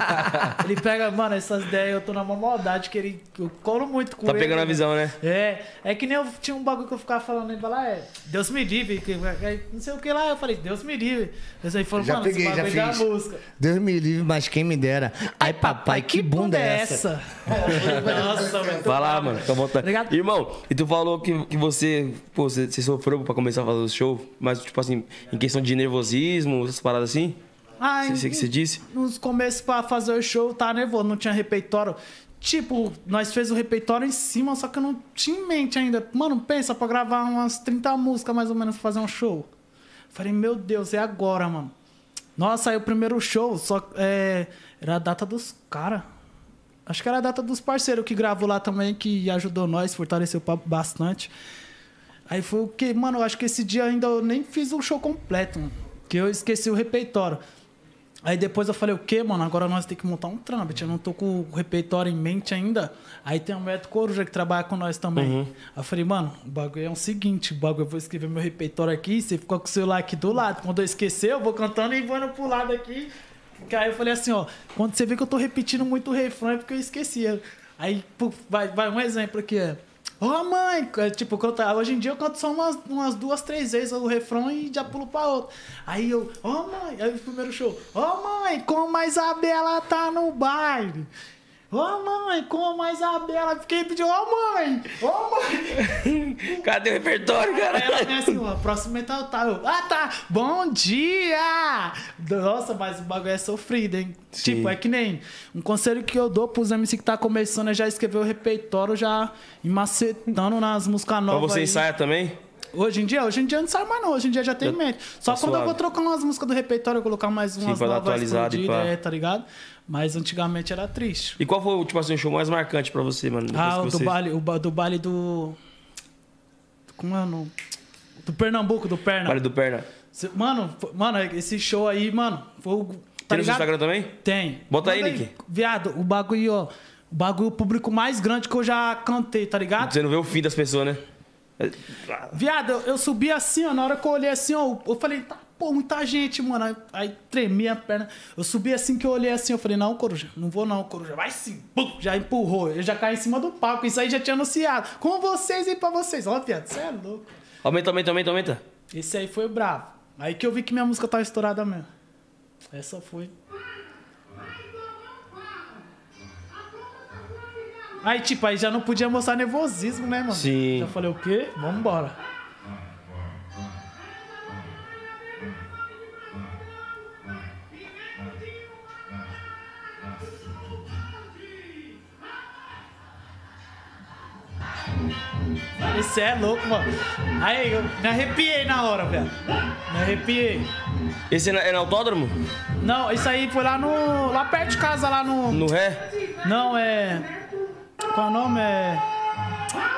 <laughs> Ele pega, mano, essas ideias, eu tô na maior maldade, que ele. Eu colo muito com Tá ele. pegando a visão, né? É, é que nem eu tinha um bagulho que eu ficava falando, ele falava, é, Deus me livre, que, é, não sei o que lá, eu falei, Deus me livre. Eles aí falou, Já mano, peguei, esse já fiz. música. Deus me livre, mas quem me dera. Ai, papai, que bunda é essa? <laughs> Nossa, muito Vai lá, mano, fica à vontade. Obrigado. Irmão, e tu falou que, que você, pô, você, você sofreu pra começar a fazer o show, mas, tipo assim, em questão de nervosismo, essas paradas assim? Ah, que você disse? Nos começos pra fazer o show, tá nervoso, não tinha repertório. Tipo, nós fez o repertório em cima, só que eu não tinha em mente ainda. Mano, pensa pra gravar umas 30 músicas mais ou menos pra fazer um show. Falei, meu Deus, é agora, mano. Nossa, aí o primeiro show, só é, era a data dos caras. Acho que era a data dos parceiros que gravou lá também, que ajudou nós, fortaleceu bastante. Aí foi o que, mano, eu acho que esse dia ainda eu nem fiz o show completo, mano, que eu esqueci o repertório. Aí depois eu falei, o quê, mano? Agora nós temos que montar um trâmite. Eu não tô com o repertório em mente ainda. Aí tem o Beto Coruja que trabalha com nós também. Aí eu falei, mano, o bagulho é o seguinte: o bagulho eu vou escrever meu repertório aqui, você fica com o celular aqui do lado. Quando eu esquecer, eu vou cantando e vou indo pro lado aqui. Aí eu falei assim, ó, quando você vê que eu tô repetindo muito o refrão é porque eu esqueci. Aí, vai, vai um exemplo aqui, é. Ô mãe, é, tipo, canto, hoje em dia eu canto só umas, umas duas, três vezes o refrão e já pulo pra outro. Aí eu, ô mãe, aí o primeiro show, ô mãe, como a Isabela tá no baile. Ô mãe, como a Isabela, fiquei pedindo, ô mãe, ô mãe. <laughs> Cadê o repertório, Aí cara? ela vem assim, ó, próximo é tal, tal. Eu, ah, tá, bom dia! Nossa, mas o bagulho é sofrido, hein? Sim. Tipo, é que nem um conselho que eu dou pros MC que tá começando é já escrever o repertório, já ir macetando nas músicas Mas novas. você aí. ensaia também? Hoje em dia, hoje em dia não sai mais não, hoje em dia já tem em mente. Só tá quando eu suave. vou trocar umas músicas do repertório, eu colocar mais umas pra dar novas atualizada e pá. é, tá ligado? Mas antigamente era triste. E qual foi, tipo assim, o show mais marcante pra você, mano? Ah, o do baile, o do baile do. Como é o nome? Do Pernambuco, do Perna. Baile do Perna. Mano, mano, esse show aí, mano, foi o. Tá Tem no ligado? Instagram também? Tem. Bota aí, Nick. Viado, o bagulho, ó. O bagulho, o público mais grande que eu já cantei, tá ligado? Você não vê o fim das pessoas, né? Viado, eu, eu subi assim, ó. Na hora que eu olhei assim, ó, eu falei, tá pô, muita gente, mano. Aí, aí tremia a perna. Eu subi assim que eu olhei assim, eu falei, não, Coruja, não vou não, Coruja. Vai sim. Pum, já empurrou. Eu já caí em cima do palco. Isso aí já tinha anunciado. Com vocês e pra vocês. Ó, viado, você é louco. Aumenta, aumenta, aumenta, aumenta. Esse aí foi bravo. Aí que eu vi que minha música tava estourada mesmo. Essa foi. Aí, tipo, aí já não podia mostrar nervosismo, né, mano? Sim. Já falei, o quê? Vambora. Esse é louco, mano. Aí, eu me arrepiei na hora, velho. Me arrepiei. Esse é na, é no autódromo? Não, isso aí foi lá no. lá perto de casa, lá no. No ré? Não, é. Qual é o nome? É.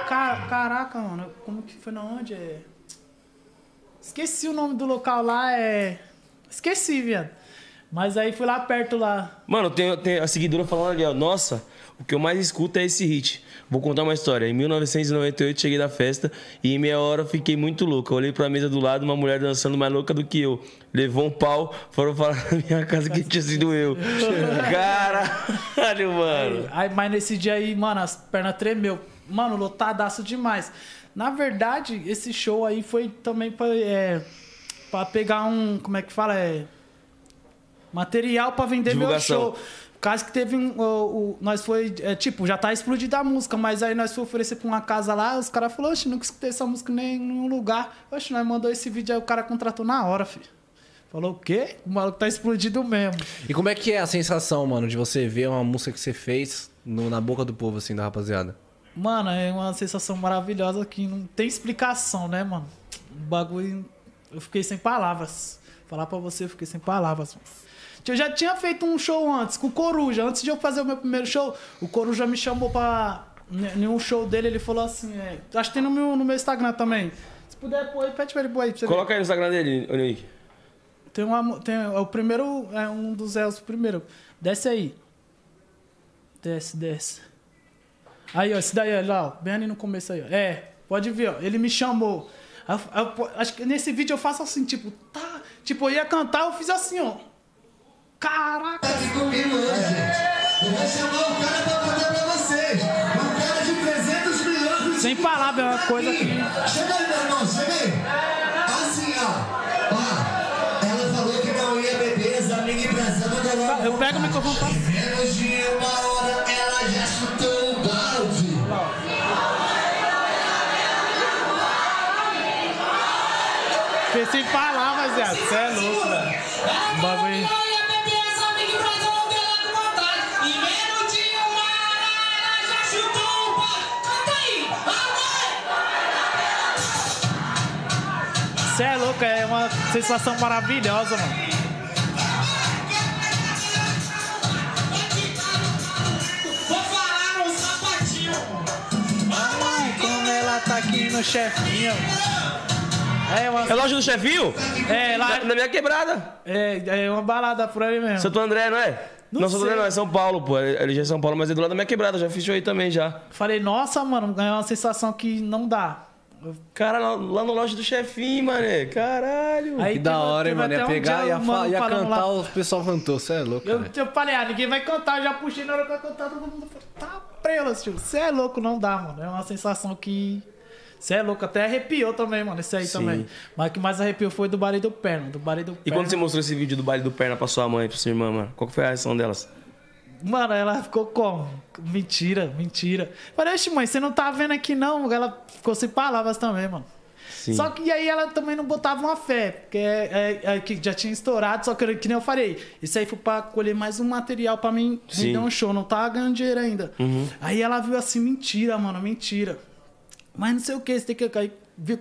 Ca- Caraca, mano. Como que foi na onde? É. Esqueci o nome do local lá, é. Esqueci, viado. Mas aí fui lá perto lá. Mano, tem, tem a seguidora falando ali, ó. Nossa, o que eu mais escuto é esse hit. Vou contar uma história. Em 1998 cheguei da festa e em meia hora fiquei muito louco. Olhei pra mesa do lado, uma mulher dançando mais louca do que eu. Levou um pau, foram falar na minha casa que tinha sido eu. Caralho, mano. Aí, mas nesse dia aí, mano, as pernas tremeu. Mano, lotadaço demais. Na verdade, esse show aí foi também pra, é, pra pegar um. Como é que fala? É. Material pra vender Divulgação. meu show. Caso que teve um. o- o- nós foi. é, tipo, já tá explodida a música, mas aí nós foi oferecer pra uma casa lá, os caras falaram, oxe, nunca escutei essa música em nenhum lugar. Oxe, nós mandou esse vídeo aí, o cara contratou na hora, filho. Falou o quê? O maluco tá explodido mesmo. E como é que é a sensação, mano, de você ver uma música que você fez no- na boca do povo, assim, da rapaziada? Mano, é uma sensação maravilhosa que não tem explicação, né, mano? O bagulho. Eu fiquei sem palavras. Falar pra você, eu fiquei sem palavras, mano. Eu já tinha feito um show antes, com o Coruja. Antes de eu fazer o meu primeiro show, o Coruja me chamou pra. Em um show dele, ele falou assim: é, acho que tem no meu, no meu Instagram também. Se puder pôr aí, pede pra ele pôr aí pra você ver. Coloca aí no Instagram dele, ô Nick. Tem uma. mu- Tem, é o primeiro. É um dos o primeiro. Desce aí. Desce, desce. Aí, ó, esse daí, ó, lá, ó, bem ali no começo aí, ó. É, pode ver, ó. Ele me chamou. Aí eu- aí eu- acho que nesse vídeo eu faço assim, tipo, tá. Tipo, eu ia cantar, eu fiz assim, ó. Caraca! comigo hoje, gente. Eu vou chamar o cara pra contar pra vocês. Um cara de 300 milhões. Sem palavras, é uma coisa que. Chega aí, meu irmão, chega aí. Assim, ó. Ó, ela falou que não ia beber, as amigas emprestando dela. Eu pego o microfone faço. Menos de uma hora, sensação maravilhosa, mano. Vou falar no sapatinho. Ai, como ela tá aqui no chefinho. É uma, É loja do chefinho? é, lá, Na, na minha quebrada. é, é uma balada por aí mesmo. Santo André, não é? Não Não, Santo. André não, é São Paulo, pô. Ele já é São Paulo, mas é do lado da minha quebrada. Já fiz show aí também, já. Falei, nossa, mano, ganhou uma sensação que não dá. Cara, lá, no loja do chefinho, mané. Caralho. Aí Que da hora, hein, mano? Ia um pegar, dia ia, mano ia cantar, lá- o pessoal cantou. Você é louco, Eu, cara. eu falei, ah, ninguém vai cantar, eu já puxei na hora que eu cantar, todo mundo falou, tá prela, tio. Você é louco, não dá, mano. É uma sensação que. Você é louco, até arrepiou também, mano. Esse aí Sim. também. Mas o que mais arrepiou foi do Barulho do Perna. Do Barulho do E Perna. quando você mostrou esse vídeo do baile do perna pra sua mãe, pra sua irmã, mano? Qual que foi a reação delas? Mano, ela ficou como? Mentira, mentira. Falei, oxe, mãe, você não tá vendo aqui não? Ela ficou sem palavras também, mano. Sim. Só que aí ela também não botava uma fé, porque é, é- é que já tinha estourado, só que, que nem eu falei, isso aí foi pra colher mais um material pra mim Sim. vender um show, não tava ganhando dinheiro ainda. Aí ela viu assim, mentira, mano, mentira. Mas não sei o que, você tem que. Aí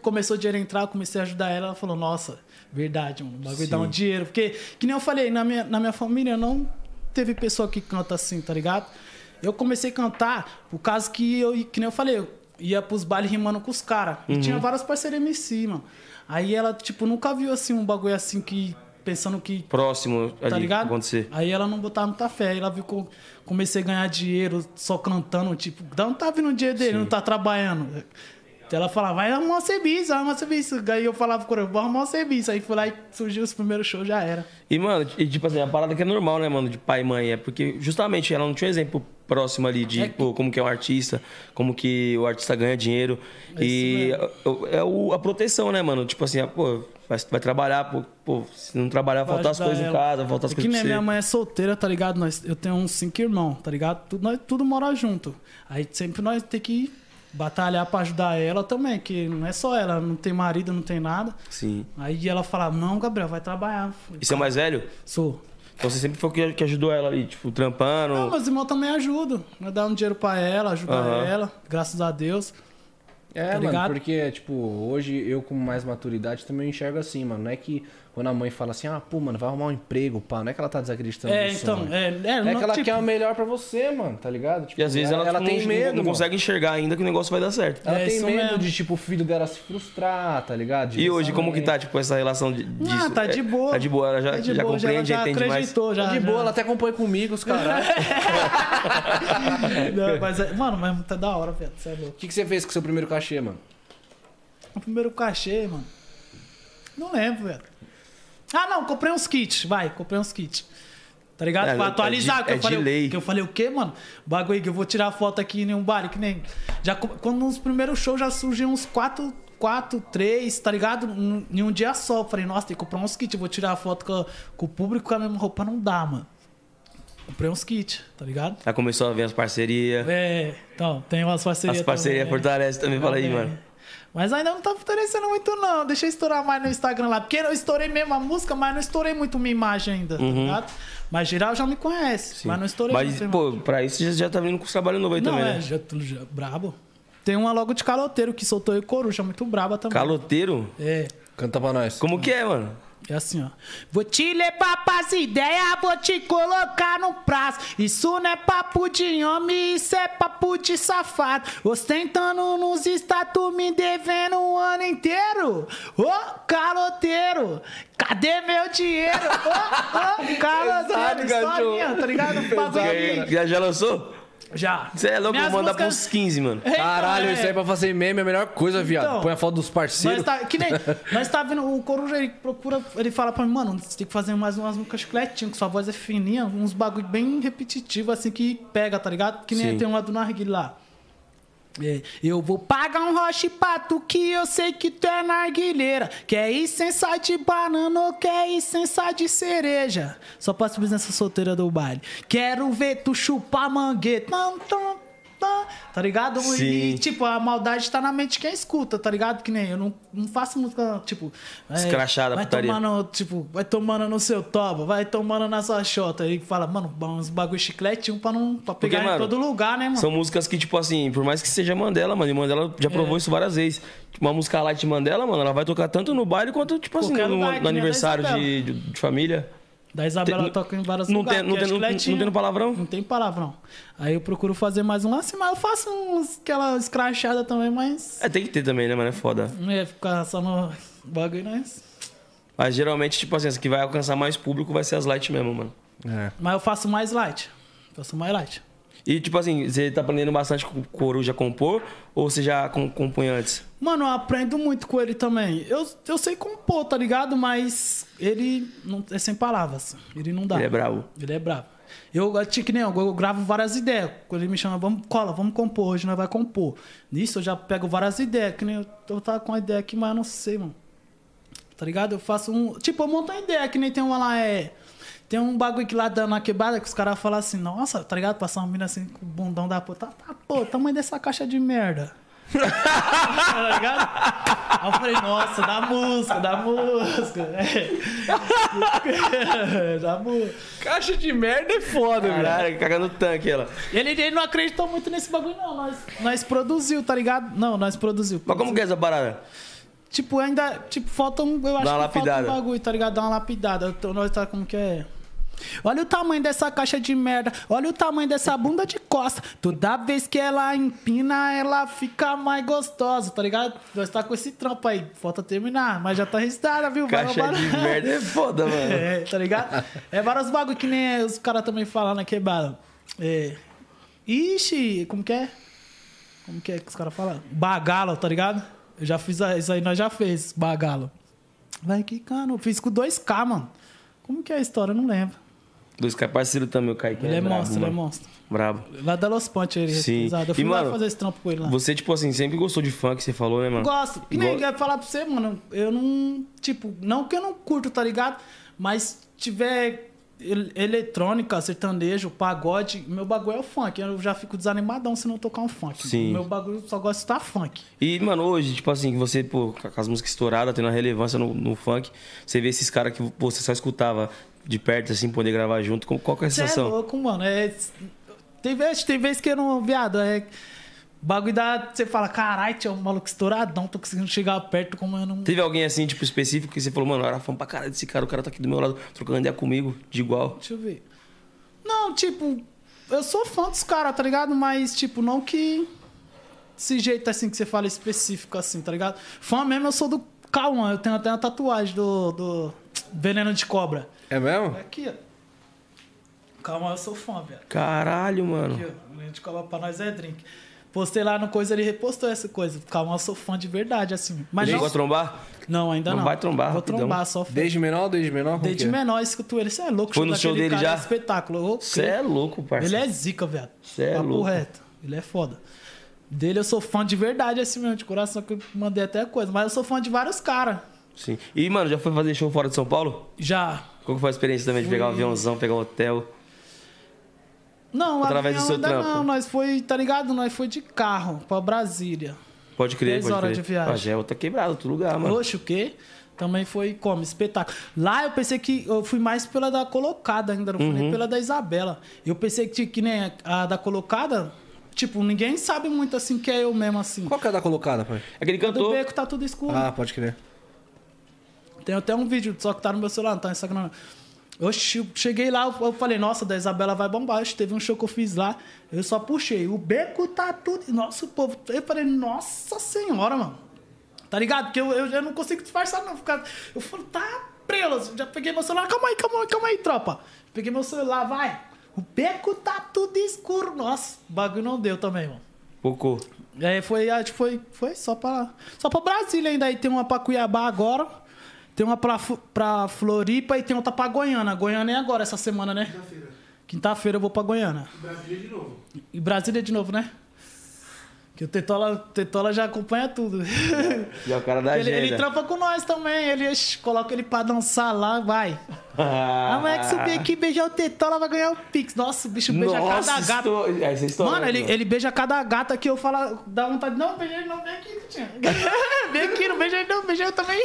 começou o dinheiro a entrar, eu comecei a ajudar ela, ela falou, nossa, verdade, mano, bagulho dá um dinheiro. Porque, que nem eu falei, na minha, na minha família não teve pessoa que canta assim, tá ligado? Eu comecei a cantar por causa que eu, que nem eu falei, eu ia pros bailes rimando com os caras. E tinha várias parcerias MC, mano. Aí ela, tipo, nunca viu assim um bagulho assim que. Pensando que Próximo ali tá ligado? acontecer. Aí ela não botava muita fé. Aí ela viu que eu comecei a ganhar dinheiro só cantando, tipo, onde tá vindo o dinheiro dele? Não tá trabalhando. Ela falava, vai arrumar um serviço, vai arrumar um serviço. Aí eu falava com vou arrumar um serviço. Aí fui lá e surgiu os primeiros shows, já era. E, mano, e, tipo assim, a parada que é normal, né, mano, de pai e mãe, é porque justamente ela não tinha um exemplo próximo ali de É que- pô, como que é um artista, como que o artista ganha dinheiro. É e é, é o- a proteção, né, mano? Tipo assim, ah, pô, vai, vai trabalhar, pô, pô, se não trabalhar, Vai faltar as coisas em ela. casa, faltar as É que coisas pra você. minha mãe é solteira, tá ligado? Nós, eu tenho uns cinco irmãos, tá ligado? Tudo, nós tudo mora junto. Aí sempre nós tem que batalhar pra ajudar ela também, que não é só ela, não tem marido, não tem nada. Sim. Aí ela falava, não, Gabriel, vai trabalhar. E você é o mais velho? Sou. Então você sempre foi o que, ajudou ela ali, tipo, trampando. Não, meus irmãos também ajudam. Nós dá um dinheiro pra ela, ajudar Aham. ela, graças a Deus. É, Tá mano, ligado? porque, tipo, hoje eu com mais maturidade também enxergo assim, mano. Não é que quando a mãe fala assim, ah, pô, mano, vai arrumar um emprego, pá. Não é que ela tá desacreditando É, então, sonho. é, é, É não, que ela tipo, quer o melhor pra você, mano, tá ligado? Tipo, E às vezes ela, ela tipo, tem não, medo, não mano. consegue enxergar ainda que o negócio vai dar certo. Ela É, tem medo mesmo. de, tipo, o filho dela se frustrar, tá ligado? De E hoje, como que tá, tipo, essa relação de, disso? Ah, tá de É, boa. Tá de boa, ela já, Tá de já boa, compreende, já, já entende mais. acreditou, já. Tá de já. boa, ela até acompanha comigo, os caras. <laughs> Não, mas, é- mano, mas tá da hora, velho. Você é louco. O que, que você fez com o seu primeiro cachê, mano? O primeiro cachê, mano. Não lembro, velho. Ah, não, comprei uns kits. Vai, comprei uns kits. Tá ligado? É, pra é atualizar. de- que, eu é de falei, que eu falei, o quê, mano? Bagulho que eu vou tirar foto aqui em um bar, que nem. Já, quando nos primeiros shows já surgiam uns quatro. Quatro, três, tá ligado? Em em um dia só. Eu Falei, nossa, tem que comprar uns kits. Eu vou tirar foto com, com o público com a mesma roupa. Não dá, mano. Comprei uns kits, tá ligado? Já começou a ver as parcerias. É, então, tem umas parcerias. As parcerias também. fortalecem também, fala aí, mano. Mas ainda não tá fortalecendo muito, não. Deixa eu estourar mais no Instagram lá. Porque eu estourei mesmo a música, mas não estourei muito minha imagem ainda, tá ligado? Mas geral já me conhece. Mas não estourei Uhum. Mas, muito. irmão. pô, pra isso você já tá vindo com os trabalhos novos aí não, também, é, né? já, já, brabo. Tem uma logo de caloteiro que soltou aí coruja, muito braba também. Caloteiro? É. Canta pra nós. Como que é, mano? É assim, ó. Vou te levar pras ideias, vou te colocar no prazo. Isso não é papo de homem, isso é papo de safado. Ostentando nos status, me devendo o ano inteiro. Ô, caloteiro, cadê meu dinheiro? Ô, ô, <laughs> caloteiro, Pesado, cachorro. historinha, tá ligado? <laughs> Bagulho- Já, já lançou? Já. Você é louco, Minhas vou mandar músicas- pros 15, mano. Então, Caralho, é. isso aí pra fazer meme é a melhor coisa, viado. Então, Põe a foto dos parceiros. Nós tá, que nem, <laughs> nós tá vendo, o Coruja, ele procura, ele fala pra mim, mano, você tem que fazer mais umas músicas chicletinhas, que sua voz é fininha, uns bagulho bem repetitivo, assim, que pega, tá ligado? Que nem Sim. tem uma do Narguilé lá. É, eu vou pagar um roche pra tu que eu sei que tu é narguilheira. Quer essência de banana ou quer essência de cereja? Só subir nessa solteira do baile. Quero ver tu chupar mangueta. Tum, tum. Tá ligado? Sim. E, tipo, a maldade tá na mente de quem escuta, tá ligado? Que nem eu não, não faço música, tipo. é, Escrachada, vai putaria. tomando, tipo, vai tomando no seu toba, vai tomando na sua xota. Aí fala, mano, uns bagulho chicletinho pra, não, pra Porque, pegar em mano, todo lugar, né, mano? São músicas que, tipo assim, por mais que seja Mandela, mano, e Mandela já É. provou isso várias vezes. Tipo, uma música light Mandela, mano, ela vai tocar tanto no baile quanto, tipo assim, Qualquer no, lugar, que no a da aniversário de, de- de família. Da Isabela Tem- toca em vários não lugares. tem- não que é tem- não- não tem no palavrão? Não tem palavrão. Aí eu procuro fazer mais um assim, mas eu faço uns, aquela escrachada também, mas. É, tem que ter também, né, mano? É foda. Não ia ficar só no bagulho, né? Mas geralmente, tipo assim, as que vai alcançar mais público vai ser as light mesmo, mano. É. Mas eu faço mais light. Faço mais light. E, tipo assim, você tá aprendendo bastante com o Coruja compor ou você já com- compõe antes? Mano, eu aprendo muito com ele também. Eu, eu sei compor, tá ligado? Mas ele não, é sem palavras. Ele não dá. Ele é bravo. Ele é bravo. Eu, eu, tinha que nem eu, eu gravo várias ideias. Quando ele me chama, vamos, cola, vamos compor, hoje nós vai compor. Nisso eu já pego várias ideias. Que nem eu, eu tava com uma ideia aqui, mas eu não sei, mano. Tá ligado? Eu faço um. Tipo, eu monto uma ideia, que nem tem uma lá, é. Tem um bagulho que lá da- na quebrada que os caras falam assim, nossa, tá ligado? Passar uma mina assim com o bundão da puta. Tá, tá, pô, tamanho dessa caixa de merda. tá ligado? Aí eu falei, nossa, da música, da música. É. da música. Caixa de merda é foda, velho. Caralho, cagando tanque ela. Ele, ele não acreditou muito nesse bagulho, não. Nós, nós produziu, tá ligado? Não, nós produziu. Mas como que é essa parada? Tipo, ainda. Tipo, falta um. Eu acho Dá uma que falta lapidada. um bagulho, tá ligado? Dá uma lapidada. Então, nós tá como que é. Olha o tamanho dessa caixa de merda. Olha o tamanho dessa bunda de costa. Toda vez que ela empina, ela fica mais gostosa, tá ligado? Nós tá com esse trampo aí. Falta terminar, mas já tá registrada, viu? Caixa de merda é foda, mano. <laughs> É, tá ligado? É vários bagulho que nem os caras também falam na quebrada. É. Ixi, como que é? Como que é que os caras falam? Bagalo, tá ligado? Eu já fiz. Isso aí nós já fez, bagalo. Vai quicando. Eu fiz com 2K, mano. Como que é a história? Eu não lembro. Dois caras parceiro também, o Kaique. Ele é, brabo, monstro, ele é monstro. Brabo. Lá da Los Pontes, ele Sim. Eu fui E, lá mano, fazer esse trampo com ele lá. Você, tipo assim, sempre gostou de funk, você falou, né, mano? Gosto. Que nem ia falar pra você, mano. Eu não. Tipo, não que eu não curto, tá ligado? Mas tiver el- eletrônica, sertanejo, pagode, meu bagulho é o funk. Eu já fico desanimadão se não tocar um funk. Sim. Meu bagulho só gosto de estar funk. E, mano, hoje, tipo assim, que você, pô, com as músicas estouradas, tendo a relevância no, no funk, você vê esses caras que pô, você só escutava de perto, assim, poder gravar junto. Como, qual que é a é sensação? louco, mano. É... Tem vezes tem vez que eu não, viado, é. Bagulho da. Você fala, caralho, tinha um maluco estouradão, tô conseguindo chegar perto como eu não. Teve alguém assim, tipo, específico que você falou, mano, eu era fã pra caralho desse cara, o cara tá aqui do meu lado, trocando ideia comigo, de igual. Deixa eu ver. Não, tipo, eu sou fã dos caras, tá ligado? Mas, tipo, não que. Desse jeito assim que você fala específico, assim, tá ligado? Fã mesmo, eu sou do K1, eu tenho até uma tatuagem do, do Veneno de Cobra. É mesmo? Aqui, ó. Calma, eu sou fã, velho. Caralho, mano. Aqui, ó. Veneno de Cobra pra nós é drink. Postei lá no coisa, ele repostou essa coisa. Calma, eu sou fã de verdade, assim. Mas Chegou não, a trombar? não, ainda Não não. vai trombar, Vou rapidão. trombar, só fã. Desde menor ou desde menor? Desde é? menor, escuto ele. Você é louco, Foi no show dele cara já? é espetáculo. Você é louco, Ele parceiro. é zica, velho. Cê é Papo louco. reto. Ele é foda. Dele eu sou fã de verdade, assim mesmo, de coração, que eu mandei até coisa. Mas eu sou fã de vários caras. Sim. E, mano, já foi fazer show fora de São Paulo? Já. Qual foi a experiência também de pegar um aviãozão, pegar um hotel? Não, Através do seu ainda trampo. Não, nós foi, tá ligado? Nós foi de carro pra Brasília. Pode crer, Dez pode horas crer. de viagem. Já é outra quebrada, outro lugar, mano. Oxe, o quê? Também foi como? Espetáculo. Lá eu pensei que eu fui mais pela da colocada ainda, não fui Uhum. nem pela da Isabela. Eu pensei que, que nem a da colocada, tipo, ninguém sabe muito assim que é eu mesmo assim. Qual que é a da colocada, pai? Aquele Do cantor. beco tá tudo escuro. Ah, pode crer. Tem até um vídeo, só que tá no meu celular, não tá no Instagram. eu cheguei lá, eu- falei, nossa, da Isabela vai bombar. Teve um show que eu fiz lá, eu só puxei. O beco tá tudo. Nossa, o povo. Eu falei, nossa senhora, mano. Tá ligado? Porque eu, eu, eu não consigo disfarçar, não. Ficar... Eu falei, tá preso. Já peguei meu celular. Calma aí, calma aí, calma aí, tropa. Peguei meu celular, vai. O beco tá tudo escuro. Nossa, o bagulho não deu também, mano. Pocô. É, foi, acho que foi, foi só pra, só pra Brasília ainda. Aí tem uma pra Cuiabá agora, tem uma pra, pra Floripa e tem outra pra Goiânia. Goiânia é agora, essa semana, né? Quinta-feira. Quinta-feira eu vou pra Goiânia. Brasília de novo. E Brasília de novo, né? Que o Tetola, Tetola já acompanha tudo. Já é o cara da ele, agenda. ele trampa com nós também. Ele ixi, coloca ele pra dançar lá, vai. Ah, A mulher que subir aqui beijar o Tetola vai ganhar o Pix. Nossa, o bicho beija Nossa, cada gata. estou... Essa história, Mano, ele, ele beija cada gata que eu falo, dá vontade. Não, beija ele não, vem aqui, Tinha. <laughs> vem aqui, não beija ele não, beija eu também.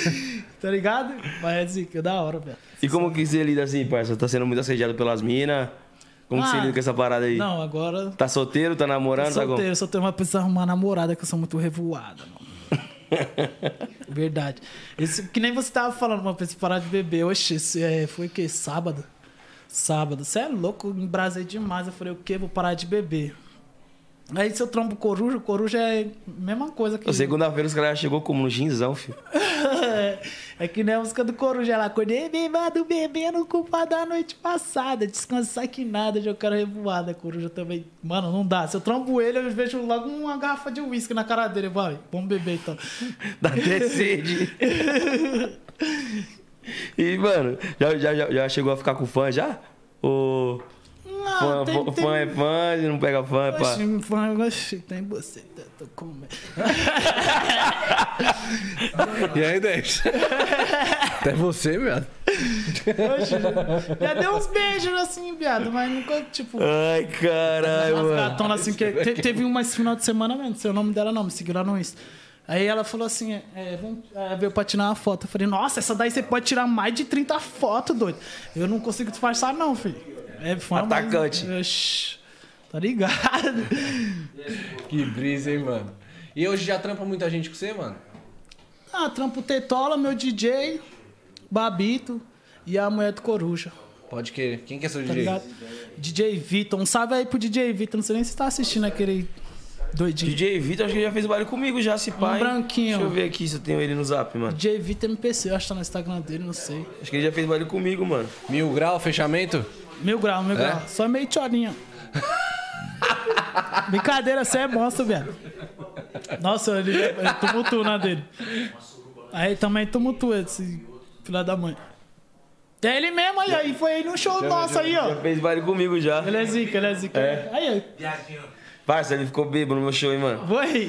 <laughs> tá ligado? Mas é assim, que é da hora, velho. E como que você lida assim, parça? Tá sendo muito assediado pelas minas? Como que você Ah, lida com essa parada aí? Não, agora. Tá solteiro, tá namorando, tá como? solteiro, só tenho uma pessoa arrumar namorada que eu sou muito revoada, mano. <laughs> Verdade. Esse, que nem você tava falando, uma pessoa parar de beber. Oxe, esse, é, foi o quê? Sábado? Sábado. Você é louco, embrasei demais. Eu falei, o quê? Vou parar de beber. Aí se eu trombo coruja, coruja é a mesma coisa que. Segunda-feira os caras chegou como no ginzão, filho. É que nem a música do Coruja lá. Acordei bebado, bebendo, culpa da noite passada. Descansar que nada, já quero revoada. Coruja também. Mano, não dá. Se eu trombo ele, eu vejo logo uma garrafa de uísque na cara dele. Vai, vamos beber então. <laughs> Dá até sede. <laughs> e, mano, já, já, já, chegou a ficar com fã já? Ou Não, fã, tem, fã, tem... fã é fã, não pega fã, é pá? Oxi, fã, oxi, tem você, tô comendo. E aí, Dex? Até você, viado. Já deu uns beijos assim, viado, mas nunca, tipo. Ai, caralho, As mano. gatonas assim, que te- teve uma esse final de semana mesmo, não sei o nome dela não, me seguiu lá no Insta. Aí ela falou assim, é, vem, é, veio pra tirar uma foto. Eu falei, nossa, essa daí você pode tirar mais de 30 fotos, doido. Eu não consigo disfarçar não, filho. É fã, mas- Atacante. Oxi, tá ligado? Que brisa, hein, mano. E hoje já trampa muita gente com você, mano? Ah, trampo Tetola, meu DJ, Babito e a mulher do Coruja. Pode querer. Quem que é seu Tá DJ? ligado? DJ Vitor, um salve aí pro DJ Vitor. Não sei nem se tá assistindo aquele doidinho. DJ Vitor, acho que ele já fez baile comigo já, se pá. Um branquinho. Deixa eu ver aqui se eu tenho ele no zap, mano. DJ Vitor MPC, eu acho que tá no Instagram dele, não sei. Acho que ele já fez baile comigo, mano. Mil grau, fechamento? Mil grau, mil É? grau. Só meio chorinha. <laughs> Brincadeira, você é monstro, velho. Nossa, ele, ele tumultua na dele. Aí também tumultua esse filho da mãe. É ele mesmo aí, aí foi aí no show nosso aí, ó. Já fez baile comigo já. Ele é zica, ele é zica. É. Aí, aí. Parça, ele ficou bêbado no meu show, hein, mano. Vou aí.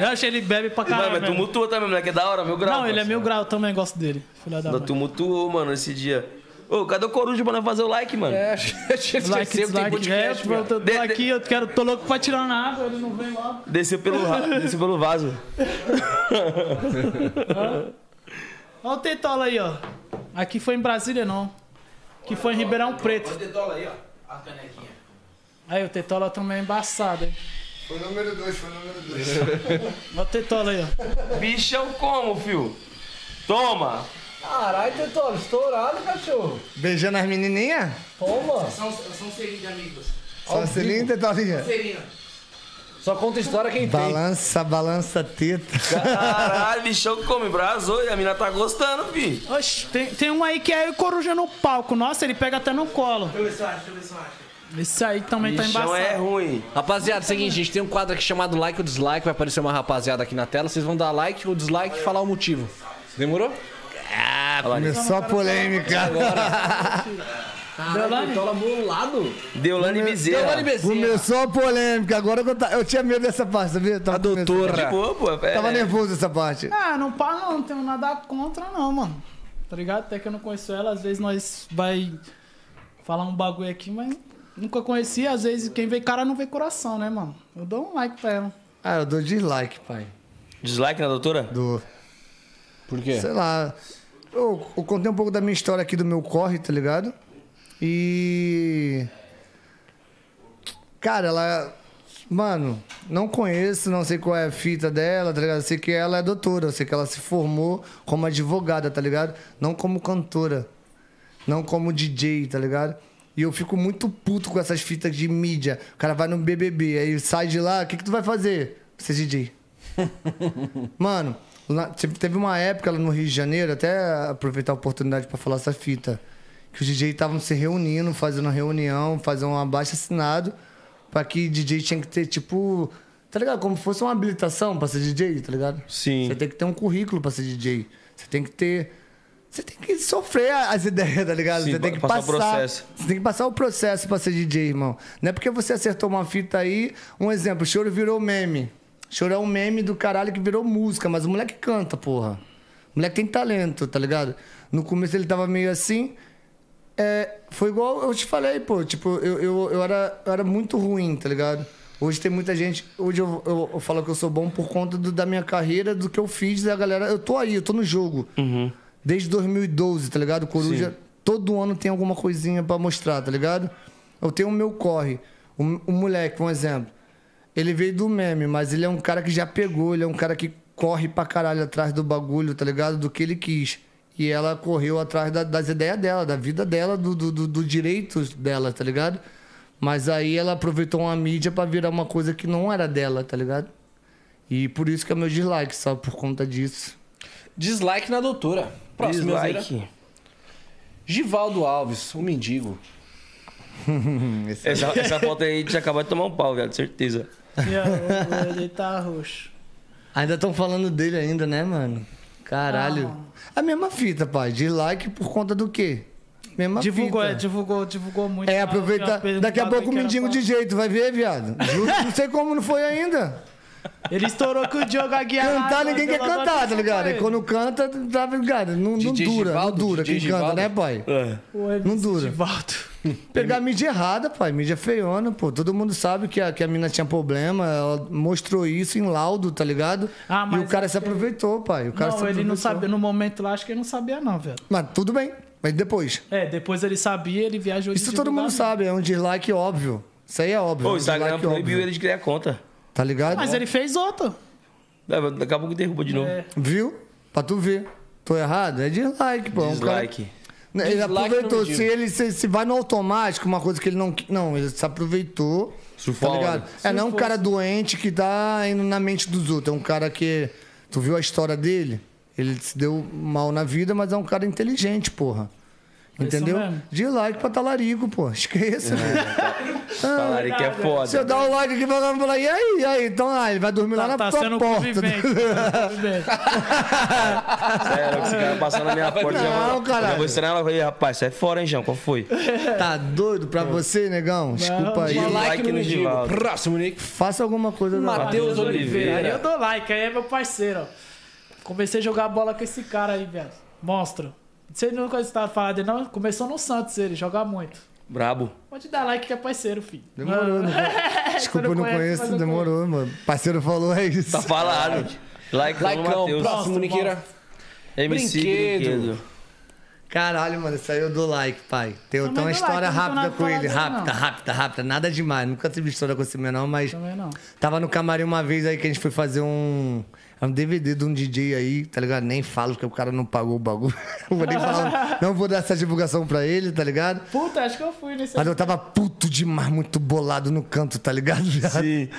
Eu achei ele bebe pra Não, caralho. mas velho. tumultua também, moleque. É da hora, meu grau. Não, ele é mil grau também, gosto dele. Filha da Não, mãe. tumultuou, mano, esse dia. Ô, cadê o Coruja pra nós fazer o like, mano? É, <laughs> Like, dislike. É, podcast, eu tô, tô De- aqui, eu quero, tô louco pra tirar na água, ele não vem logo. Desceu pelo, <laughs> desceu pelo vaso. Olha o Tetola aí, ó. Aqui foi em Brasília, não. Aqui foi em Ribeirão Preto. aí, ó. A canequinha. Aí, o Tetola também é embaçado, hein. Foi número 2, foi número 2. Olha o Tetola aí, ó. Bichão como, fio? Toma! Caralho, Tetolo, estourado, cachorro. Beijando as menininhas? Toma. São, são selinhos de amigos. Só selinho, Tetolinha? Selinho. Só conta história quem tem. Balança, balança teta. Caralho, bichão come, brasou e a mina tá gostando, fi. Oxi, tem, tem um aí que é o Coruja no palco. Nossa, ele pega até no colo. Deixa eu ver se eu acho, deixa eu ver se eu acho. Esse aí também tá Bichão embaçado. é ruim. Rapaziada, seguinte, a gente tem um quadro aqui chamado like ou dislike. Vai aparecer uma rapaziada aqui na tela. Vocês vão dar like ou dislike e falar o motivo. Demorou? Começou a polêmica. Deolane? Tetola molado. Deolane Bezerra. Deolane Bezerra. Começou a polêmica. Agora eu, ta- eu tinha medo dessa parte, sabia? Tava A doutora. De boa, pô. É, Tava nervoso essa parte. Ah, não pá, não, não tenho nada contra, não, mano. Tá ligado? Até que eu não conheço ela, às vezes nós vai falar um bagulho aqui, mas nunca conheci. Às vezes quem vê cara não vê coração, né, mano? Eu dou um like pra ela. Ah, eu dou dislike, pai. Dislike na doutora? Dou. Por quê? Sei lá. Eu, eu contei um pouco da minha história aqui do meu corre, tá ligado? E. Cara, ela. Mano, não conheço, não sei qual é a fita dela, tá ligado? Eu sei que ela é doutora, eu sei que ela se formou como advogada, tá ligado? Não como cantora. Não como DJ, tá ligado? E eu fico muito puto com essas fitas de mídia. O cara vai no BBB, aí sai de lá, o que, que tu vai fazer? Ser DJ. <laughs> Mano, teve uma época lá no Rio de Janeiro, até aproveitar a oportunidade pra falar essa fita, que os DJs estavam se reunindo, fazendo uma reunião, fazendo um abaixo assinado, pra que DJ tinha que ter, tipo, tá ligado? Como se fosse uma habilitação pra ser DJ, tá ligado? Sim. Você tem que ter um currículo pra ser DJ. Você tem que ter. Você tem que sofrer as <laughs> ideias, tá ligado? Sim, você tem que passar passar. o processo. Você tem que passar o processo pra ser DJ, irmão. Não é porque você acertou uma fita aí. Um exemplo, o choro virou meme. Choro é um meme do caralho que virou música, mas o moleque canta, porra. O moleque tem talento, tá ligado? No começo ele tava meio assim. É, foi igual eu te falei, pô. Tipo, eu, eu, eu, era, eu era muito ruim, tá ligado? Hoje tem muita gente. Hoje eu, eu, eu falo que eu sou bom por conta do- da minha carreira, do que eu fiz, da galera. Eu tô aí, eu tô no jogo. Desde 2012, tá ligado? Coruja, todo ano tem alguma coisinha pra mostrar, tá ligado? Eu tenho o meu corre. O, o moleque, um exemplo. Ele veio do meme, mas ele é um cara que já pegou, ele é um cara que corre pra caralho atrás do bagulho, tá ligado? Do que ele quis. E ela correu atrás da- das ideias dela, da vida dela, do, do, do, do direito dela, tá ligado? Mas aí ela aproveitou uma mídia pra virar uma coisa que não era dela, tá ligado? E por isso que é meu dislike, só por conta disso. Dislike na doutora. Próximo, Dislike. Givaldo Alves, o mendigo. <laughs> Essa, essa foto aí tinha acabado de tomar um pau, velho, certeza. Ele tá roxo. Ainda estão falando dele ainda, né, mano? Caralho. A mesma fita, pai. Dislike por conta do quê? Mesma Divulgou, é, fita. divulgou, divulgou muito. É, Ah, aproveita. já fez um Daqui a pouco o mendigo de jeito, vai ver, viado. Juro, não sei como não foi ainda. Ele estourou com o Diogo Aguiar. Cantar ninguém quer cantar, tá ligado? Aí ele. quando canta, tá ligado? Não, não DJ dura, Givaldo, não dura DJ quem canta, né, pai? É. Não dura. Givaldo. <laughs> Pegar a mídia errada, pai. Mídia feiona, pô. Todo mundo sabe que a, que a mina tinha problema. Ela mostrou isso em laudo, tá ligado? Ah, e o mas cara é se aproveitou, pai. O cara se Não, ele não sabia. No momento lá, acho que ele não sabia, não, velho. Mas tudo bem. Mas depois. É, depois ele sabia, ele viajou de Isso todo mundo sabe. É um dislike óbvio. Isso aí é óbvio. é Ô, um o Instagram proibiu óbvio. ele de criar conta. Tá ligado? Mas ele fez outra. É, Daqui a pouco derruba de novo. É. Viu? Pra tu ver. Tô errado? É dislike, pô. É um cara- Dislike. Ele Dislike aproveitou. Se ele se, se vai no automático, uma coisa que ele não. Não, ele se aproveitou. Surfou tá ligado? É não é um cara doente que tá indo na mente dos outros. É um cara que. Tu viu a história dele? Ele se deu mal na vida, mas é um cara inteligente, porra. Entendeu? De like pra talarico, pô. Esqueça. <laughs> Falaram que é foda. Se eu dar um like aqui, vai falar, e aí, e aí? Então, ah, ele vai dormir lá Tá, na tá tua sendo porta. convivente. tá sendo. Sério, <laughs> esse cara passando na minha porta. já Não, vou- caralho. Já vou estranhar ela. Falei, rapaz, sai fora, hein, João? Qual foi? <laughs> Tá doido pra você, negão? Desculpa aí. Uma like no. Givaldo. Próximo, Nick. Faça alguma coisa Matheus Matheus Oliveira. Aí eu dou like, aí é meu parceiro, ó. Comecei a jogar bola com esse cara aí, velho. Monstro. Você nunca estava falando dele, não? Começou no Santos ele, joga muito. Brabo. Pode dar like que é parceiro, filho. Demorou, não <laughs> Desculpa, eu não conheço, demorou, mano. Parceiro falou, é isso. Tá falado. Like Likeão. Matheus. Próximo, Niqueira. MC Brinquedo. Brinquedo. Caralho, mano, isso aí eu dou like, pai. Tem, tem uma história like, rápida com ele. Rápida, não. rápida, rápida. Nada demais. Nunca tive história com esse menor, mas. Também não. Tava no camarim uma vez aí que a gente foi fazer um. Um DVD de um DJ aí, tá ligado? Nem falo porque o cara não pagou o bagulho. Não <laughs> vou nem falar. Não vou dar essa divulgação pra ele, tá ligado? Puta, acho que eu fui nesse. Mas eu tava puto demais, muito bolado no canto, tá ligado? <laughs> Sim.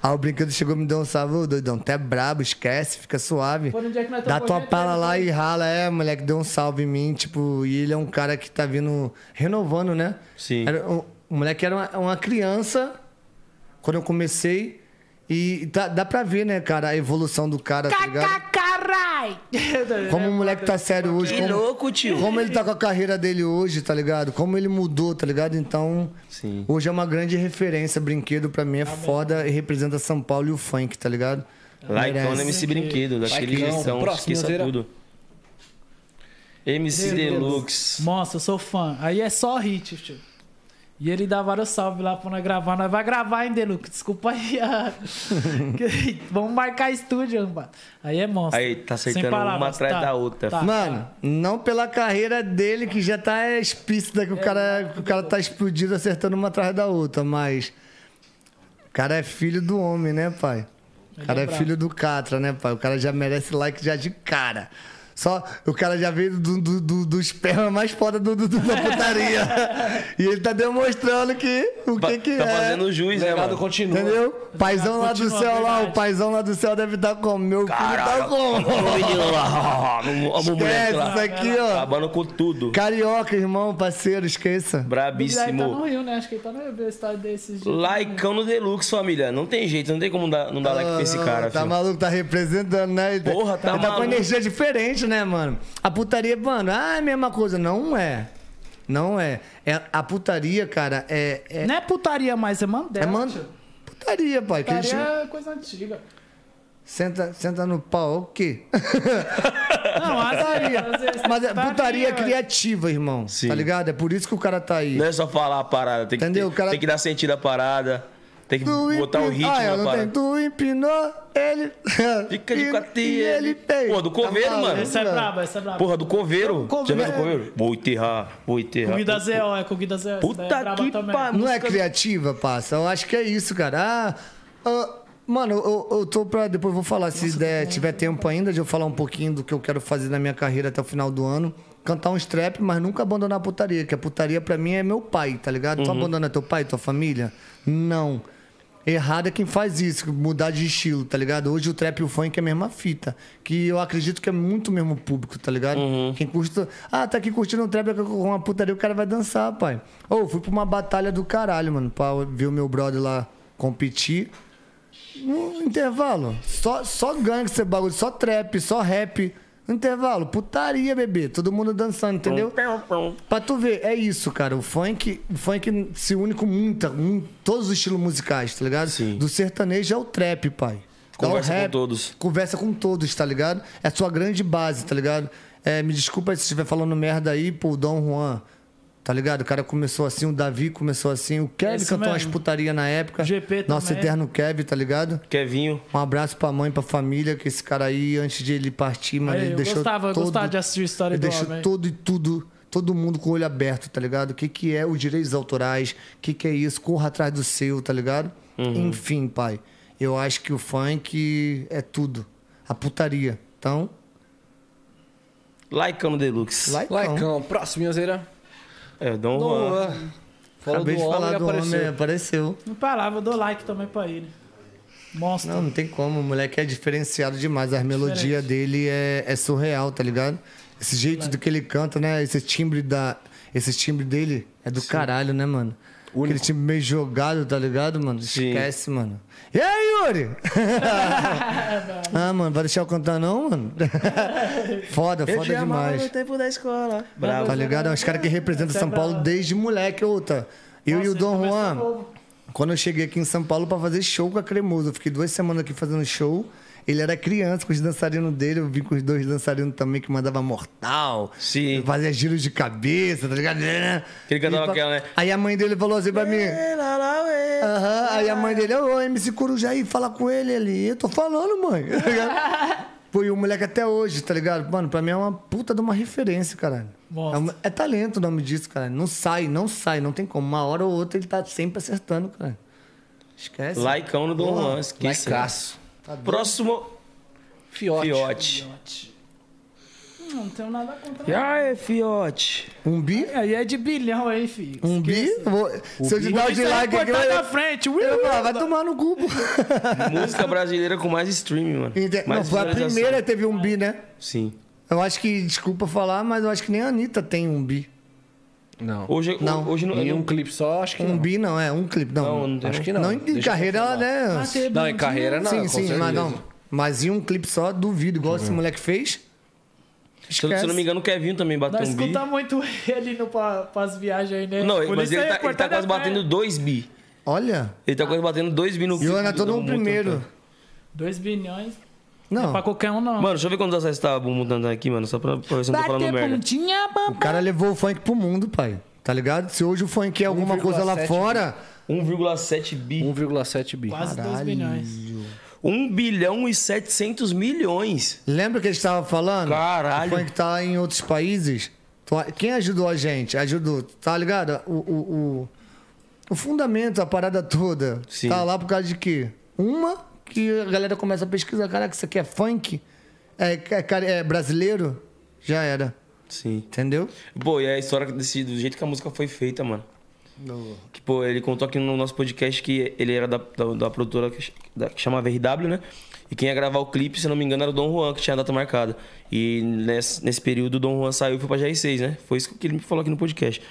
Aí o brinquedo chegou e me deu um salve, ô doidão, tu é brabo, esquece, fica suave. Foi no dia que nós Dá tua pala lá e rala, é, moleque, deu um salve em mim, tipo, e ele é um cara que tá vindo renovando, né? Sim. Era, o, o moleque era uma, uma criança quando eu comecei. E dá, dá pra ver, né, cara, a evolução do cara, tá ligado? Carai! <laughs> Como o moleque tá sério hoje, Que como, louco, tio. como ele tá com a carreira dele hoje, tá ligado? Como ele mudou, tá ligado? Então, Sim. hoje é uma grande referência. Brinquedo pra mim é foda e representa São Paulo e o funk, tá ligado? Like on Merece. MC Brinquedo, daquele Likeão. gestão, Próximo, esqueça Zera. tudo. MC Deluxe. Nossa, eu sou fã. Aí é só hit, tio. E ele dá vários salve lá pra nós gravar. Nós vai gravar, hein, Deluxe? Desculpa aí. <laughs> Que- Vamos marcar estúdio, mano. Aí é monstro. Aí, tá Sem acertando palavras, uma atrás tá, da outra. tá. Mano, não pela carreira dele, que já tá explícita, que o, cara, que o cara tá explodido acertando uma atrás da outra, mas. O cara é filho do homem, né, pai? O cara é é, filho do Catra, né, pai? O cara já merece like já de cara. Só o cara já veio do, do, do, do esperma mais foda do, do- do- da putaria. <laughs> e ele tá demonstrando que o que, que tá é. fazendo juiz, né, mano? continua. Entendeu? Paizão lá do céu lá, o paizão lá do céu deve estar como? Meu filho tá como? O menino lá, <laughs> moleque Esquece lá. isso aqui, ó. Acabando com tudo. Carioca, irmão, parceiro, esqueça. Ele aí tá no Brabíssimo. Rio, né? Acho que ele tá no Rio, desses dias. Likeão no Deluxe, família. Não tem jeito, não tem como dar, não dar like pra esse Ah, cara, Tá filho. maluco, tá representando, né? Ele Porra, tá ele tá com maluco. energia diferente, né, mano? A putaria, mano, ah, é a mesma coisa. Não é. Não é. é a putaria, cara, é. É, Não é putaria mais, é mandela. é man... Putaria, pai. Que Putaria é coisa antiga. senta, senta no pau, o quê? <laughs> Não, vezes Mas é putaria, putaria criativa, irmão. Sim. Tá ligado? É por isso que o cara tá aí. Não é só falar a parada, tem que, Entendeu? ter- O cara- tem que dar sentido à parada, tem que Tu botar o empin- ritmo ah, na não parada. Tu empinou, ele. <laughs> Fica de e- quatro, e ele fez. Pô, do coveiro, maluco, mano. Essa é braba, essa é braba. Porra, do coveiro. Coveiro. Já viu do coveiro? Vou enterrar, vou enterrar. Comida Zé, ó, é comida Zé. é Puta braba que pariu. Não é criativa, passa. Eu acho que é isso, cara. Ah, ah, mano, eu, eu tô pra. Depois eu vou falar, se der, tiver tempo ainda, de eu falar um pouquinho do que eu quero fazer na minha carreira até o final do ano. Cantar uns trap, mas nunca abandonar a putaria, que a putaria pra mim é meu pai, tá ligado? Tu abandona teu pai, tua família? Não. Errado é quem faz isso, mudar de estilo, tá ligado? Hoje o trap e o funk é a mesma fita. Que eu acredito que é muito o mesmo público, tá ligado? Quem curte. Ah, tá aqui curtindo um trap com uma putaria, o cara vai dançar, pai. Ô, fui pra uma batalha do caralho, mano, pra ver o meu brother lá competir. No intervalo. Só, só gangster bagulho, só trap, só rap. No intervalo, putaria, bebê. Todo mundo dançando, entendeu? Pra tu ver, é isso, cara. O funk, o funk se une com muita, mu- todos os estilos musicais, tá ligado? Sim. Do sertanejo ao trap, pai. Ao Conversa com todos. Conversa com todos, tá ligado? É a sua grande base, tá ligado? É, me desculpa se estiver falando merda aí, pô, o Dom Juan. Tá ligado? O cara começou assim, o Davi começou assim, o Kevin Esse cantou umas mesmo. putaria na época. GP Nosso também. eterno Kevin, tá ligado? Kevinho. Um abraço pra mãe, pra família, que esse cara aí, antes de ele partir, mano, ele eu deixou gostava, eu todo, gostava de assistir a história ele do deixou homem. todo e tudo, todo mundo com o olho aberto, tá ligado? O que que é os direitos autorais, o que que é isso, corra atrás do seu, tá ligado? Uhum. Enfim, pai, eu acho que o funk é tudo, a putaria. Então, no Deluxe. likeão. Likeão. Próximo, Minhozeira. É, Dom Juan. Boa. Falou Acabei do de falar do apareceu. homem, apareceu. Não palavra, eu dou like também pra ele. Monstro. Não, não tem como. O moleque é diferenciado demais. A melodia dele é, é surreal, tá ligado? Esse jeito do que ele canta, né? Esse timbre da. esse timbre dele é do caralho, né, mano? Aquele timbre meio jogado, tá ligado, mano? Sim. Esquece, mano. E aí, Yuri? <laughs> ah, mano, vai deixar eu cantar não, mano? <laughs> foda, Eu foda te demais. no tempo da escola. Bravo. Tá ligado? É uns caras que representam São Paulo desde moleque, outra. Eu e o Nossa, Dom Juan, quando eu cheguei aqui em São Paulo pra fazer show com a Cremoso, eu fiquei duas semanas aqui fazendo show. Ele era criança com os dançarinos dele, eu vim com os dois dançarinos também que mandava mortal. Sim. Fazia giros de cabeça, tá ligado? Que ele cantava aquela, né? Aí a mãe dele falou assim pra mim. Aham, aí a mãe dele, ô, MC Corujaí, fala com ele ali. Eu tô falando, mãe. <laughs> Tá ligado? Pô, e o moleque até hoje, tá ligado? Mano, pra mim é uma puta de uma referência, caralho. É, uma- é talento o nome disso, cara. Não sai, não sai, não tem como. Uma hora ou outra ele tá sempre acertando, cara. Esquece. Laicão no Dom Juan, esqueci. Laicaço. Próximo, Fiote. Fiote. Hum, Não tenho nada contra. E aí, Fiote? Um bi? Aí é de bilhão aí, filho. Um bi? Vou- Se eu te dar o de like aqui, eu, na frente. ui, eu ui. falo, vai tomar no cu, pô. <laughs> Música brasileira com mais streaming, mano. Ente- Não, Mais foi a primeira que teve um bi, né? Sim. Eu acho que, desculpa falar, mas eu acho que nem a Anitta tem um bi. Não. Hoje Não. Hoje não, Em um clipe só, acho que Um não. bi não, é um clipe. Não, Não, não Acho que não. Não, em Deixa carreira né? Ah, Não, em carreira não. sim, com sim, mas não. Mas em um clipe só, duvido. Igual esse moleque fez. Se eu- se eu não me engano, o Kevin também bateu Nós um bi. escuta muito ele no, pra, pras viagens aí, né? Não, Por mas ele aí, tá, ele tá quase batendo dois bi. Olha. Ele tá quase batendo dois bi no E o Ana do- todo do um Bumbum primeiro. Tantan. Dois bilhões. Não. Pra qualquer um, não. Mano, deixa eu ver quantos acessos tá o Bumbum Tantan aqui, mano. Só pra, pra ver se eu não tô falando Bater merda. pontinha, O cara levou o funk pro mundo, pai. Tá ligado? Se hoje o funk é alguma coisa lá 1,7 fora. 1,7 bi. 1,7 bi. Quase dois bilhões. 1 bilhão e 700 milhões. Lembra que a gente tava falando? Caralho. O funk tá em outros países. Quem ajudou a gente? Ajudou, tá ligado? O, o, o, o fundamento, a parada toda. Sim. Tá lá por causa de quê? Uma, que a galera começa a pesquisar. Caraca, isso aqui é funk? É, é, é brasileiro? Já era. Sim. Entendeu? Pô, e a história desse, do jeito que a música foi feita, mano. Que, pô, ele contou aqui no nosso podcast que ele era da, da, da produtora que, da- que chamava RW, né? E quem ia gravar o clipe, se não me engano, era o Dom Juan, que tinha a data marcada. E nesse, nesse período o Dom Juan saiu e foi pra GR6, né? Foi isso que ele me falou aqui no podcast.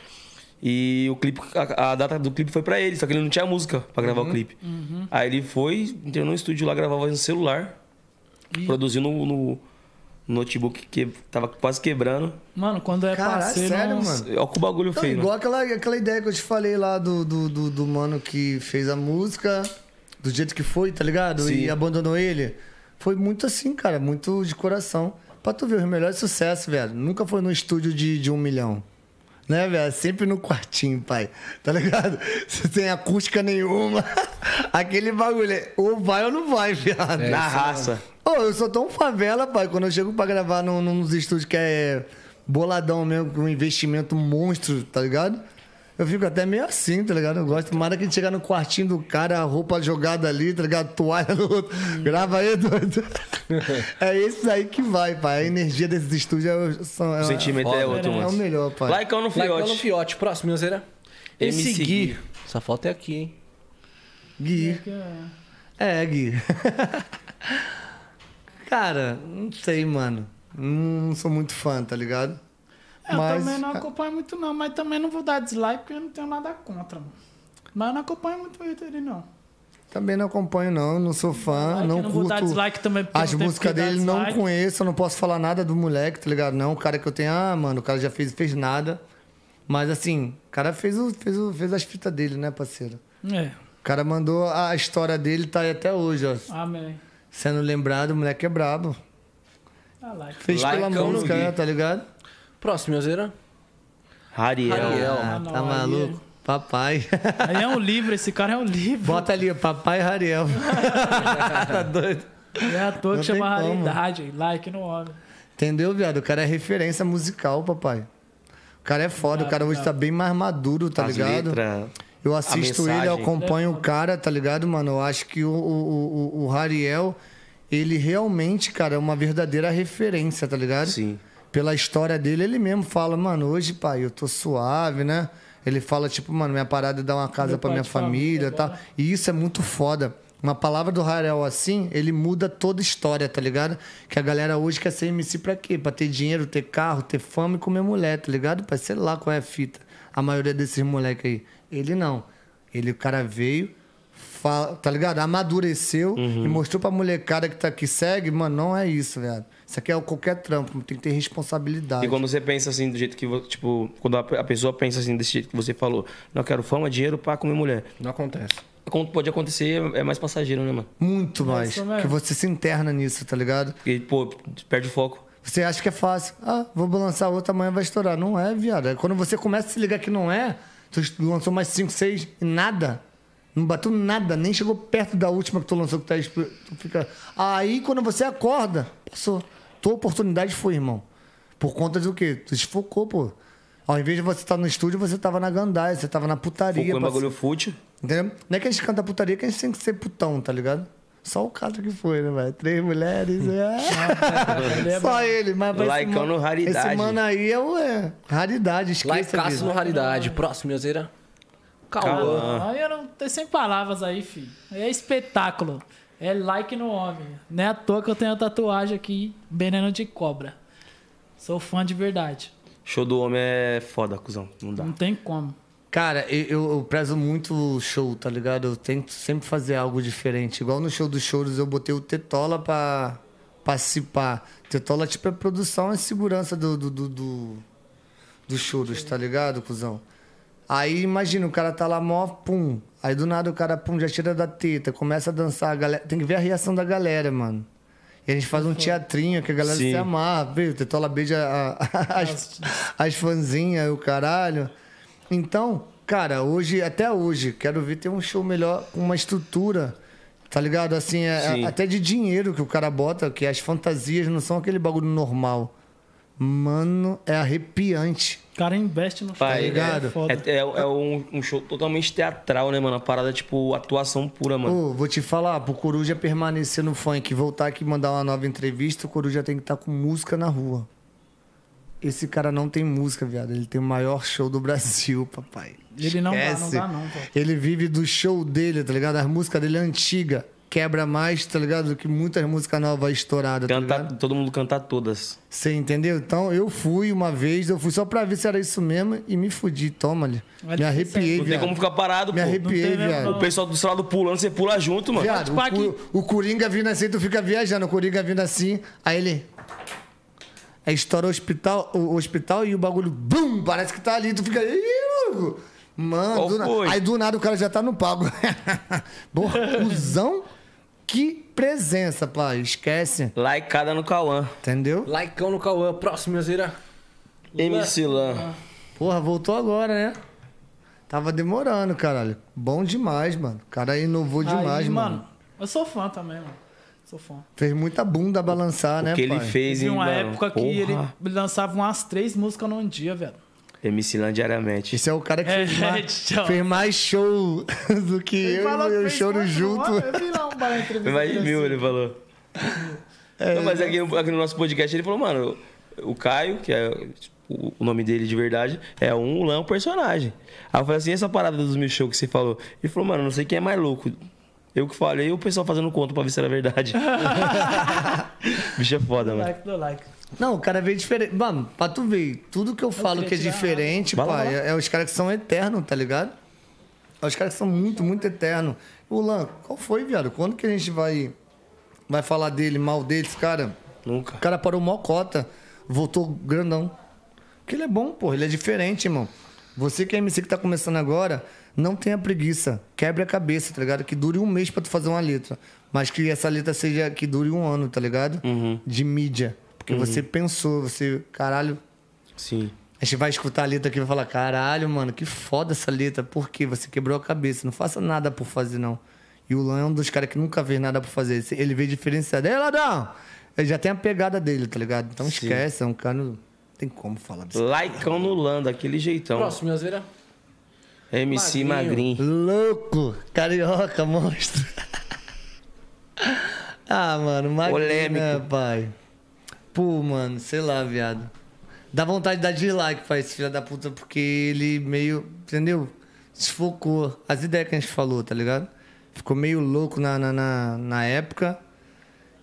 E o clipe, a, a data do clipe foi pra ele, só que ele não tinha música pra gravar o clipe. Aí ele foi, entrou no estúdio lá, gravava no celular, produziu no, no notebook que tava quase quebrando. Mano, quando é Caralho, parceiro... sério, mano? Olha que o bagulho Então, feio, né? igual aquela, aquela ideia que eu te falei lá do, do, do, do mano que fez a música do jeito que foi, tá ligado? Sim. E abandonou ele. Foi muito assim, cara, muito de coração. Pra tu ver, os melhores sucessos, velho. Nunca foi no estúdio de, de um milhão. Né, velho? Sempre no quartinho, pai. Tá ligado? <laughs> Você tem acústica nenhuma. <laughs> Aquele bagulho. é, Ou vai ou não vai, viado. Na raça. Ô, eu sou tão favela, pai. Quando eu chego pra gravar num, num dos estúdios que é boladão mesmo, com um investimento monstro, tá ligado? Eu fico até meio assim, tá ligado? Eu gosto mais que de chegar no quartinho do cara, a roupa jogada ali, tá ligado? Toalha no outro. Grava aí, doido. <laughs> É isso aí que vai, pai. A energia desses estúdios é, são, é, O sentimento é outro, é o mano. melhor, pai. Laicão no Laicão no fiote. Fiote. Próximo, Minhozeira. MC MC Gui. Gui. Essa foto é aqui, hein? Gui. É, Gui. <laughs> Cara, não sei, mano. Não sou muito fã, tá ligado? Eu também não acompanho muito, não. Mas também não vou dar dislike porque eu não tenho nada contra, mano. Mas eu não acompanho muito ele, não. Também não acompanho, não. Não sou fã, Dislike, não eu não vou dar curto. dislike também, porque As músicas dele não conheço, eu não posso falar nada do moleque, tá ligado? Não, o cara que eu tenho, ah, mano, o cara já fez, fez nada. Mas assim, o cara fez, o, fez, o, fez as fitas dele, né, parceiro? É, O cara mandou a história dele, tá aí até hoje, ó. amém. Sendo lembrado, o moleque é brabo. Ah, like. Fez pela Laicão no música, né, tá ligado? Próximo, Minhozeira. Rariel. Rariel. Ah, não, tá aí maluco? Papai. Aí é um livro, esse cara é um livro. Bota ali, ó, papai Rariel. <laughs> tá doido? É à toa Não que chama raridade. Like no homem. Entendeu, viado? O cara é referência musical, papai. O cara é foda, o cara hoje tá bem mais maduro, tá As ligado? letras. Eu assisto a ele, eu acompanho o cara, tá ligado, mano? Eu acho que o, o, o, o Rariel, ele realmente, cara, é uma verdadeira referência, tá ligado? Sim. Pela história dele, ele mesmo fala, mano, hoje, pai, eu tô suave, né? Ele fala, tipo, mano, minha parada é dar uma casa pai minha família e tal. agora. E isso é muito foda. Uma palavra do Rael assim, ele muda toda a história, tá ligado? Que a galera hoje quer ser MC pra quê? Pra ter dinheiro, ter carro, ter fama e comer mulher, tá ligado? Pra sei lá qual é a fita. A maioria desses moleques aí. Ele não. Ele, o cara veio, fala, tá ligado? Amadureceu e mostrou pra molecada que tá aqui segue, mano, não é isso, velho. Isso aqui é qualquer trampo, tem que ter responsabilidade. E quando você pensa assim, do jeito que, vo- tipo, quando a pessoa pensa assim, desse jeito que você falou, não eu quero fama, dinheiro pra comer mulher. Não acontece. Como Pode acontecer, é mais passageiro, né, mano? Muito mais. isso mesmo. Que você se interna nisso, tá ligado? Porque, pô, perde o foco. Você acha que é fácil. Ah, vou lançar outra, amanhã vai estourar. Não é, viado. É quando você começa a se ligar que não é, tu lançou mais 5, 6 e nada. Não bateu nada, nem chegou perto da última que tu lançou que tá exp- tu fica. Aí quando você acorda, passou. Tua oportunidade foi, irmão. Por conta do quê? Tu desfocou, pô. Ao invés de você estar no estúdio, você tava na gandaia, você tava na putaria. Focou em bagulho fútil. Entendeu? Não é que a gente canta putaria, que a gente tem que ser putão, tá ligado? Só o cara que foi, né, velho? Três mulheres. é. <laughs> Só ele, mas Laicão no raridade. Esse mano aí é, o- é raridade, esqueça. Laicaço no raridade. Próximo, Yozeira. Cauã. Aí eu não tenho sem palavras aí, filho. É espetáculo. É like no homem. Não é à toa que eu tenho a tatuagem aqui, veneno de cobra. Sou fã de verdade. Show do homem é foda, cuzão. Não dá. Não tem como. Cara, eu, eu- prezo muito o show, tá ligado? Eu tento sempre fazer algo diferente. Igual no show dos choros, eu botei o Tetola pra participar. Tetola, tipo, é produção e segurança do, do, do, do, dos choros, tá ligado, cuzão? Aí imagina, o cara tá lá mó, pum. Aí do nada o cara, pum, já tira da teta, começa a dançar. A galera... Tem que ver a reação da galera, mano. E a gente faz um teatrinho que a galera Sim. se amarra. O Tetola beija a- <laughs> as, as fãzinhas, o caralho. Então, cara, hoje, até hoje, quero ver ter um show melhor, com uma estrutura, tá ligado? Assim, é- Sim. até de dinheiro que o cara bota, que as fantasias não são aquele bagulho normal. Mano, é arrepiante. O cara investe no Pai, show, ligado? É foda. É, é- é um, um show totalmente teatral, né, mano? A parada, tipo, atuação pura, mano. Ô, vou te falar, pro Coruja permanecer no funk, voltar aqui e mandar uma nova entrevista, o Coruja tem que estar com música na rua. Esse cara não tem música, viado. Ele tem o maior show do Brasil, <laughs> papai. Ele não dá, não Esquece. dá não, pô. Ele vive do show dele, tá ligado? As músicas dele é antiga. Quebra mais, tá ligado? Do que muitas músicas novas estouradas, tá Canta, ligado? todo mundo cantar todas. Você entendeu? Então eu fui uma vez, eu fui só pra ver se era isso mesmo e me fudi. Toma ali. Me arrepiei, Não tem viado. como ficar parado, Me pô. arrepiei, tem viado. O pessoal do seu lado pulando, você pula junto, mano. Viado, o. Cu- o Coringa vindo assim, tu fica viajando. O Coringa vindo assim, aí ele. Aí estoura o hospital, o hospital e o bagulho, bum, parece que tá ali. Tu fica. Ih, louco. Mano, Qual do na- foi? aí do nada o cara já tá no pago. Porra, <laughs> cuzão, que presença, pai. Esquece. Laicada no Cauã. Entendeu? Laicão no Cauã. Próximo, Yozeira. MC Lan. Porra, voltou agora, né? Tava demorando, caralho. Bom demais, mano. O cara inovou demais, Aí, mano. Eu sou fã também, mano. Sou fã. Fez muita bunda balançar, né, O que ele fez, Teve hein, uma mano? época que Porra. ele lançava umas três músicas num dia, velho. MC Lan diariamente. Esse é o cara que É, fez, mais, tchau. <laughs> fez mais show <laughs> do que eu e o choro junto. Eu vi lá um bar na entrevista Mais de mil, assim. ele falou. Não, mas aqui, aqui no nosso podcast ele falou, mano, o Caio, que é o o nome dele de verdade, é um, o Lan é um personagem. Aí eu falei assim, essa parada dos mil shows que você falou. Ele falou, mano, não sei quem é mais louco. Eu que falei, o pessoal fazendo conta pra ver se era verdade. <laughs> Bicho é foda, mano. Like do like. Não, o cara veio diferente. Mano, pra tu ver, tudo que eu falo queria que é diferente, lá, pai, lá. é, é os caras que são eternos, tá ligado? É os caras que são muito, muito eternos. O Lan, qual foi, viado? Quando que a gente vai, vai falar dele, mal deles, cara? Nunca. O cara parou mocota, voltou grandão. Porque ele é bom, pô, ele é diferente, irmão. Você que é MC que tá começando agora, não tenha preguiça. Quebre a cabeça, tá ligado? Que dure um mês pra tu fazer uma letra. Mas que essa letra seja que dure um ano, tá ligado? De mídia. Porque você pensou, você, caralho. Sim. A gente vai escutar a letra aqui e vai falar: caralho, mano, que foda essa letra. Por quê? Você quebrou a cabeça. Não faça nada por fazer, não. E o Lan é um dos caras que nunca fez nada por fazer. Ele veio diferenciado. Ei, Ladrão! Ele já tem a pegada dele, tá ligado? Então esquece, é um cara. Não tem como falar disso. Laicão no Lan, daquele jeitão. Próximo, Yozeira. MC Magrinho. Magrinho. Louco! Carioca, monstro. <laughs> ah, mano, magrinho, Polêmico. né, pai? Pô, mano, sei lá, viado. Dá vontade de dar dislike pra esse filho da puta, porque ele meio, entendeu? Desfocou as ideias que a gente falou, tá ligado? ficou meio louco na, na, na, na época.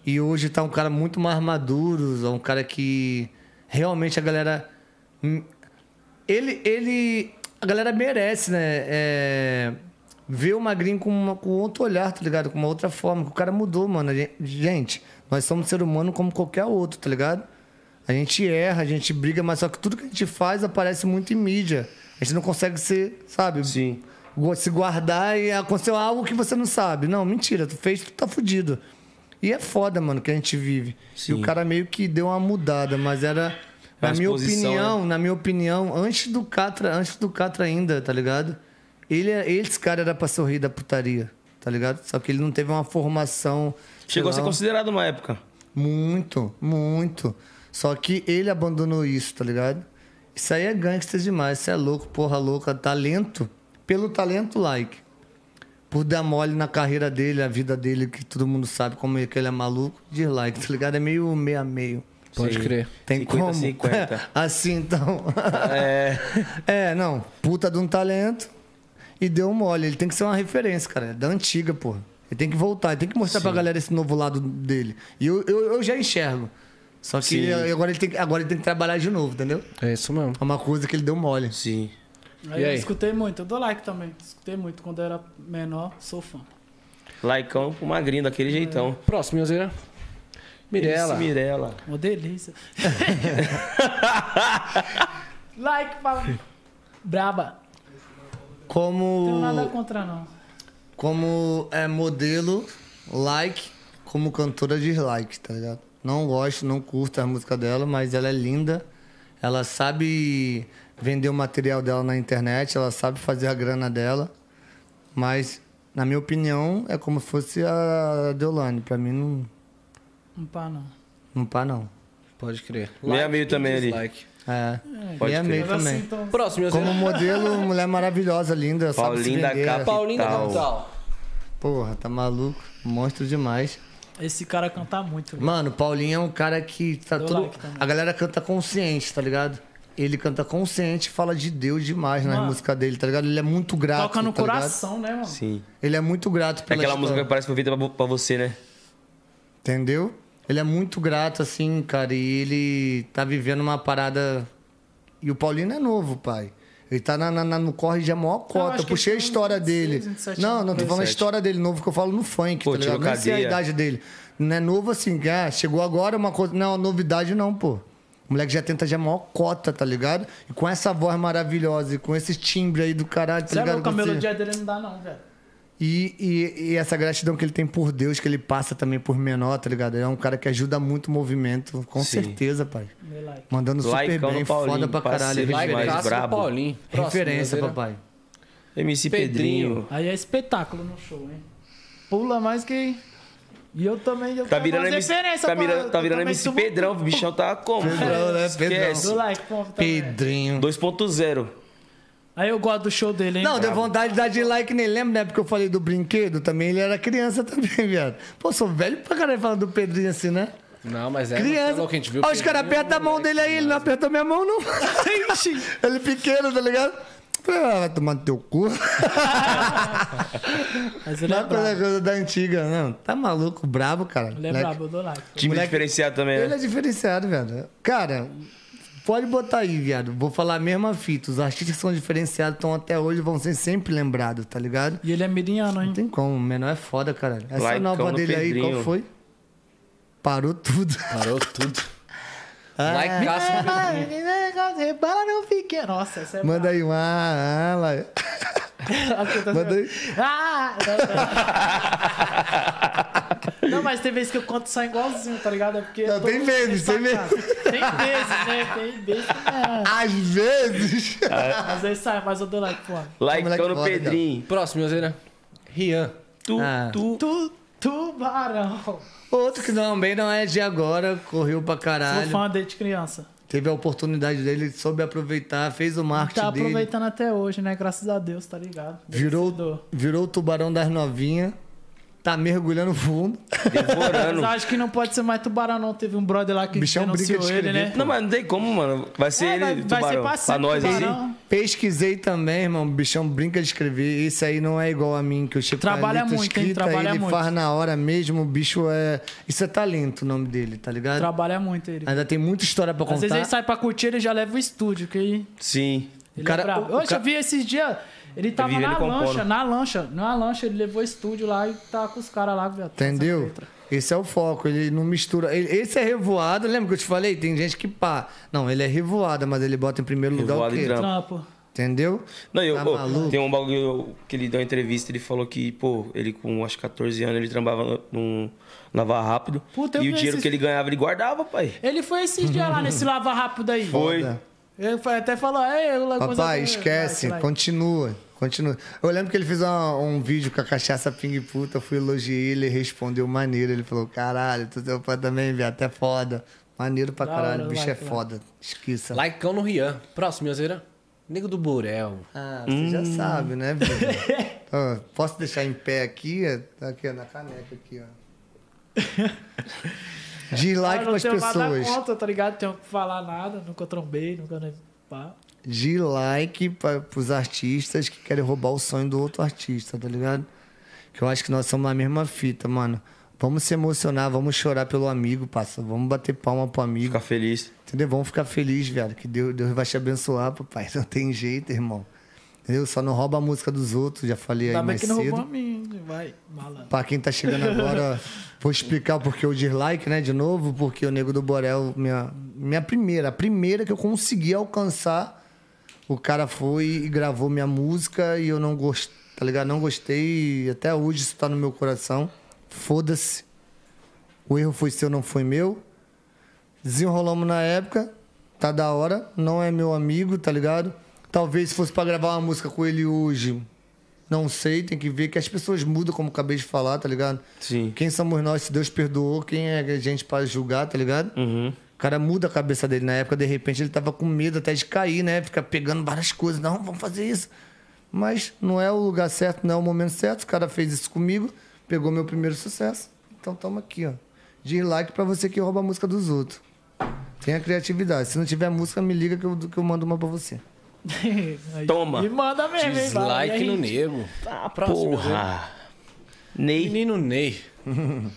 E hoje tá um cara muito mais maduro, um cara que realmente a galera. hum, Ele. ele a galera merece, né? É, ver o Magrinho com, uma- com outro olhar, tá ligado? Com uma outra forma. Que o cara mudou, mano. Gente, nós somos ser humano como qualquer outro, tá ligado? A gente erra, a gente briga, mas só que tudo que a gente faz aparece muito em mídia. A gente não consegue ser, sabe? Sim. se guardar e aconteceu algo que você não sabe. Não, mentira, tu fez, tu tá fudido. E é foda, mano, que a gente vive. Sim. E o cara meio que deu uma mudada, mas era. Na minha opinião, na minha opinião, antes do Catra, antes do Catra ainda, tá ligado? Ele, é- esse cara era pra rei da putaria, tá ligado? Só que ele não teve uma formação. Chegou a ser considerado uma época. muito, muito. Só que ele abandonou isso, tá ligado? Isso aí é gangster demais, isso é louco, porra louca. Talento, pelo talento, like. Por dar mole na carreira dele, a vida dele, que todo mundo sabe como é que ele é maluco, dislike, tá ligado? É meio meio a meio. Pode Sim. crer. Tem 50, como? 50. <laughs> assim, então. É. <laughs> é, não. Puta de um talento e deu mole. Ele tem que ser uma referência, cara. É da antiga, porra. Ele tem que voltar, ele tem que mostrar pra galera esse novo lado dele. E eu, eu, eu já enxergo. Só que Sim. agora ele, tem, que- agora ele tem que trabalhar de novo, entendeu? É isso mesmo. É uma coisa que ele deu mole. Sim. Aí E eu escutei muito, eu dou like também. Escutei muito quando eu era menor, sou fã. Laicão pro magrinho, daquele jeitão. Próximo, Minhozeira. Mirella. Esse Mirella. Uma delícia. <laughs> like pra. Braba. Como. Não tenho nada contra, não. como é modelo, like, como cantora dislike, tá ligado? Não gosto, não curto a música dela, mas ela é linda. Ela sabe vender o material dela na internet, ela sabe fazer a grana dela. Mas, na minha opinião, é como se fosse a Deolane. Pra mim, não, Não pá, não. não pá, não. Pode crer. Meia meio também ali. dislike. É, Pode e é crer. meio Mas também. assim, então. Próximo, Como modelo, mulher maravilhosa, linda, sabe Paulinho da vender. Capa. Paulinho da Capital. Porra, tá maluco. Monstro demais. Esse cara canta muito. velho. Mano, Paulinho é um cara que tá Deu todo... like. A galera canta consciente, tá ligado? Ele canta consciente, fala de Deus demais na Mano. música dele, tá ligado? Ele é muito grato. Toca no tá ligado? coração, né, mano? Sim. Ele é muito grato É pela aquela história, música que parece que foi feita pra você, né? Entendeu? Ele é muito grato, assim, cara, e ele tá vivendo uma parada. E o Paulinho é novo, pai. Ele tá na, na- na- no corre de a maior cota. Eu puxei a história 26, dele. 27 não, não, tô falando a 27. história dele novo que eu falo no funk, Pô, tá ligado? Não sei a idade dele. Não é novo assim, ah, chegou agora uma coisa. Não, novidade não, pô. O moleque já tenta já a maior cota, tá ligado? E com essa voz maravilhosa e com esse timbre aí do caralho, tá Você é ligado? louco, a Você- melodia dele não dá, não, velho. E, e, e essa gratidão que ele tem por Deus, que ele passa também por menor, tá ligado? Ele é um cara que ajuda muito o movimento, com Sim. certeza, pai. Like. Mandando super Laicão bem, Paulinho, foda pra caralho. Like Cássio do brabo. Paulinho. Próximo, referência papai. MC Pedrinho. Pedrinho. Aí é espetáculo no show, hein? Pula mais que. E eu também. Eu Tá virando MC, tá pra- virando, tá eu virando MC Pedrão. O bichão tá como? Pedrão, né? Do like. Pedrinho. 2.0. Aí eu gosto do show dele, hein? Não, deu vontade de dar de like nele. Lembra, né? Porque eu falei do brinquedo também. Ele era criança <laughs> também, viado. Pô, sou velho pra caralho falando do Pedrinho assim, né? Não, mas é. criança. Falou que a gente viu Ó, os caras apertam a mão dele aí. Ele não apertou minha mão, não. <laughs> Ixi. ele pequeno, tá ligado? Falei, ah, vai tomar no teu cu. <laughs> Mas ele Não é é coisa, brabo. da antiga, não. Tá maluco, brabo, cara. Ele é Moleque- brabo, eu dou like. Time Moleque- diferenciado também, Ele né? é diferenciado, velho. Cara, pode botar aí, viado. Vou falar a mesma fita. Os artistas que são diferenciados estão até hoje vão ser sempre lembrados, tá ligado? E ele é miriano, hein? Não tem como, o menor é foda, caralho. Essa Laicão nova no dele aí, qual Pedrinho. foi? Parou tudo. Parou tudo. <laughs> Ah, Like Cássio Pedrinho. Rebala não fique. Nossa, essa é Manda aí uma. Ah, lá. <laughs> Aqui, tá Manda aí. Ah! Não, não. <laughs> Não, mas tem vezes que eu conto só igualzinho, tá ligado? É porque. Não, tem vezes, tem sacado. Tem vezes, né? Tem vezes que é. Às vezes. Mas aí sai, mas eu dou like, pô. Laicão moleque no Pedrinho. Próximo, Minhozeira. Rian. Tu, Ah. tu. Tu, tubarão. Outro que também não é de agora, correu pra Sou caralho. fã desde criança. Teve a oportunidade dele, soube aproveitar, fez o marketing Tá dele. aproveitando até hoje, né? Graças a Deus, tá ligado? Virou, virou o tubarão das novinhas. Tá mergulhando fundo. Devorando. Mas acho que não pode ser mais tubarão, não. Teve um brother lá que Bichão brinca denunciou de ele, escrever, né? Não, mas não tem como, mano. Vai ser É, ele, vai- vai ser tubarão. pra Pra, nós, tubarão. assim. Pesquisei também, irmão. O bichão brinca de escrever. Esse aí não é igual a mim, que eu chego Trabalha muito, hein? escrita, Trabalha ele muito. faz na hora mesmo. O bicho é. Isso é talento o nome dele, tá ligado? Trabalha muito ele. Ainda tem muita história pra Às contar. vezes ele sai pra curtir, ele já leva o estúdio, que aí Sim. ele cara- é brabo. o- o Hoje ca- eu vi esses dias, ele tava na ele compondo. lancha, na lancha, na lancha, ele levou o estúdio lá e tá com os caras lá. Entendeu? Esse é o foco, ele não mistura. ele- esse é revoado, lembra que eu te falei? Tem gente que pá. Não, ele é revoada, mas ele bota em primeiro lugar Revoado o e quê? trampo. Trampo. Entendeu? Não, eu, Tá ô, maluco? tem um bagulho que ele deu uma entrevista, ele falou que, pô, ele com acho que 14 anos, ele trabalhava num Lava Rápido. Puta, e o dinheiro esses- que ele ganhava, ele guardava, pai. Ele foi esses dias lá nesse <laughs> lava rápido aí. Foi. Foda. Foi- até falou, ei, eu Papai, esquece, continua. Continua. Eu lembro que ele fez uma- um vídeo com a cachaça ping puta, eu fui elogiei ele, ele respondeu maneiro. Ele falou: caralho, tu teu pai também, viado, até foda. Maneiro pra caralho, o bicho like, é foda. Esqueça. Likeão no Rian. Próximo, Yozeira. Nego do Borel. Ah, você já sabe, né, filho? <laughs> Ó, posso deixar em pé aqui? Tá aqui, ó, na caneca aqui, ó. <laughs> Diz like não pras tenho nada pessoas. contra, tá ligado? Tenho que falar nada, nunca trombei, nunca... nem- Pá. de like para os artistas que querem roubar o sonho do outro artista, tá ligado? Que eu acho que nós somos a mesma fita, mano. Vamos se emocionar, vamos chorar pelo amigo, passa. Vamos bater palma pro amigo. Ficar feliz. Entendeu? Vamos ficar felizes, velho. Que Deus, Deus vai te abençoar, papai. <laughs> Não tem jeito, irmão. Entendeu? Só não rouba a música dos outros, já falei aí Ainda mais que não cedo. roubou a mim, vai, malandro. Pra quem tá chegando agora, vou explicar o porquê o dislike, né? De novo, porque o Nego do Borel, minha, minha primeira, a primeira que eu consegui alcançar, o cara foi e gravou minha música e eu não gostei, tá ligado? Não gostei e até hoje isso tá no meu coração. Foda-se. O erro foi seu, não foi meu. Desenrolamos na época, tá da hora, não é meu amigo, tá ligado? Talvez se fosse pra gravar uma música com ele hoje, não sei, tem que ver que as pessoas mudam, como acabei de falar, tá ligado? Sim. Quem somos nós, se Deus perdoou, quem é a gente pra julgar, tá ligado? Uhum. O cara muda a cabeça dele. Na época, de repente, ele tava com medo até de cair, né? Fica pegando várias coisas. Não, vamos fazer isso. Mas não é o lugar certo, não é o momento certo. O cara fez isso comigo, pegou meu primeiro sucesso. Então toma aqui, ó. De like pra você que rouba a música dos outros. Tenha criatividade. Se não tiver música, me liga que eu, que eu mando uma pra você. <laughs> Toma. E manda mesmo, hein? Dislike aí? no nego. Tá, próximo. Porra. Ney. Menino Ney. <laughs>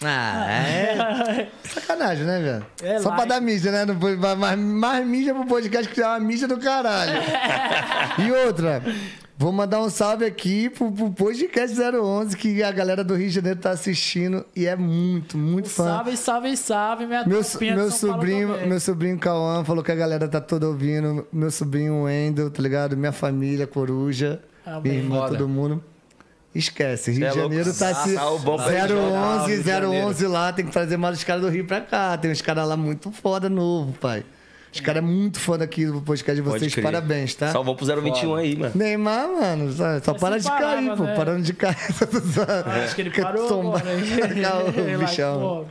Ah, é. <laughs> Sacanagem, né, velho? É Só pra like. dar mídia, né? Não foi- Mais, mais mídia pro podcast que é uma mídia do caralho. e outra, vou mandar um salve aqui pro, pro podcast 011, que a galera do Rio de Janeiro tá assistindo e é muito, muito fã. Salve, salve, salve, minha Meu, meu sobrinho, meu sobrinho Cauã falou que a galera tá toda ouvindo. Meu sobrinho Wendel, tá ligado? Minha família, Coruja, Amém. minha irmã, Foda. todo mundo. Esquece, Rio É de louco. Janeiro tá Ah, se. tá pra 011, Rio de Janeiro. 011 lá, tem que trazer mais os caras do Rio pra cá. Tem uns caras lá muito foda novo, pai. Os caras é muito foda aqui do podcast de vocês. Parabéns, tá? Salvou pro 021 aí, mano. Neymar, mano, só, só para de parava, cair, pô. né? Parando de cair. <laughs> Acho que ele parou Tomba- agora. <laughs> o bichão.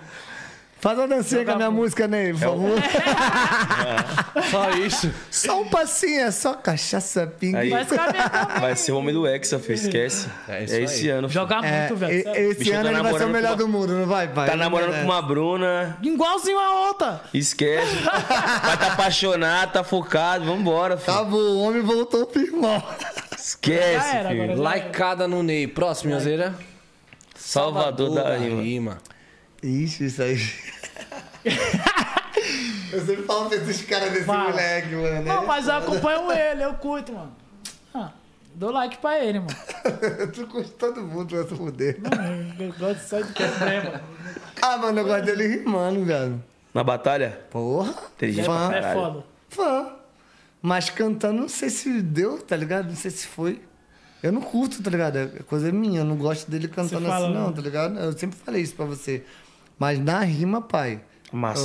Faz uma dancinha com a minha música, Ney, por favor. <laughs> Só isso. Só um passinho, é só cachaça pinga. Aí. Vai ser o homem do Hexa, filho. Esquece. É É, esse aí. ano. filho. Jogar É, muito, velho. e- sério. esse Bicho tá ano ele vai ser o melhor do mundo, não vai, pai? Tá namorando com uma Bruna. Igualzinho a outra. Esquece. Vai tá apaixonado, tá focado. Vambora, filho. Acabou, o homem voltou pro irmão. Esquece, Já era, filho. agora. Likeada no Ney. Próximo, Yozeira. Salvador, da rima. Ixi, isso aí. <laughs> eu sempre falo pra esses caras desse moleque, mano. Não, mas eu acompanho ele, eu curto, mano. Ah, dou like pra ele, mano. <laughs> tu curte todo mundo, vai se fuder. Eu gosto só de problema. Ah, mano, eu gosto dele rimando, velho. Na batalha? Porra. Inteligente Fã. pra É foda. Fã. Mas cantando, não sei se deu, tá ligado? Não sei se foi. Eu não curto, tá ligado? É coisa minha, eu não gosto dele cantando fala, assim, não, né? tá ligado? Eu sempre falei isso pra você. Mas na rima, pai. Massa.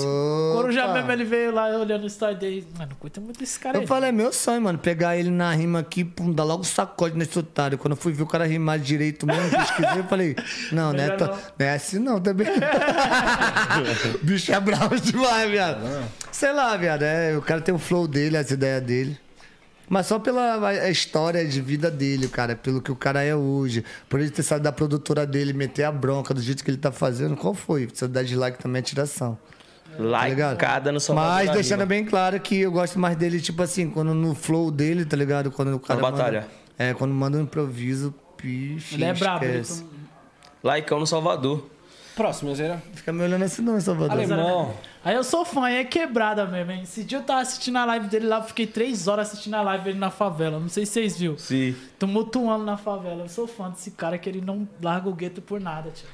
Opa. mesmo ele veio lá olhando o story dele. Mano, não curto muito esse cara Eu aí. falei, é meu sonho, mano, pegar ele na rima aqui, pum, dar logo um sacode nesse otário. Quando eu fui ver o cara rimar direito mesmo, pesquisei, eu falei, <laughs> não, é, to- não. não é assim não também. o <laughs> <laughs> bicho é bravo demais, viado. Sei lá, viado, é, o cara tem o flow dele, as ideias dele. Mas só pela a história de vida dele, cara, pelo que o cara é hoje, por ele ter saído da produtora dele, meter a bronca do jeito que ele tá fazendo, qual foi? Se eu dar dislike também é tiração. Tá? Likeada no Salvador. Mas da deixando Rima. bem claro que eu gosto mais dele, tipo assim, quando no flow dele, tá ligado? Quando o cara. Na batalha. Manda, é, quando manda um improviso, bicho. Ele é brabo. Likeão no Salvador. Próximo, Zera. Fica me olhando assim, não, Salvador. Alemão. Aí eu sou fã, e é quebrada mesmo, hein? Esse dia eu tava assistindo a live dele lá, eu fiquei três horas assistindo a live dele na favela. Não sei se vocês viram. Sim. Tumultuando na favela. Eu sou fã desse cara que ele não larga o gueto por nada, tio.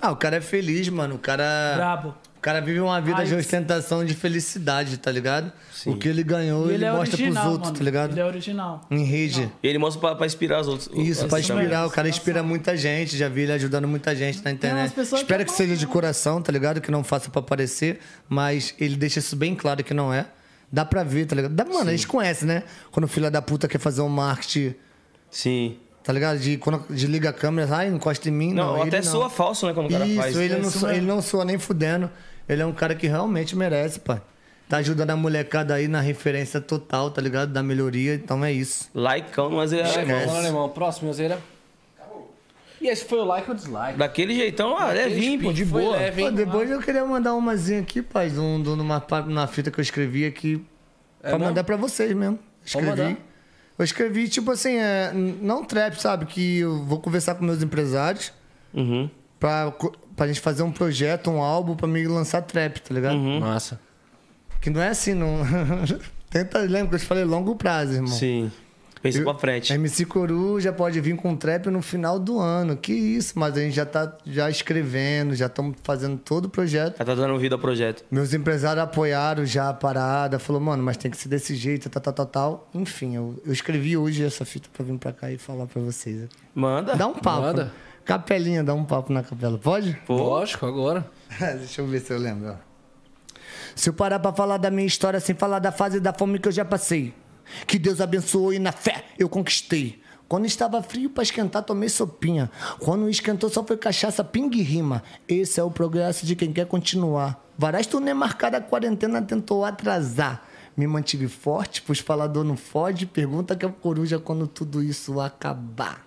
Ah, o cara é feliz, mano. O cara. Brabo. O cara vive uma vida Ai, de ostentação de felicidade, tá ligado? O que ele ganhou, ele, ele é mostra original, pros outros, mano. tá ligado? Ele é original. Em rede. E ele mostra pra, pra inspirar os outros. Isso, pra inspirar. O cara inspira muita gente. Já vi ele ajudando muita gente na internet. pessoas Espero que que seja de amam, coração, tá ligado? Que não faça pra aparecer. Mas ele deixa isso bem claro que não é. Dá pra ver, tá ligado? Dá, mano, a gente conhece, né? Quando o filho da puta quer fazer um marketing, Sim. tá ligado? De quando desliga a câmera, ai, encosta em mim. Não, Não, até ele não. soa falso, né? Quando o cara Isso, faz. ele, É não isso soa, ele não soa nem fudendo. Ele é um cara que realmente merece, pai. Tá ajudando a molecada aí na referência total, tá ligado? Da melhoria, então é isso. Likeão, mas é Alemão, alemão. Próximo, Zera. E esse foi o like ou dislike? Daquele jeitão, ah, levinho, pô, de boa. leve, Pô, depois eu queria mandar umazinha aqui, pai, um- de uma, pa- uma fita que eu escrevi aqui. É pra mesmo? mandar pra vocês mesmo. Escrevi. Eu escrevi, tipo assim, é, não trap, sabe? Que eu vou conversar com meus empresários Uhum. pra, pra gente fazer um projeto, um álbum pra me lançar trap, tá ligado? Uhum. Massa. Que não é assim, não. <laughs> Tenta, lembra que eu te falei longo prazo, irmão. Sim. Pensa Eu- pra frente. MC Coruja pode vir com trap no final do ano. Que isso, mas a gente já tá já escrevendo, já estamos fazendo todo o projeto. Já tá dando vida ao projeto. Meus empresários apoiaram já a parada, falou, mano, mas tem que ser desse jeito, tal, tal, tal, tal. Enfim, eu, eu escrevi hoje essa fita pra vir pra cá e falar pra vocês. Manda. Dá um papo. Manda. Capelinha, dá um papo na capela. Pode? Pô. Lógico, agora. <laughs> Deixa eu ver se eu lembro. ó. Se eu parar pra falar da minha história sem falar da fase da fome que eu já passei, que Deus abençoou e na fé eu conquistei. Quando estava frio pra esquentar, tomei sopinha. Quando esquentou, só foi cachaça, pingue e rima. Esse é o progresso de quem quer continuar. Várias turnê marcada, a quarentena tentou atrasar. Me mantive forte, pois falador não fode. Pergunta que é coruja quando tudo isso acabar.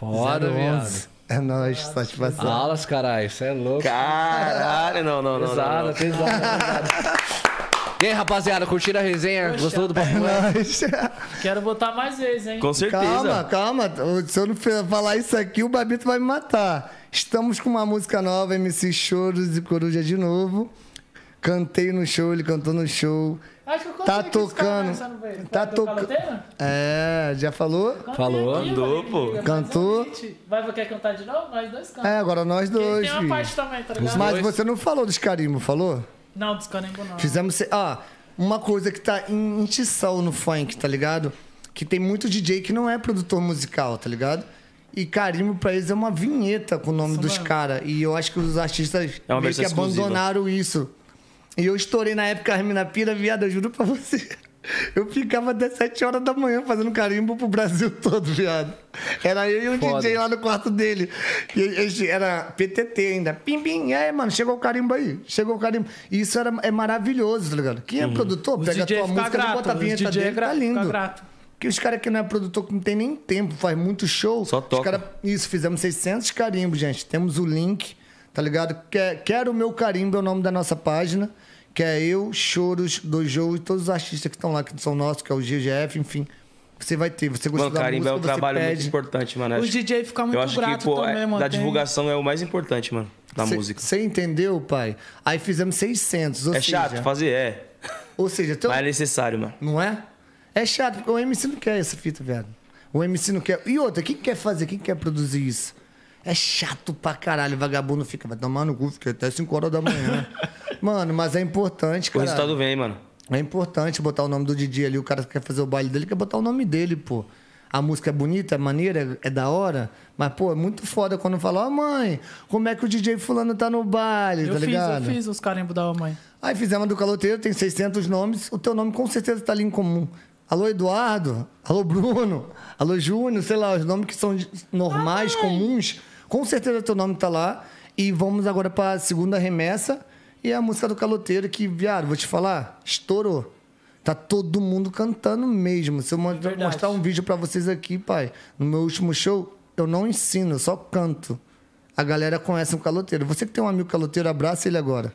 Foda, 011. viado. É nóis, satisfação. Alas, caralho. Isso é louco. Caralho, não, não, não. não, Pesada, não. pesada. E aí, rapaziada, curtiram a resenha? Gostou do papo? Nós. Quero voltar mais vezes, hein? Com certeza. Calma, calma. Se eu não falar isso aqui, o Babito vai me matar. Estamos com uma música nova, MC Choros e Coruja de novo. Cantei no show, ele cantou no show. Acho que eu Tá tocando. velho. Tá do tocando. É, já falou? Cantei Falou. aqui, Andou, pô. Cantou. Vai, quer cantar de novo? Nós dois cantamos. É, agora nós dois. Tem uma parte também, tá ligado? Mas você não falou dos carimbos, falou? Não, dos carimbo não. Fizemos. se- Ó, uma coisa que tá em intição no funk, tá ligado? Que tem muito DJ que não é produtor musical, tá ligado? E carimbo pra eles é uma vinheta com o nome Isso dos caras. E eu acho que os artistas É uma meio que exclusiva. abandonaram isso. E eu estourei na época a Remina Pira, viado, eu juro pra você. Eu ficava até 7 horas da manhã fazendo carimbo pro Brasil todo, viado. Era eu e o Foda. DJ lá no quarto dele. E a era PTT ainda. Pim, pim. Aí, mano, chegou o carimbo aí. Chegou o carimbo. E isso era, é maravilhoso, tá ligado? Quem é produtor, Os pega a DJ tua fica música grato, bota a vinheta dele, gra- tá lindo. grato. Que os caras que não é produtor, que não tem nem tempo, faz muito show. Só os toca. cara- isso, fizemos 600 carimbos, gente. Temos o link, tá ligado? Quer, Quero o meu carimbo é o nome da nossa página. Que é eu, Choros, Dojo e todos os artistas que estão lá, que são nossos, que é o GGF, enfim. Você vai ter. Você gostou Mano, da carimbo é música, um você trabalho muito pede. importante, mano. Acho- DJ ficam muito Eu acho que, gratos pô, também, é- mano. da Tem- divulgação é o mais importante, mano. Da música. Você entendeu, pai? Aí fizemos 600, ou É seja... chato fazer, é. Ou seja, então, Mas é necessário, mano. Não é? É chato, porque o MC não quer essa fita, velho. O MC não quer. E outra, quem quer fazer? Quem quer produzir isso? É chato pra caralho. Vagabundo fica, vai tomar no cu, fica até 5 horas da manhã. <laughs> Mano, mas é importante, O cara. resultado vem, mano. É importante botar o nome do DJ ali. O cara que quer fazer o baile dele quer botar o nome dele, pô. A música é bonita, é maneira, é, é da hora. Mas, pô, é muito foda quando fala, ó, mãe, como é que o DJ fulano tá no baile, Eu tá fiz, ligado? eu fiz os carimbos da mãe. Aí fizemos do caloteiro, tem 600 nomes. O teu nome com certeza tá ali em comum. Alô, Eduardo. Alô, Bruno. Alô, Júnior. Sei lá, os nomes que são normais, comuns. Com certeza teu nome tá lá. E vamos agora pra segunda remessa. E é a música do caloteiro que, viado, vou te falar, estourou. Tá todo mundo cantando mesmo. Se eu verdade. mostrar um vídeo pra vocês aqui, pai, no meu último show, eu não ensino, eu só canto. A galera conhece um caloteiro. Você que tem um amigo caloteiro, abraça ele agora.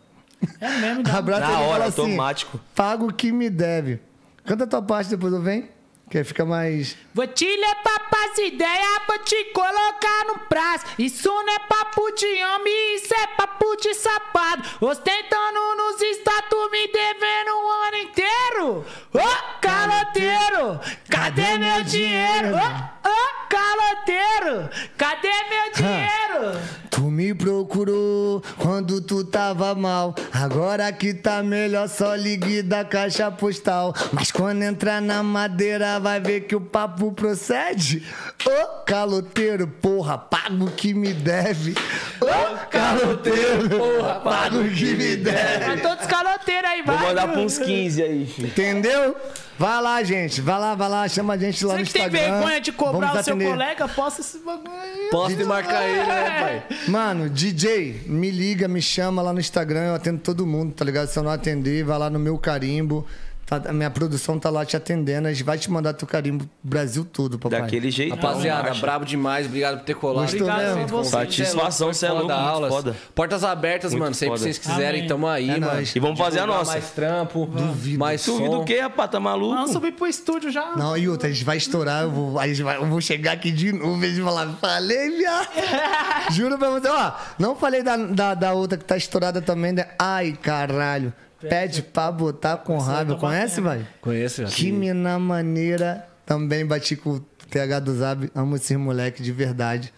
É mesmo, dá. <laughs> Abraça Na ele hora, assim, automático. Paga o que me deve. Canta a tua parte, depois eu venho. Que fica mais. Vou te levar pras ideias, vou te colocar no prazo. Isso não é papo de homem, isso é papo de safado. Ostentando nos status, me devendo um ano inteiro. Ô, caloteiro, cadê meu dinheiro? Ô, ô, caloteiro, cadê meu dinheiro? Tu me procurou quando tu tava mal. Agora que tá melhor, só ligue da caixa postal. Mas quando entrar na madeira, vai ver que o papo procede. Ô caloteiro, porra, paga o que me deve. Ô caloteiro, porra, paga o que me Pra deve. todos os caloteiros aí, Vou vai. mandar pra uns 15 aí, filho. Entendeu? Vai lá, gente. Vai lá, vai lá. Chama a gente lá Você no que tem Instagram. vergonha de cobrar Vamos o seu atender. colega, posta esse bagulho aí. Posso te marcar ele, né, pai? Mano, DJ, me liga, me chama lá no Instagram, eu atendo todo mundo, tá ligado? Se eu não atender, vai lá no meu carimbo. Tá- a minha produção tá lá te atendendo, a gente vai te mandar teu carimbo Brasil todo, papai. Daquele jeito. Rapaziada, marcha. brabo demais. Obrigado por ter colado. Gostou Obrigado mesmo? ter Satisfação, Cê cê é louco, foda muito aulas. foda. Portas abertas, Muito mano. Sempre que vocês quiserem, Amém. tamo aí, É mano. nóis. E vamos fazer a nossa. Mais trampo. Duvido. Mais som. Duvido o quê, rapaz? Tá maluco? Vamos subir pro estúdio já. Não, e outra, a gente vai estourar, eu vou, a gente vai- eu vou chegar aqui de novo e falar, falei, viado. <laughs> Juro pra você, ó, não falei da, da, da outra que tá estourada também, né? Ai, caralho. Pede pra botar com raiva. Conhece, vai? Conheço já. Que mina maneira. Também bati com o TH do Zab. Amo esses moleque de verdade.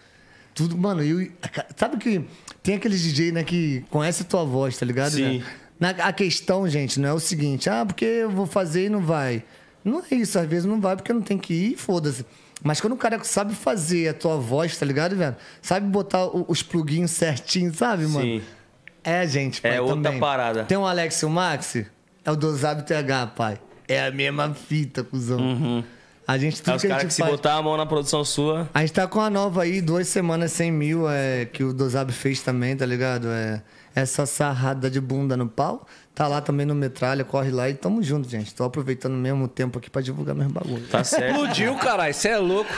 Tudo, mano, eu. Sabe que tem aqueles DJ, né, que conhece a tua voz, tá ligado? Sim. né? Na, a questão, gente, não é o seguinte, ah, porque eu vou fazer e não vai. Não é isso, às vezes não vai porque não tem que ir, foda-se. Mas quando o cara sabe fazer a tua voz, tá ligado, velho? Sabe botar o- os pluguinhos certinho, sabe, mano? Sim. É, gente, pai, É outra também. parada. Tem um Alex e o Maxi, é o Dosab TH, pai. É a mesma fita, cuzão. A gente, tudo É os que a gente que se faz... botar a mão na produção sua. A gente tá com a nova aí, duas semanas, 100 mil, é, que o Dosab fez também, tá ligado? É, essa sarrada de bunda no pau. Tá lá também no Metralha, corre lá e tamo junto, gente. Tô aproveitando mesmo o tempo aqui pra divulgar meus bagulho. Tá certo. Explodiu, caralho. Você é louco.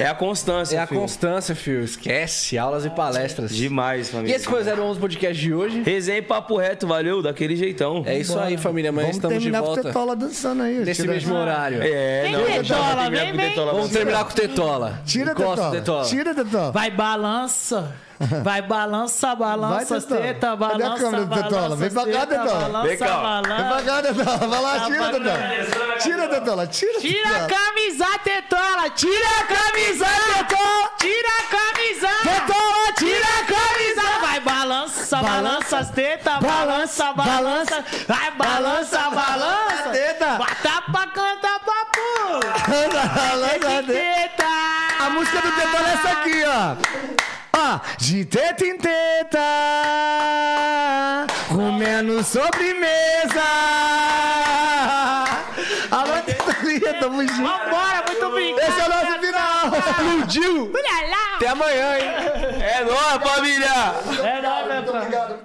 É a constância, É a filho. constância, filho. Esquece. Aulas e palestras. Demais, E família. esse foi o 011 Podcast de hoje. Resenha e papo reto, valeu? Daquele jeitão. É isso aí, família. Amanhã Vamos estamos de terminar com o volta. Tetola dançando aí. Nesse Tira- mesmo horário. É, Vem, não. Tetola, vem, vem. Vamos terminar com o Tetola. Tira, Tetola. Tetola. Tira, Tetola. Vai balança. <laughs> Vai balança, balança, Vai, Tetola. teta, Cadê a balança, câmera do Tetola? balança, Vem pra cá, Tetola. balança, Vem cá. balança. Vem pra cá, Tetola. Vai lá, Tá tira. Tetola. Tira, Tetola. Tira, Tira a camisa, tetola! Tira a camisa, tetola! Tira a camisa! Tetola, tira a camisa! Vai, balança, balança as tetas, balança, balança! Vai, balança, balança! Teta. Bota pra cantar papo! Balança, De teta! A música do Tetola é essa aqui, ó. Ó, de teta em teta, comendo sobremesa. Alô, Tetolinha, tamo junto. Vambora, muito obrigado! Esse é o nosso final. Explodiu. Até amanhã, hein? É nóis, família! É nóis, meu pai. Obrigado.